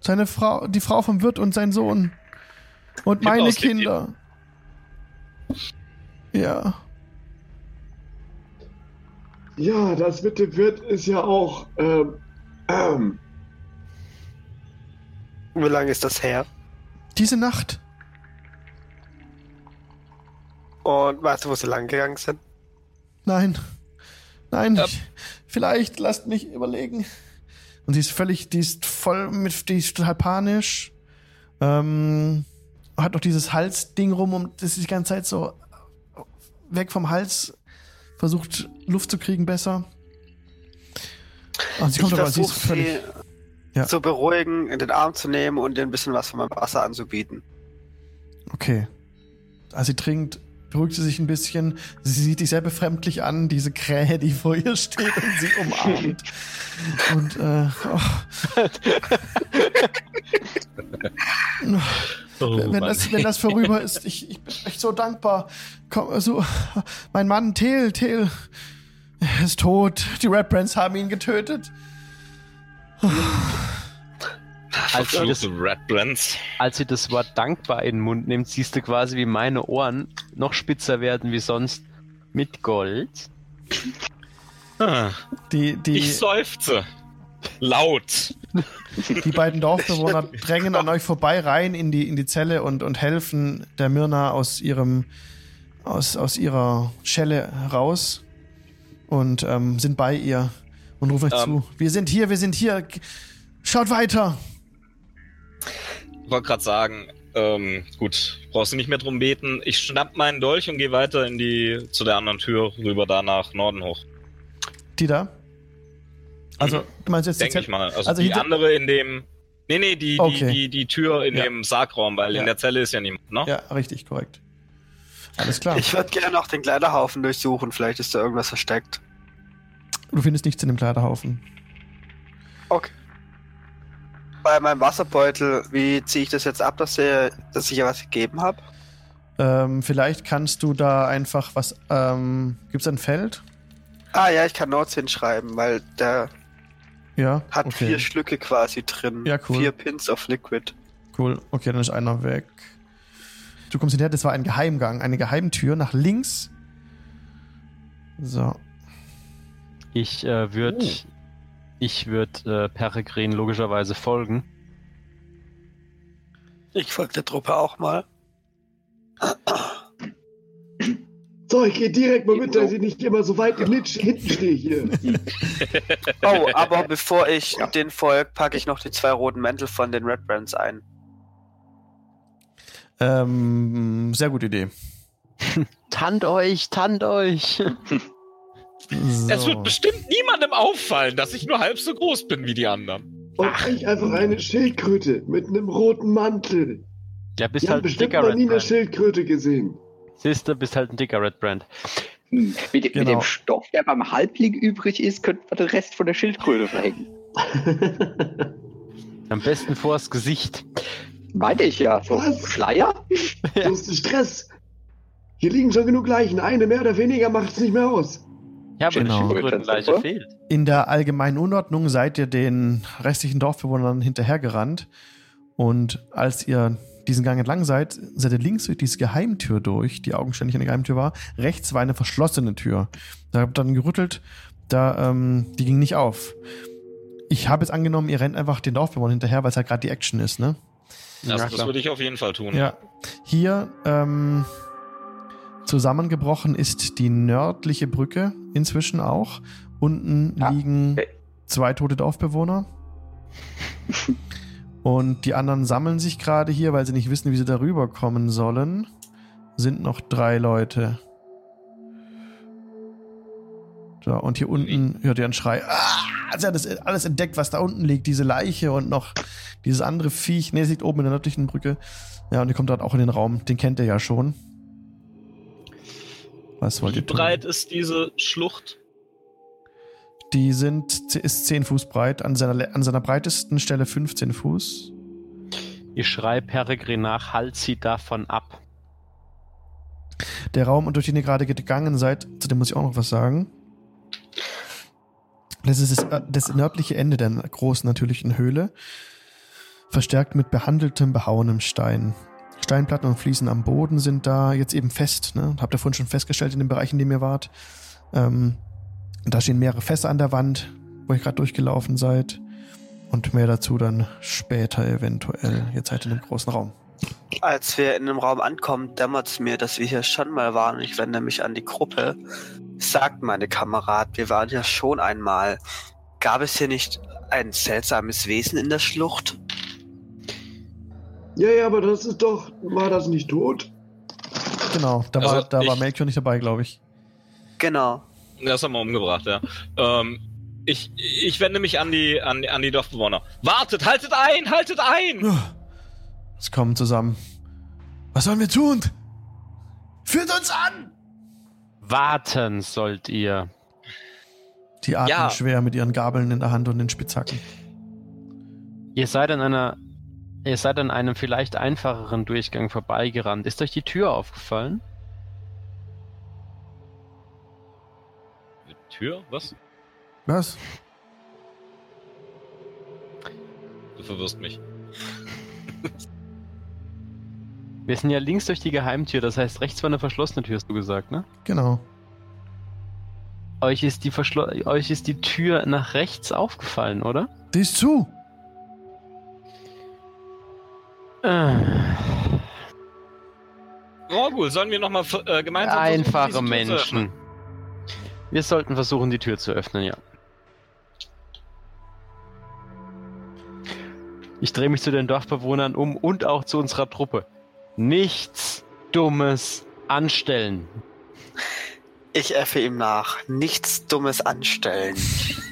Seine Frau, die Frau vom Wirt und sein Sohn. Und Pip meine Kinder. Ja. Ja, das mit dem Wirt ist ja auch. Ähm, ähm, Wie lange ist das her? Diese Nacht. Und weißt du, wo sie lang gegangen sind? Nein. Nein, Ja. ich, vielleicht lasst mich überlegen. Und sie ist völlig, die ist voll mit, die ist total panisch. Ähm, hat noch dieses Halsding rum und das ist die ganze Zeit so weg vom Hals. Versucht Luft zu kriegen besser. Und sie kommt ich aber, sie ist völlig. sie Ja. zu beruhigen, in den Arm zu nehmen und ihr ein bisschen was von meinem Wasser anzubieten. Okay. Als sie trinkt, beruhigt sie sich ein bisschen. Sie sieht dich sehr befremdlich an, diese Krähe, die vor ihr steht und sie umarmt. Und, äh, oh. Oh, wenn, das, wenn das vorüber ist, ich, ich bin echt so dankbar. Komm, also, mein Mann, Tel, Tel, er ist tot. Die Red Brands haben ihn getötet. Als sie, das, als sie das Wort dankbar in den Mund nimmt, siehst du quasi, wie meine Ohren noch spitzer werden wie sonst mit Gold. Ah, Die, die, ich seufze. Laut. Die beiden Dorfbewohner drängen an euch vorbei rein in die, in die Zelle und, und helfen der Myrna aus ihrem aus, aus ihrer Schelle raus und ähm, sind bei ihr und rufen euch Ähm. zu. Wir sind hier, wir sind hier. Schaut weiter. Ich wollte gerade sagen, ähm, gut, brauchst du nicht mehr drum beten. Ich schnapp meinen Dolch und gehe weiter in die zu der anderen Tür rüber, da nach Norden hoch. Die da? Also, du meinst jetzt die Denke ich mal. Also, also die hinter- andere in dem. Nee, nee, die, Okay. die, die, die Tür in Ja. dem Sargraum, weil Ja. in der Zelle ist ja niemand, ne? Ja, richtig, korrekt. Alles klar. Ich würde gerne auch den Kleiderhaufen durchsuchen. Vielleicht ist da irgendwas versteckt. Du findest nichts in dem Kleiderhaufen. Okay. Bei meinem Wasserbeutel, wie ziehe ich das jetzt ab, dass, der, dass ich ja was gegeben habe? Ähm, vielleicht kannst du da einfach was. Ähm, gibt's ein Feld? Ah ja, ich kann Notes hinschreiben, weil der Ja. hat okay. vier Schlücke quasi drin. Ja, cool. Vier Pins of Liquid. Cool. Okay, dann ist einer weg. Du kommst hinterher, das war ein Geheimgang, eine Geheimtür nach links. So. Ich äh, würde Oh. ich würd, äh, Peregrin logischerweise folgen. Ich folge der Truppe auch mal. So, ich gehe direkt mal mit, dass ich nicht immer so weit im Litsch hinten stehe hier. Oh, aber bevor ich Ja. den folge, packe ich noch die zwei roten Mäntel von den Red Brands ein. Ähm, sehr gute Idee. Tant euch, tant euch. So. Es wird bestimmt niemandem auffallen, dass ich nur halb so groß bin wie die anderen. Und ich einfach eine Schildkröte mit einem roten Mantel. Ja, bist Die haben halt ein bestimmt noch nie eine. Schildkröte gesehen. Siehste, bist halt ein dicker Red Brand. Hm. Mit, mit Genau. dem Stoff, der beim Halbling übrig ist, könnten wir den Rest von der Schildkröte verhängen. Am besten vors Gesicht. Meinte ich ja. So Was? Schleier? Das ist Stress. Hier liegen schon genug Leichen. Eine mehr oder weniger macht es nicht mehr aus. Ja, aber Genau. die Schildkrötenleiche fehlt. In der allgemeinen Unordnung seid ihr den restlichen Dorfbewohnern hinterhergerannt. Und als ihr diesen Gang entlang seid, seid ihr links durch diese Geheimtür durch, die augenständig eine Geheimtür war. Rechts war eine verschlossene Tür. Da habt ihr dann gerüttelt, da, ähm, die ging nicht auf. Ich habe jetzt angenommen, ihr rennt einfach den Dorfbewohnern hinterher, weil es halt gerade die Action ist, ne? Das, Ja, das klar. würde ich auf jeden Fall tun. Ja. Hier ähm, zusammengebrochen ist die nördliche Brücke inzwischen auch. Unten Ah, liegen okay. zwei tote Dorfbewohner. Und die anderen sammeln sich gerade hier, weil sie nicht wissen, wie sie darüber kommen sollen. Sind noch drei Leute. So, und hier unten hört ihr einen Schrei. Ah, sie hat das alles entdeckt, was da unten liegt. Diese Leiche und noch dieses andere Viech. Ne, es liegt oben in der nördlichen Brücke. Ja, und ihr kommt dort auch in den Raum. Den kennt ihr ja schon. Was wollt Wie ihr tun? breit ist diese Schlucht? Die sind, ist 10 Fuß breit, an seiner, an seiner breitesten Stelle 15 Fuß. Ich schrei Peregrin nach, halt sie davon ab. Der Raum, durch den ihr gerade gegangen seid, zu dem muss ich auch noch was sagen. Das ist das, das nördliche Ende der großen natürlichen Höhle, verstärkt mit behandeltem, behauenem Stein. Steinplatten und Fliesen am Boden sind da jetzt eben fest. Ne? Habt ihr vorhin schon festgestellt in dem Bereich, in dem ihr wart. Ähm, da stehen mehrere Fässer an der Wand, wo ihr gerade durchgelaufen seid. Und mehr dazu dann später eventuell. Jetzt seid ihr in dem großen Raum. Als wir in dem Raum ankommen, dämmert es mir, dass wir hier schon mal waren. Und ich wende mich an die Gruppe. Sagt meine Kamerad, wir waren ja schon einmal. Gab es hier nicht ein seltsames Wesen in der Schlucht? Ja, ja, aber das ist doch. War das nicht tot? Genau, da, Also war, da war Melchior nicht dabei, glaube ich. Genau. Das haben wir umgebracht, ja. Ähm, ich, ich wende mich an die, an, an die Dorfbewohner. Wartet, haltet ein, haltet ein! Es kommen zusammen. Was sollen wir tun? Führt uns an! Warten sollt ihr. Die atmen Ja. schwer mit ihren Gabeln in der Hand und den Spitzhacken. Ihr seid an einer. Ihr seid an einem vielleicht einfacheren Durchgang vorbeigerannt. Ist euch die Tür aufgefallen? Tür? Was? Was? Du verwirrst mich. Wir sind ja links durch die Geheimtür, das heißt rechts war eine verschlossene Tür, hast du gesagt, ne? Genau. Euch ist die, Verschlo euch ist die Tür nach rechts aufgefallen, oder? Die ist zu. Äh, Morgul, sollen wir nochmal äh, gemeinsam Einfache Tür Menschen. öffnen? Wir sollten versuchen, die Tür zu öffnen, ja. Ich drehe mich zu den Dorfbewohnern um und auch zu unserer Truppe. Nichts Dummes anstellen. Ich effe ihm nach. Nichts Dummes anstellen.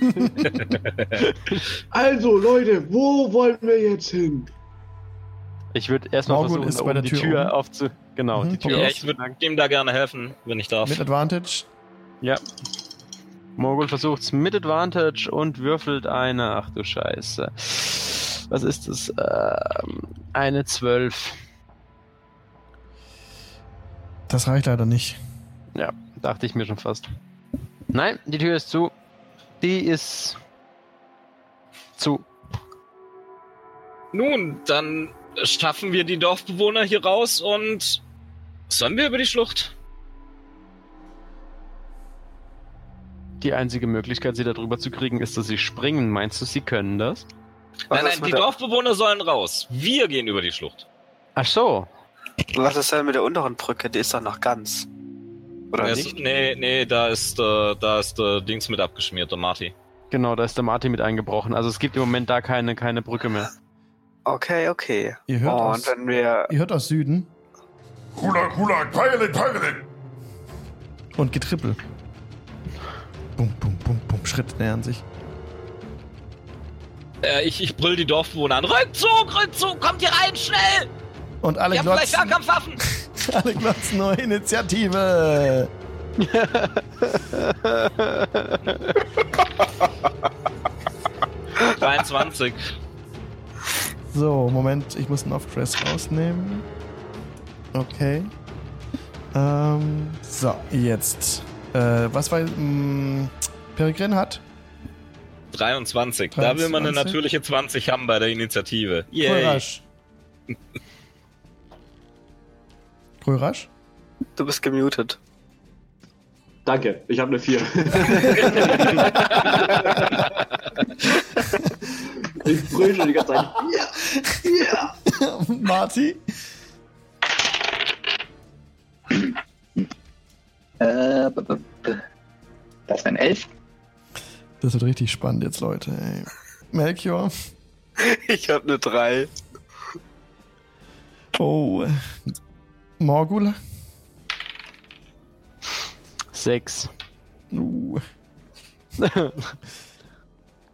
Also, Leute, wo wollen wir jetzt hin? Ich würde erstmal versuchen, ist bei der die Tür Tür aufzu... Genau, Mhm, die Tür Ja, ich würde ihm da gerne helfen, wenn ich darf. Mit Advantage. Ja. Morgul versucht's mit Advantage und würfelt eine. Ach du Scheiße. Was ist das? Ähm, eine 12. Das reicht leider nicht. Ja, dachte ich mir schon fast. Nein, die Tür ist zu. Die ist zu. Nun, dann schaffen wir die Dorfbewohner hier raus und sollen wir über die Schlucht? Die einzige Möglichkeit, sie darüber zu kriegen, ist, dass sie springen. Meinst du, sie können das? Was nein, nein, die der- Dorfbewohner sollen raus. Wir gehen über die Schlucht. Ach so. Was ist denn mit der unteren Brücke? Die ist doch noch ganz. Oder Es- nicht? Nee, nee, da ist, äh, da ist äh, Dings mit abgeschmiert, der Marty. Genau, da ist der Martin mit eingebrochen. Also es gibt im Moment da keine, keine Brücke mehr. Okay, okay. Ihr hört, Und aus, wenn wir. ihr hört aus Süden Hula, hula, Pilot, Pilot! und Getrippel. Bum, bum, bum, bum. Schritt nähern sich. Äh, ich, ich brüll die Dorfbewohner an. Rückzug, Rückzug, kommt hier rein, schnell! Und alle vielleicht glotzen, Fernkampfwaffen! alle glotzen nur Initiative. 23. So, Moment, ich muss einen Off-Dress rausnehmen. Okay. Ähm, so, jetzt. Äh, was war. Mh, Peregrin hat? 23. Da will man eine 23. natürliche 20 haben bei der Initiative. Yay. Kohlrasch? Du bist gemutet. Danke, ich habe eine 4. ich brüll schon die ganze Zeit. Ja, ja. Marty? Äh, das wären elf. Das wird richtig spannend jetzt, Leute. Ey. Melchior? Ich habe eine 3. Oh. Morgul? Sechs. Uh.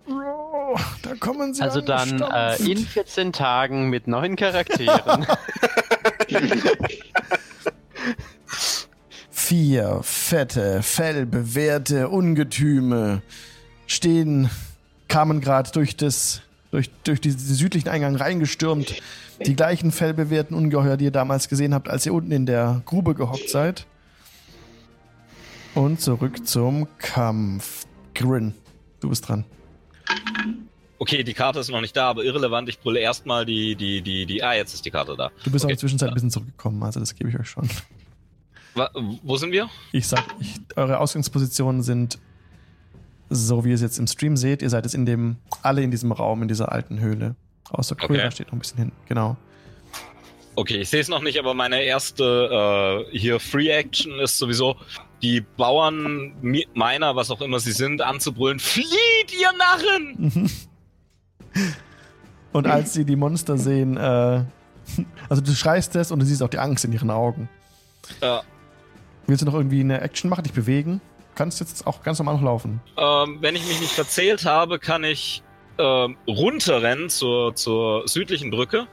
Oh, da kommen sie Also dann äh, in 14 Tagen mit neun Charakteren. Vier fette, fellbewehrte Ungetüme stehen, kamen gerade durch das, durch, durch diesen südlichen Eingang reingestürmt. Die gleichen fellbewehrten Ungeheuer, die ihr damals gesehen habt, als ihr unten in der Grube gehockt seid. Und zurück zum Kampf. Grin, du bist dran. Okay, die Karte ist noch nicht da, aber irrelevant. Ich brülle erstmal die, die, die, die. Ah, jetzt ist die Karte da. Du bist auch in Okay. der Zwischenzeit ein bisschen zurückgekommen, also das gebe ich euch schon. Wo sind wir? Ich sag, ich, eure Ausgangspositionen sind so, wie ihr es jetzt im Stream seht. Ihr seid jetzt in dem, alle in diesem Raum, in dieser alten Höhle. Außer Kröger Okay. steht noch ein bisschen hinten. Genau. Okay, ich sehe es noch nicht, aber meine erste äh, hier Free Action ist sowieso, die Bauern, Miner, was auch immer sie sind, anzubrüllen. Flieht, ihr Narren! Und als sie die Monster sehen, äh, also du schreist es und du siehst auch die Angst in ihren Augen. Ja. Willst du noch irgendwie eine Action machen, dich bewegen? Kannst jetzt auch ganz normal noch laufen. Ähm, wenn ich mich nicht verzählt habe, kann ich ähm, runterrennen zur, zur südlichen Brücke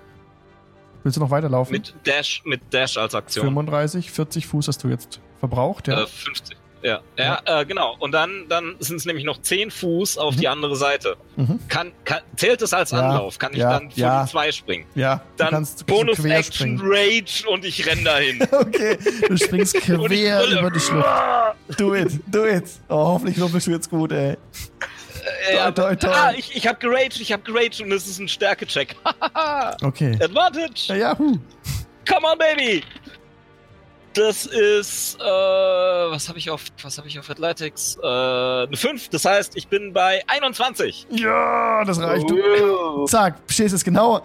Willst du noch weiterlaufen? mit Dash, mit Dash als Aktion. 35, 40 Fuß hast du jetzt verbraucht, ja. Äh, 50. Ja, ja, Äh, genau. Und dann, dann sind es nämlich noch 10 Fuß auf Mhm. die andere Seite. Mhm. Kann, kann, zählt es als Ja, Anlauf? Kann ich ja, dann ja. von 2 springen? Ja, Dann kannst, Bonus quer Action springen. Rage und ich renn dahin. Okay, du springst quer über die Schlucht. Do it, do it. Oh, hoffentlich würfelst du jetzt gut, ey. Äh, toi, toi. Ah, ich, ich hab geraged, ich hab geraged und es ist ein Stärke-Check. Okay. Advantage! Ja, Yahoo. Come on, baby! Das ist, äh, was habe ich auf, was habe ich auf Athletics? Äh, eine 5. Das heißt, ich bin bei 21. Ja, das reicht. Du, zack, stehst jetzt genau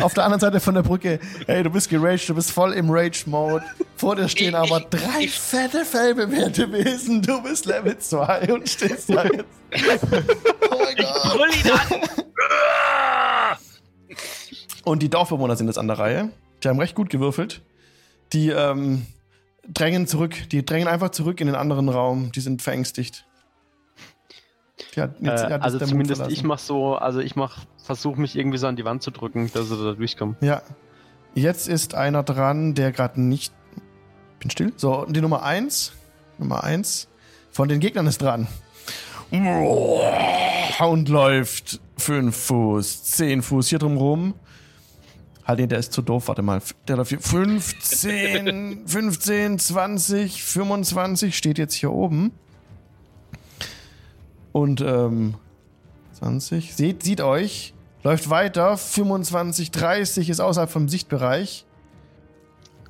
auf der anderen Seite von der Brücke. Hey, du bist geraged, du bist voll im Rage-Mode. Vor dir stehen Ich- aber ich- drei ich- fette Fellbewehrte Wesen. Du bist Level 2 und stehst da jetzt. Oh mein Gott. Brüll ihn an! Und die Dorfbewohner sind jetzt an der Reihe. Die haben recht gut gewürfelt. Die ähm, drängen zurück. Die drängen einfach zurück in den anderen Raum. Die sind verängstigt. Die hat, Äh, jetzt, hat also zumindest ich mach so, also ich mach, versuche mich irgendwie so an die Wand zu drücken, dass sie da durchkommen. Ja. Jetzt ist einer dran, der gerade nicht. Bin still. So, die Nummer 1. Nummer 1 von den Gegnern ist dran. Und läuft 5 Fuß, 10 Fuß hier drum rum. Halt, nee, der ist zu doof. Warte mal. Der läuft hier. 15, 15, 20, 25 steht jetzt hier oben. Und, ähm, 20. Seht, sieht euch. Läuft weiter. 25, 30 ist außerhalb vom Sichtbereich.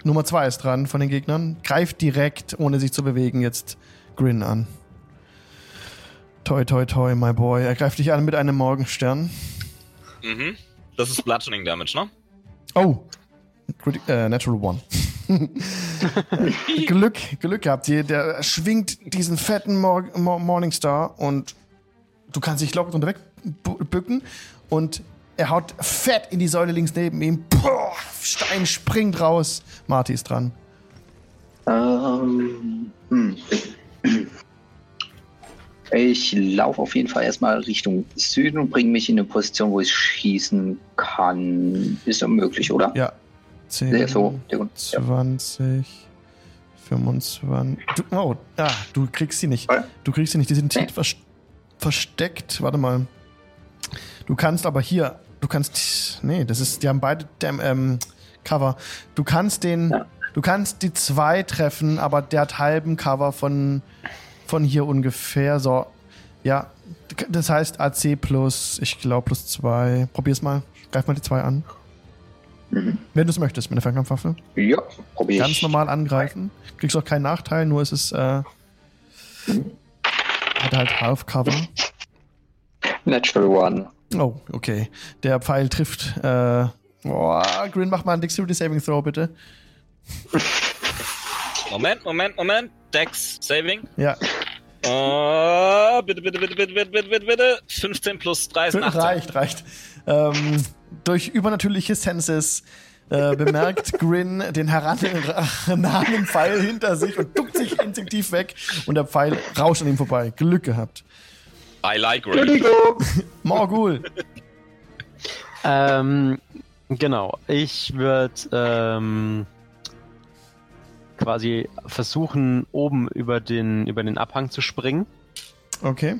Nummer 2 ist dran von den Gegnern. Greift direkt, ohne sich zu bewegen, jetzt Grin an. Toi, toi, toi, my boy. Er greift dich an mit einem Morgenstern. Mhm. Das ist Bludgeoning Damage, ne? Oh. Criti- äh, Natural One. Glück, Glück gehabt. Die- Der schwingt diesen fetten Mor Mor Morningstar und du kannst dich locker drunter wegbücken und er haut fett in die Säule links neben ihm. Boah, Stein springt raus. Marty ist dran. Ähm, hm. Ich laufe auf jeden Fall erstmal Richtung Süden und bringe mich in eine Position, wo ich schießen kann. Ist ja möglich, oder? Ja. 10, Ja, so. Ja, gut. Ja. 20, 25. Du, oh, ah, du kriegst sie nicht. Du kriegst sie nicht. Die sind tief vers versteckt. Warte mal. Du kannst aber hier. Du kannst. Nee, das ist. Die haben beide Dam- ähm, Cover. Du kannst den. Ja. Du kannst die zwei treffen, aber der hat halben Cover von, von hier ungefähr. So. Ja. Das heißt AC plus, ich glaube, plus zwei. Probier's mal. Greif mal die zwei an. Mhm. Wenn du es möchtest, mit der Fernkampfwaffe. Ja, probiere ich. Ganz normal angreifen. Kriegst auch keinen Nachteil, nur es ist, äh, hat halt Half Cover. Natural One. Oh, okay. Der Pfeil trifft, äh, boah, Grin, mach mal einen Dexterity Saving Throw, bitte. Moment, Moment, Moment. Dex Saving. Ja. Oh, bitte, bitte, bitte, bitte, bitte, bitte, bitte. 15 plus 3 ist 18. Reicht, reicht. Ähm, durch übernatürliche Senses äh, bemerkt Grin den herannahenden Pfeil hinter sich und duckt sich instinktiv weg und der Pfeil rauscht an ihm vorbei. Glück gehabt. I like Grin. Entschuldigung. Morgul. ähm, genau. Ich würde ähm, quasi versuchen, oben über den, über den Abhang zu springen. Okay.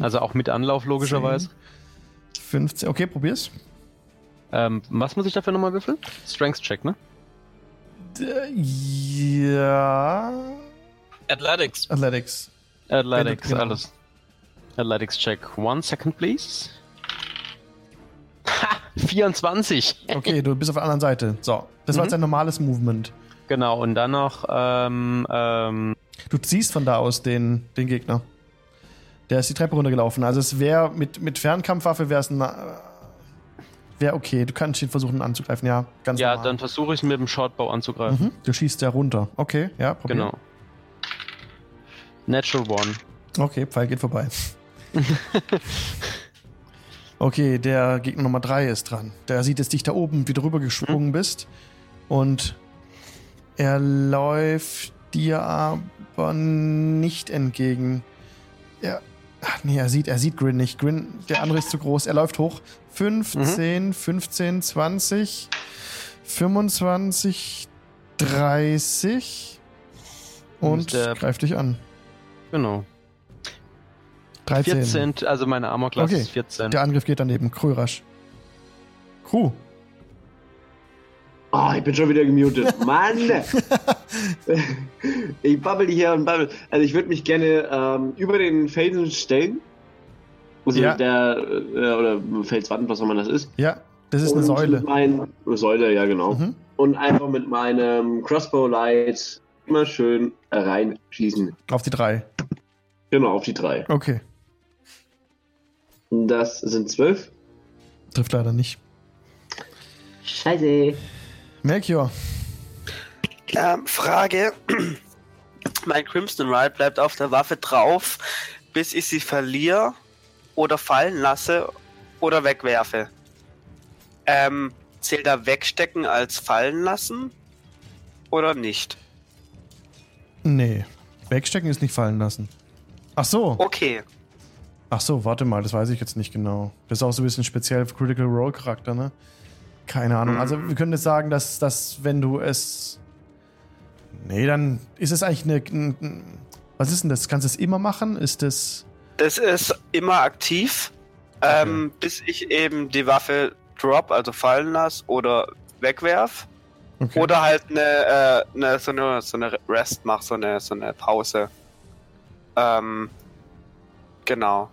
Also auch mit Anlauf, logischerweise. 15. Okay, probier's. Ähm, was muss ich dafür nochmal würfeln? Strength Check, ne? D- Ja. Athletics. Athletics. Athletics, Genau. alles. Athletics Check. One second, please. Ha! 24! Okay, du bist auf der anderen Seite. So, das war Mhm. jetzt ein normales Movement. Genau, und dann noch, ähm, ähm, Du ziehst von da aus den, den Gegner. Der ist die Treppe runtergelaufen. Also es wäre mit, mit Fernkampfwaffe wäre es ein. Wäre okay. Du kannst ihn versuchen anzugreifen, ja. Ganz ja, normal. dann versuche ich mit dem Shortbow anzugreifen. Mhm. Du schießt ja runter. Okay, ja, probier. Genau. Natural One. Okay, Pfeil geht vorbei. okay, der Gegner Nummer 3 ist dran. Der sieht jetzt dich da oben, wie du rüber gesprungen bist. Und er läuft dir aber nicht entgegen. Er, ach nee, er sieht, er sieht Grin nicht. Grin, der andere ist zu groß. Er läuft hoch. 15, 15, 20, 25, 30 und greift dich an. Genau. 13. 14, also meine Armor-Klasse Okay. ist 14. Der Angriff geht daneben. Krörasch. Crew. Oh, ich bin schon wieder gemutet. Mann! ich babbel hier und babbel. Also ich würde mich gerne ähm, über den Felsen stellen. Also Ja. der, äh, oder Felswand, was auch immer das ist. Ja, das ist eine Und Säule. Mein, eine Säule, ja genau. Mhm. und einfach mit meinem Crossbow Light immer schön reinschießen. Auf die drei. Genau, auf die drei. Okay. Das sind zwölf. Trifft leider nicht. Scheiße. Melchior. Ähm, Frage. mein Crimson Ride bleibt auf der Waffe drauf, bis ich sie verliere oder fallen lasse oder wegwerfe. Ähm, zählt da wegstecken als fallen lassen oder nicht? Nee. Wegstecken ist nicht fallen lassen. Ach so. Okay. Ach so, warte mal, das weiß ich jetzt nicht genau. Das ist auch so ein bisschen speziell für Critical Role Charakter, ne? Keine Ahnung. Also wir können jetzt sagen, dass, dass wenn du es. Nee, dann ist es eigentlich eine. ein- Was ist denn das? Kannst du es immer machen? Ist das. Das ist immer aktiv, ähm, bis ich eben die Waffe drop, also fallen lasse oder wegwerf. Okay. Oder halt eine, äh, eine, so eine, so eine Rest mache, so eine, so eine Pause. Ähm, genau.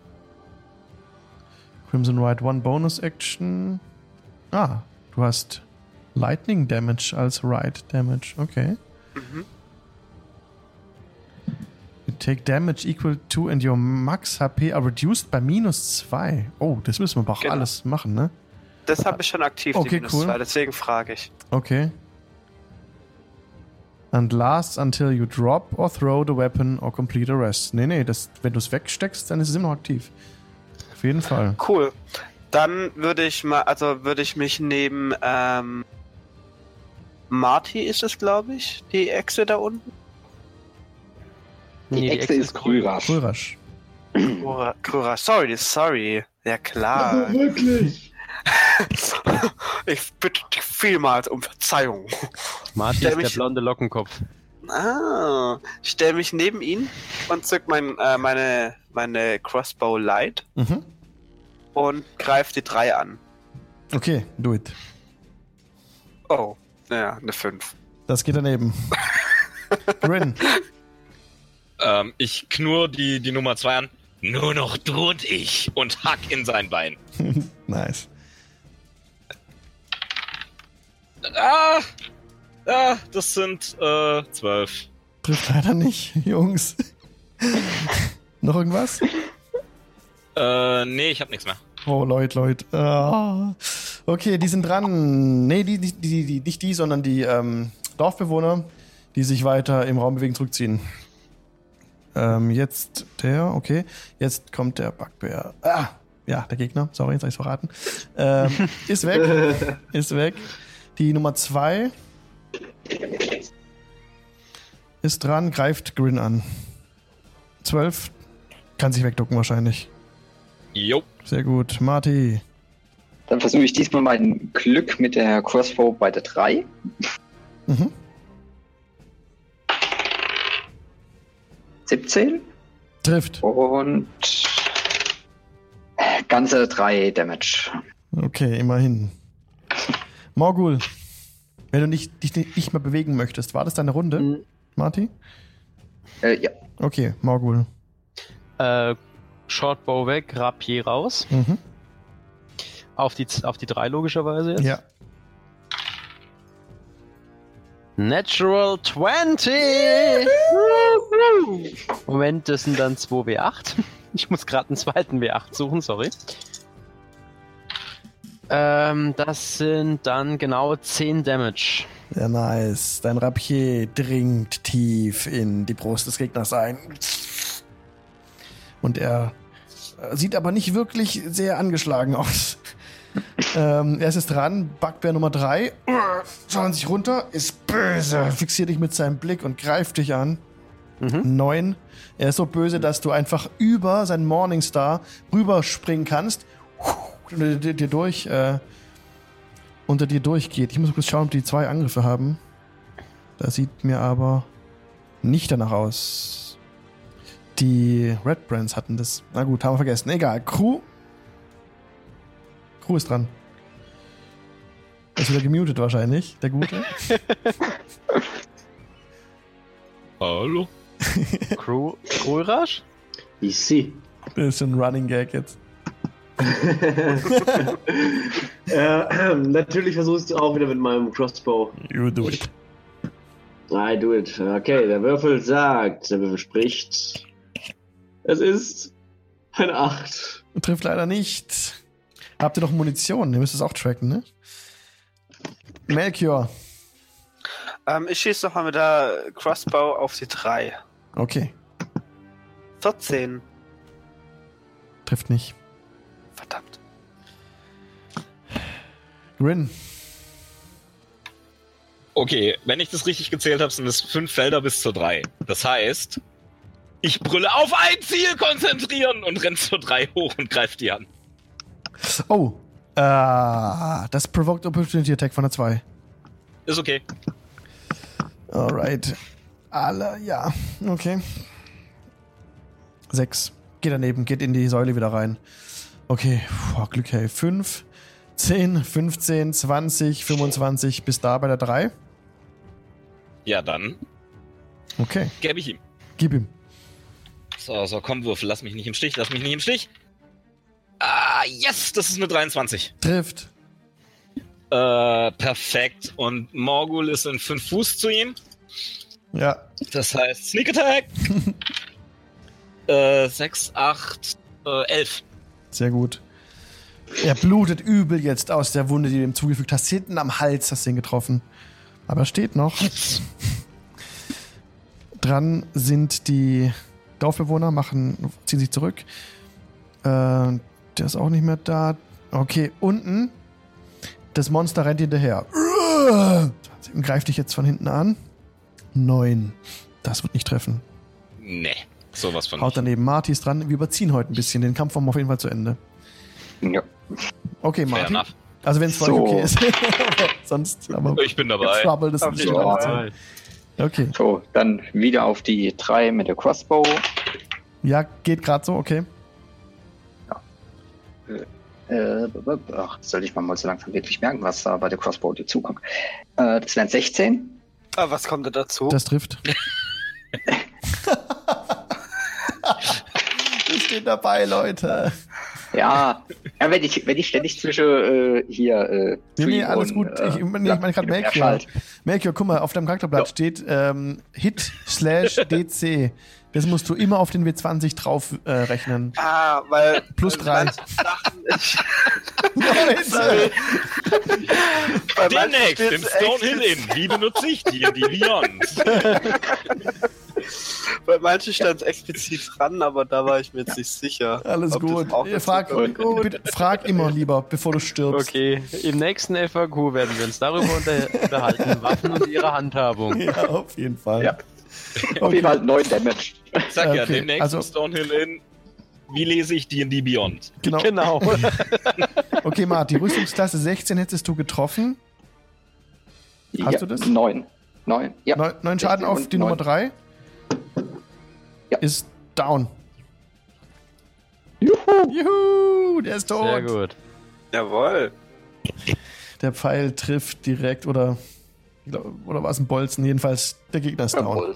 Crimson Ride One Bonus Action. Ah, du hast Lightning Damage als Ride Damage. Okay. Mhm. You take damage equal to and your max HP are reduced by minus 2. Oh, das müssen wir aber auch Genau. alles machen, ne? Das habe ich schon aktiv, Okay, die minus cool. zwei, deswegen frage ich. Okay. And lasts until you drop or throw the weapon or complete a rest. Nee, nee, das, wenn du es wegsteckst, dann ist es immer noch aktiv. Auf jeden Fall. Cool. Dann würde ich mal, also würde ich mich neben ähm, Marty ist es, glaube ich, die Echse da unten. Die Echse ist grüner. Frührasch. Kura, Kura, sorry, sorry. Ja Aber klar. wirklich. ich bitte dich vielmals um Verzeihung. Marty ist der mich- blonde Lockenkopf. Ah, ich stelle mich neben ihn und zück mein, äh, meine, meine Crossbow Light Mhm. Und greife die drei an. Okay, do it. Oh, ja, eine 5. Das geht daneben. Grin. Ähm, ich knurr die, die Nummer 2 an. Nur noch du und ich. Und hack in sein Bein. nice. Ah! Ah, das sind äh, 12. Trifft leider nicht, Jungs. Noch irgendwas? Äh, nee, ich hab nichts mehr. Oh, Leute, Leute. Ah. Okay, die sind dran. Nee, die, die, die, nicht die, sondern die ähm, Dorfbewohner, die sich weiter im Raum bewegen, zurückziehen. Ähm, jetzt der, okay. Jetzt kommt der Backbär. Ah, ja, der Gegner. Sorry, jetzt hab ich's verraten. Ähm, ist weg. ist weg. Die Nummer zwei ist dran, greift Grin an. Zwölf. Kann sich wegducken wahrscheinlich. Jo. Sehr gut. Marty. Dann versuche ich diesmal mein Glück mit der Crossbow bei der 3. Mhm. 17 Trifft. und ganze 3 Damage. Okay, immerhin. Morgul, wenn du nicht, dich nicht mehr bewegen möchtest, war das deine Runde, Mhm. Marty? Äh, ja, Okay, Morgul. Äh, Shortbow weg, Rapier raus. Mhm. Auf die, auf die drei logischerweise jetzt. Ja. Natural 20! Moment, das sind dann 2 W8. Ich muss gerade einen zweiten W8 suchen, sorry. Ähm, das sind dann genau 10 Damage. Sehr nice. Dein Rapier dringt tief in die Brust des Gegners ein. Und er äh, sieht aber nicht wirklich sehr angeschlagen aus. ähm, er ist jetzt dran. Backbär Nummer 3. Schauen sich runter. Ist böse. Fixiert dich mit seinem Blick und greift dich an. Mhm. Neun. Er ist so böse, dass du einfach über seinen Morningstar rüberspringen kannst. Er dir durch, äh, unter dir durchgeht. Ich muss kurz schauen, ob die zwei Angriffe haben. Das sieht mir aber nicht danach aus. Die Red Brands hatten das. Na gut, haben wir vergessen. Egal. Crew. Crew ist dran. Ist wieder gemutet wahrscheinlich, der Gute. Hallo? Crew, Crew Rush? Ich sehe. Das ist ein Running Gag jetzt. Äh, natürlich versuchst du auch wieder mit meinem Crossbow. You do it. I do it. Okay, der Würfel sagt, der Würfel spricht. Es ist eine 8. Trifft leider nicht. Habt ihr noch Munition? Ihr müsst es auch tracken, ne? Melchior. Ähm, ich schieße nochmal mit der Crossbow auf die 3. Okay. 14. Trifft nicht. Verdammt. Grin. Okay, wenn ich das richtig gezählt habe, sind es fünf Felder bis zur drei. Das heißt, ich brülle auf ein Ziel konzentrieren und renn zur drei hoch und greife die an. Oh. Äh, das Provoked Opportunity Attack von der 2. Ist okay. Alright. Alle, ja. Okay. 6. Geht daneben, geht in die Säule wieder rein. Okay, Puh, Glück, hey. 5, 10, 15, 20, 25 bis da bei der 3. Ja, dann Okay, gebe ich ihm. gib ihm. So, so, komm, Würfel, lass mich nicht im Stich, lass mich nicht im Stich. Ah, yes, das ist eine 23. Trifft. Äh, perfekt. Und Morgul ist in 5 Fuß zu ihm. Ja. Das heißt Sneak Attack. äh, 6, 8, äh, 11. Sehr gut. Er blutet übel jetzt aus der Wunde, die du ihm zugefügt hast. Hinten am Hals hast du ihn getroffen. Aber er steht noch. Dran sind die Dorfbewohner, machen, ziehen sich zurück. Äh, der ist auch nicht mehr da. Okay, unten. Das Monster rennt hinterher. Und greift dich jetzt von hinten an. Neun. Das wird nicht treffen. Nee, sowas von Haut nicht. daneben. Marty ist dran. Wir überziehen heute ein bisschen. Den Kampf haben wir auf jeden Fall zu Ende. Ja. Okay, Fair Marty. enough. Also wenn es für euch So. okay ist. Sonst aber Ich bin dabei. Trouble, das ist Fall. Zeit. Okay. So, dann wieder auf die drei mit der Crossbow. Ja, geht gerade so, okay. Äh, ach, soll ich mal mal so langsam wirklich merken, was da bei der Crossbow dir zukommt. Äh, das wären 16. Ah, was kommt da dazu? Das trifft. Wir stehen dabei, Leute. Ja, ja wenn, ich, wenn ich ständig zwischen äh, hier. Äh, Nee, nee, alles und, gut. äh, ich, ich meine gerade Melchior. Melchior, guck mal, auf deinem Charakterblatt Ja. steht ähm, Hit slash DC. Das musst du immer auf den W20 drauf äh, rechnen. Ah, weil. Plus drei. manchen Demnächst im Stonehill explizit- Inn. Wie benutze ich die? Die Beyond. Bei manchen stand es explizit dran, aber da war ich mir jetzt nicht sicher. Alles gut. frag, bitte, frag immer lieber, bevor du stirbst. Okay, im nächsten FAQ werden wir uns darüber unter unterhalten, Waffen und ihre Handhabung. Ja, auf jeden Fall. Ja. Auf jeden Fall 9 Damage. Sag ja, Okay, demnächst also- Stonehill Inn. Wie lese ich D&D Beyond? Genau. Genau. Okay, Marty, Rüstungsklasse 16 hättest du getroffen. Hast ja, du das? 9. 9. Ja. Neun, neun Schaden 16 auf die Nummer neun. 3. Ja. Ist down. Juhu. Juhu, der ist tot. Sehr gut. Jawohl. Der Pfeil trifft direkt oder oder war es ein Bolzen? Jedenfalls der Gegner ist down. Jawohl.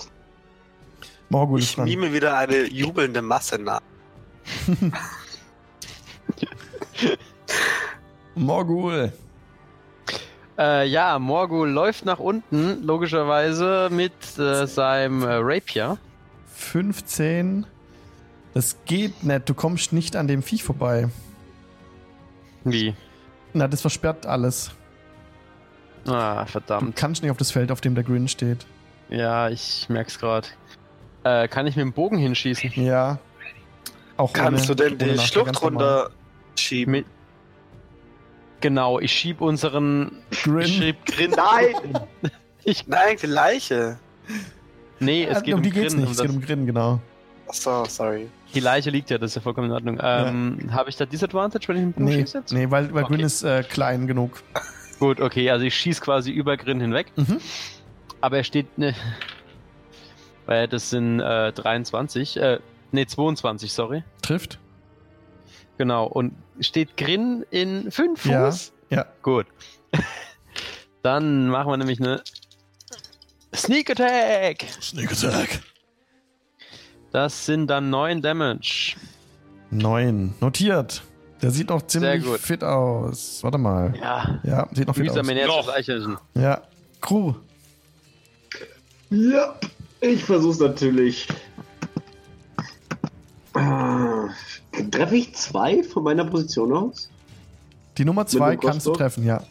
Morgul Ich mime wieder eine jubelnde Masse nach. Morgul. Äh, ja, Morgul läuft nach unten, logischerweise mit äh, seinem äh, Rapier. 15. Das geht nicht. Du kommst nicht an dem Viech vorbei. Wie? Na, das versperrt alles. Ah, Du verdammt. kannst nicht auf das Feld, auf dem der Grin steht. Ja, ich merk's grad. Äh, kann ich mit dem Bogen hinschießen? Ja. Auch Kannst ohne- du denn die Schlucht ganz normal. runter schieben? Mit genau, ich schieb unseren. Grin. Ich schieb Grin. Nein! Ich, Nein, die Leiche. nee, es Ja, geht um um, die geht's Grin. nicht. Um Es geht um Grin, genau. Achso, sorry. die Leiche liegt ja, das ist ja vollkommen in Ordnung. Ähm, Habe ich da Disadvantage, wenn ich mit dem Bogen Nee, schieße jetzt? nee weil, weil Okay. Grin ist äh, klein genug. Gut, okay, also ich schieß quasi über Grin hinweg. Mhm. Aber er steht. Ne, weil das sind äh, 23, äh, nee, 22, sorry. Trifft. Genau. Und steht Grin in 5 Fuß? Ja, ja. Gut. Dann machen wir nämlich eine Sneak Attack. Sneak Attack. Das sind dann 9 Damage. Neun. Notiert. Der sieht noch ziemlich gut. fit aus. Warte mal. Ja. Ja, sieht noch fit Mühsam aus. Noch. Ja. Crew. Ja, ich versuch's natürlich. Ah, Treffe ich zwei von meiner Position aus? Die Nummer zwei kannst du treffen, ja.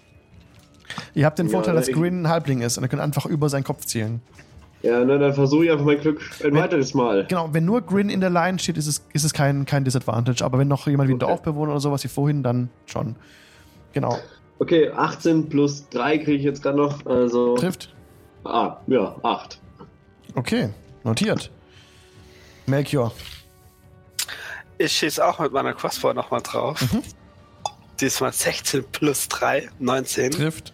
Ihr habt den Ja, Vorteil, dass Grin ein Halbling ist und er könnt einfach über seinen Kopf zielen. Ja, na, dann versuche ich einfach mein Glück ein Wenn- weiteres Mal. Genau, wenn nur Grin in der Line steht, ist es, ist es kein, kein Disadvantage. Aber wenn noch jemand wie ein Okay. Dorfbewohner oder sowas wie vorhin, dann schon. Genau. Okay, 18 plus 3 kriege ich jetzt gerade noch. Also. Trifft. Ah, ja, 8. Okay, notiert. Melchior. Ich schieße auch mit meiner Crossbow nochmal drauf. Mhm. Diesmal 16 plus 3, 19. Trifft.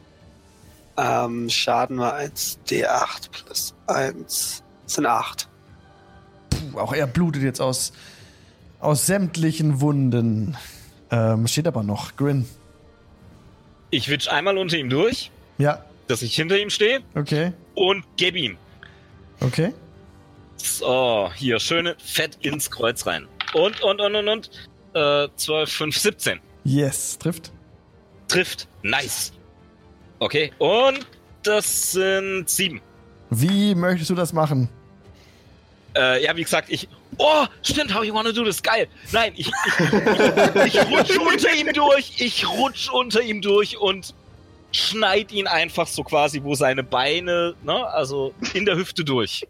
Ähm, Schaden war 1, D8 plus 1 sind 8. Puh, auch er blutet jetzt aus, aus sämtlichen Wunden. Ähm, steht aber noch. Grin. Ich witsch einmal unter ihm durch, Ja, dass ich hinter ihm stehe okay. und geb ihm. Okay. So, hier, schöne Fett ins Kreuz rein. Und, und, und, und, und. Äh, 12, 5, 17. Yes, trifft. Trifft. Nice. Okay, und das sind 7. Wie möchtest du das machen? Äh, ja, wie gesagt, ich. Oh, stimmt, how you wanna do this? Geil. Nein, ich, ich, ich rutsch unter ihm durch. Ich rutsch unter ihm durch und schneid ihn einfach so quasi, wo seine Beine, ne, also in der Hüfte durch.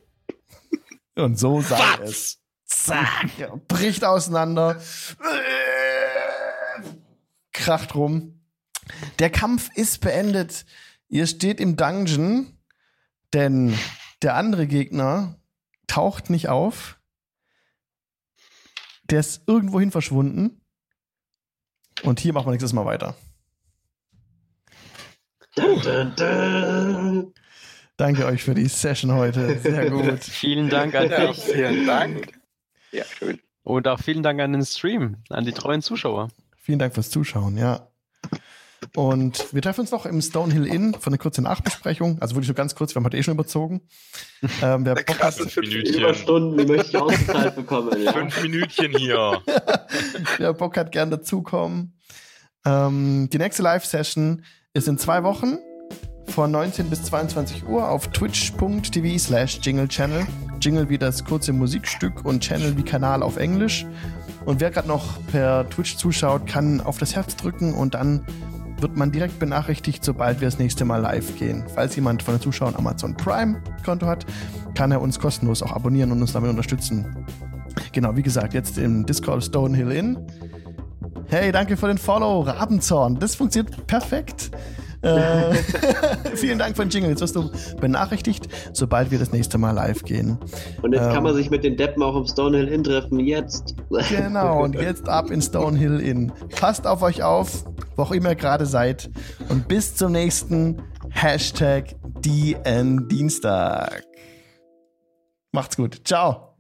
Und so sei Was? es. Zack. Bricht auseinander. Kracht rum. Der Kampf ist beendet. Ihr steht im Dungeon, denn der andere Gegner taucht nicht auf. Der ist irgendwohin verschwunden. Und hier machen wir nächstes Mal weiter. Dun, dun, dun. Danke euch für die Session heute. Sehr gut. Vielen Dank an Ja, dich. vielen Dank. Ja, schön. Und auch vielen Dank an den Stream, an die treuen Zuschauer. Vielen Dank fürs Zuschauen, ja. Und wir treffen uns noch im Stonehill Inn für eine kurze Nachbesprechung. Also wirklich nur ganz kurz, wir haben heute eh schon überzogen. Ähm, wer Bock hat, Fünf Minütchen. Überstunden, die möchte ich ausgezahlt bekommen. Ja. Fünf Minütchen hier. wer Bock hat, gern dazukommen. Ähm, die nächste Live-Session ist in zwei Wochen von 19 bis 22 Uhr auf twitch.tv slash Jingle Channel. Jingle wie das kurze Musikstück und Channel wie Kanal auf Englisch. Und wer gerade noch per Twitch zuschaut, kann auf das Herz drücken und dann wird man direkt benachrichtigt, sobald wir das nächste Mal live gehen. Falls jemand von den Zuschauern Amazon Prime Konto hat, kann er uns kostenlos auch abonnieren und uns damit unterstützen. Genau, wie gesagt, jetzt im Discord Stonehill Inn. Hey, danke für den Follow, Rabenzorn. Das funktioniert perfekt. Äh, vielen Dank für den Jingle. Jetzt wirst du benachrichtigt, sobald wir das nächste Mal live gehen. Und jetzt Ähm. kann man sich mit den Deppen auch im Stonehill Inn treffen. Jetzt. Genau, und jetzt ab in Stonehill Inn. Passt auf euch auf, wo auch immer ihr gerade seid. Und bis zum nächsten Hashtag DN Dienstag. Macht's gut. Ciao.